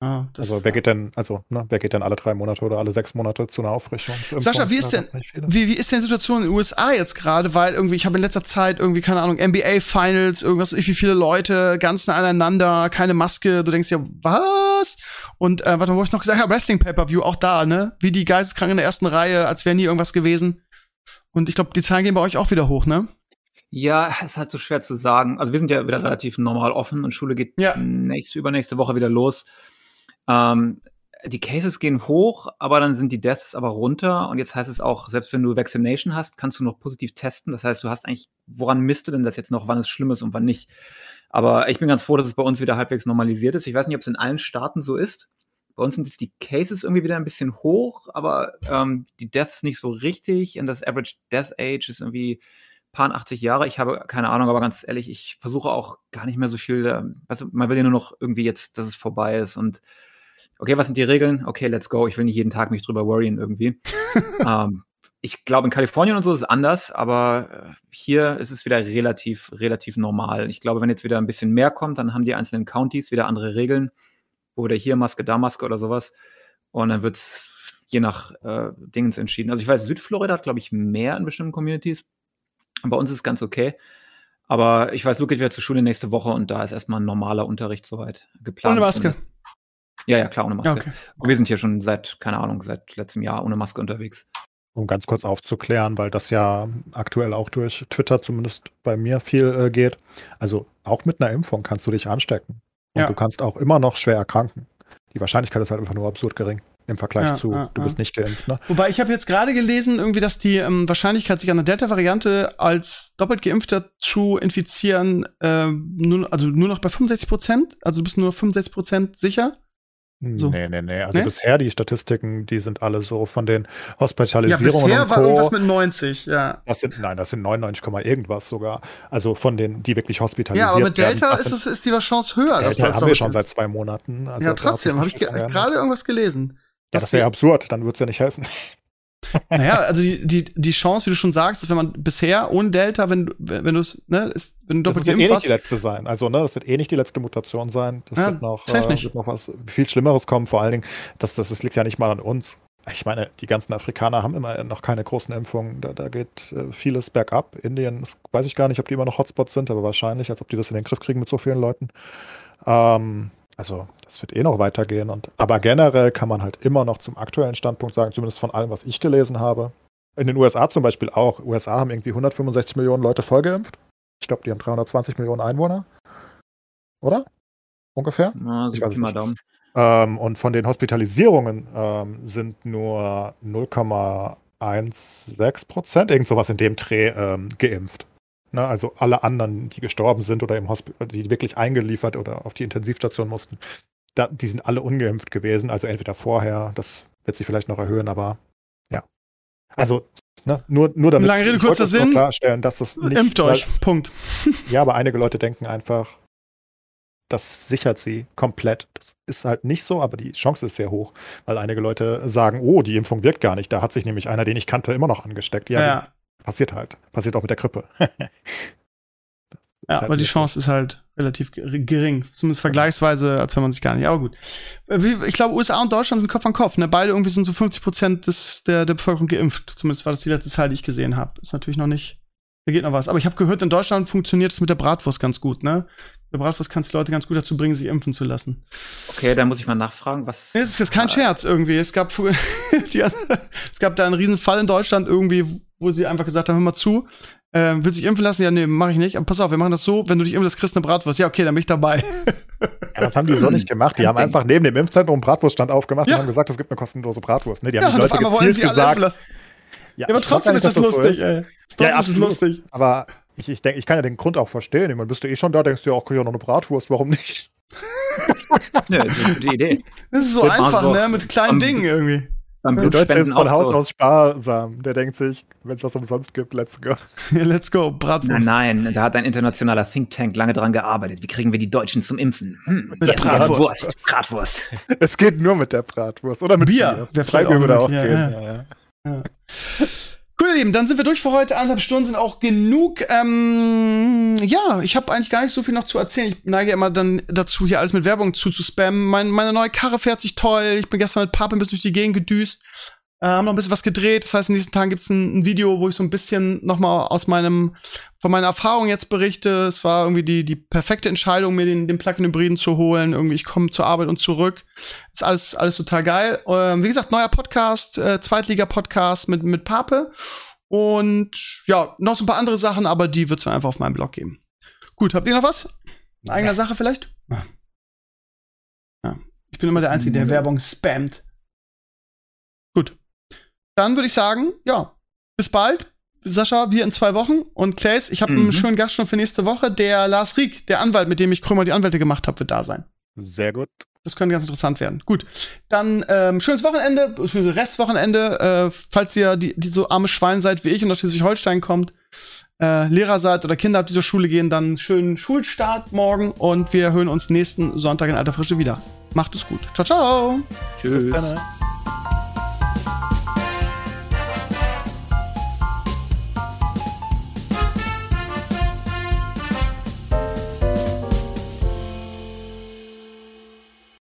Ah, also wer geht denn, also ne, wer geht denn alle drei Monate oder alle sechs Monate zu einer Auffrischung? Sascha, wie ist denn, wie, wie ist denn die Situation in den USA jetzt gerade? Weil irgendwie, ich habe in letzter Zeit irgendwie, keine Ahnung, NBA Finals, irgendwas, wie viele Leute, ganz nah aneinander, keine Maske, du denkst ja, was? Und äh, warte, wo ich noch gesagt habe, Wrestling Pay-Per-View, auch da, ne? Wie die Geisteskranken in der ersten Reihe, als wäre nie irgendwas gewesen. Und ich glaube, die Zahlen gehen bei euch auch wieder hoch, ne? Ja, ist halt so schwer zu sagen. Also wir sind ja wieder relativ normal offen und Schule geht ja. nächste, übernächste Woche wieder los. Ähm, die Cases gehen hoch, aber dann sind die Deaths aber runter. Und jetzt heißt es auch, selbst wenn du Vaccination hast, kannst du noch positiv testen. Das heißt, du hast eigentlich, woran misst du denn das jetzt noch, wann es schlimm ist und wann nicht? Aber ich bin ganz froh, dass es bei uns wieder halbwegs normalisiert ist. Ich weiß nicht, ob es in allen Staaten so ist. Bei uns sind jetzt die Cases irgendwie wieder ein bisschen hoch, aber ähm, die Deaths nicht so richtig. Und das Average Death Age ist irgendwie paar 80 Jahre. Ich habe keine Ahnung, aber ganz ehrlich, ich versuche auch gar nicht mehr so viel. Ähm, also man will ja nur noch irgendwie jetzt, dass es vorbei ist. Und okay, was sind die Regeln? Okay, let's go. Ich will nicht jeden Tag mich drüber worryen irgendwie. ähm, ich glaube, in Kalifornien und so ist es anders, aber äh, hier ist es wieder relativ, relativ normal. Ich glaube, wenn jetzt wieder ein bisschen mehr kommt, dann haben die einzelnen Counties wieder andere Regeln oder hier Maske, da Maske oder sowas. Und dann wird es je nach äh, Dingens entschieden. Also ich weiß, Südflorida hat, glaube ich, mehr in bestimmten Communities. Bei uns ist es ganz okay. Aber ich weiß, Luke geht wieder zur Schule nächste Woche und da ist erstmal ein normaler Unterricht soweit geplant. Ohne Maske. Ja, ja, klar, ohne Maske. Okay. Und wir sind hier schon seit, keine Ahnung, seit letztem Jahr ohne Maske unterwegs. Um ganz kurz aufzuklären, weil das ja aktuell auch durch Twitter zumindest bei mir viel äh, geht. Also auch mit einer Impfung kannst du dich anstecken. Und ja. du kannst auch immer noch schwer erkranken. Die Wahrscheinlichkeit ist halt einfach nur absurd gering im Vergleich ja, zu, ja, du bist nicht geimpft. Ne? Wobei ich habe jetzt gerade gelesen, irgendwie, dass die ähm, Wahrscheinlichkeit, sich an der Delta-Variante als doppelt geimpfter zu infizieren, äh, nur, also nur noch bei 65 Prozent, also du bist nur 65 Prozent sicher. So. Nee, nee, nee. Also nee? bisher die Statistiken, die sind alle so von den Hospitalisierungen. Ja, bisher war irgendwas mit 90, ja. Das sind, nein, das sind 99, irgendwas sogar. Also von den, die wirklich hospitalisiert werden. Ja, aber mit Delta werden, ist, es, ist die Chance höher. Delta haben wir schon seit zwei Monaten. Also ja, trotzdem, habe ich gerade irgendwas gelesen. Ja, das wäre absurd, dann würde es ja nicht helfen. Naja, also die, die, die Chance, wie du schon sagst, ist, wenn man bisher ohne Delta, wenn, wenn du es, ne, ist, wenn du doppelt das wird eh nicht die letzte sein. Also, ne, das wird eh nicht die letzte Mutation sein. Das ja, wird, noch, äh, wird noch was viel Schlimmeres kommen. Vor allen Dingen, das, das, das liegt ja nicht mal an uns. Ich meine, die ganzen Afrikaner haben immer noch keine großen Impfungen. Da, da geht äh, vieles bergab. Indien, das weiß ich gar nicht, ob die immer noch Hotspots sind, aber wahrscheinlich, als ob die das in den Griff kriegen mit so vielen Leuten. Ähm, also das wird eh noch weitergehen. Und, aber generell kann man halt immer noch zum aktuellen Standpunkt sagen, zumindest von allem, was ich gelesen habe. In den USA zum Beispiel auch. USA haben irgendwie 165 Millionen Leute vollgeimpft. Ich glaube, die haben 320 Millionen Einwohner. Oder? Ungefähr? Na, ich weiß nicht. Ähm, und von den Hospitalisierungen ähm, sind nur 0,16 Prozent, irgend sowas in dem Dreh, ähm, geimpft. Ne, also alle anderen, die gestorben sind oder im Hosp die wirklich eingeliefert oder auf die Intensivstation mussten, da, die sind alle ungeimpft gewesen. Also entweder vorher, das wird sich vielleicht noch erhöhen, aber ja. Also, ne, nur, nur damit Lange Rede, kurzer Sinn. klarstellen, dass das nicht. Impft euch. Punkt. Ja, aber einige Leute denken einfach, das sichert sie komplett. Das ist halt nicht so, aber die Chance ist sehr hoch, weil einige Leute sagen, oh, die Impfung wirkt gar nicht. Da hat sich nämlich einer, den ich kannte, immer noch angesteckt. Ja, Ja, passiert halt. Passiert auch mit der Grippe. ja, halt aber die Chance ist halt relativ ger- gering. Zumindest vergleichsweise, als wenn man sich gar nicht. Aber gut. Äh, Ich glaube, USA und Deutschland sind Kopf an Kopf. Ne? Beide irgendwie sind so 50 Prozent des, der, der Bevölkerung geimpft. Zumindest war das die letzte Zahl, die ich gesehen habe. Ist natürlich noch nicht. Da geht noch was. Aber ich habe gehört, in Deutschland funktioniert es mit der Bratwurst ganz gut. Ne? Der Bratwurst kannst die Leute ganz gut dazu bringen, sich impfen zu lassen. Okay, dann muss ich mal nachfragen, was. Nee, Es ist kein Scherz irgendwie. Es gab, die, es gab da einen riesen Fall in Deutschland irgendwie, wo sie einfach gesagt haben, hör mal zu, äh, willst du dich impfen lassen? Ja, nee, mach ich nicht. Aber pass auf, wir machen das so, wenn du dich impfen lässt, kriegst du eine Bratwurst. Ja, okay, dann bin ich dabei. Ja, das haben die so nicht gemacht. Die haben einfach neben dem Impfzentrum einen Bratwurststand aufgemacht Ja. und haben gesagt, es gibt eine kostenlose Bratwurst. Ne, die haben Ja, die Leute gezielt sie alle impfen gesagt. lassen. Ja, Ja, aber ich trotzdem ist das dass so lustig, ist. ey. Trotzdem ist es absolut. lustig. Aber ich, ich denke, ich kann ja den Grund auch verstehen. Ich meine, bist du eh schon da, denkst du ja auch, okay, ja, noch eine Bratwurst, warum nicht? Nö, das ist eine gute Idee. Das ist so Ja, einfach, so. ne? Mit kleinen Dingen irgendwie. Beim Der Deutsche ist von auch Haus so. aus sparsam. Der denkt sich, wenn es was umsonst gibt, let's go. Let's go, Bratwurst. Nein, nein, da hat ein internationaler Think Tank lange dran gearbeitet. Wie kriegen wir die Deutschen zum Impfen? Hm, Mit essen gerne Bratwurst. Wurst. Bratwurst. Es geht nur mit der Bratwurst. Oder mit Bier. Bier. Vielleicht Freibier auch würde auch möglich, gehen. ja, Ja, ja. Cool, ihr Lieben, dann sind wir durch für heute. Anderthalb Stunden sind auch genug. Ähm, ja, ich habe eigentlich gar nicht so viel noch zu erzählen. Ich neige immer dann dazu, hier alles mit Werbung zu, zu spammen. Mein, meine neue Karre fährt sich toll. Ich bin gestern mit Papa ein bisschen durch die Gegend gedüst. Äh, haben noch ein bisschen was gedreht. Das heißt, in diesen Tagen gibt's ein, ein Video, wo ich so ein bisschen noch mal aus meinem, von meiner Erfahrung jetzt berichte. Es war irgendwie die, die perfekte Entscheidung, mir den, den Plug-in-Hybriden zu holen. Irgendwie, ich komme zur Arbeit und zurück. Ist alles, alles total geil. Ähm, wie gesagt, neuer Podcast, äh, Zweitliga-Podcast mit, mit Pape. Und ja, noch so ein paar andere Sachen, aber die wird's dann einfach auf meinem Blog geben. Gut, habt ihr noch was? Eine eigene Sache vielleicht? Ja. ja. Ich bin immer der Einzige, der Nee. Werbung spammt. Dann würde ich sagen, ja, bis bald. Sascha, wir in zwei Wochen. Und Claes, ich habe einen Mhm. schönen Gast schon für nächste Woche. Der Lars Rieck, der Anwalt, mit dem ich Krümmer die Anwälte gemacht habe, wird da sein. Sehr gut. Das könnte ganz interessant werden. Gut. Dann ähm, schönes Wochenende, schönes Restwochenende. Äh, falls ihr die, die so arme Schwein seid wie ich und aus Schleswig-Holstein kommt, äh, Lehrer seid oder Kinder habt, die zur Schule gehen, dann schönen Schulstart morgen und wir hören uns nächsten Sonntag in alter Frische wieder. Macht es gut. Ciao, ciao. Tschüss. Bis dann.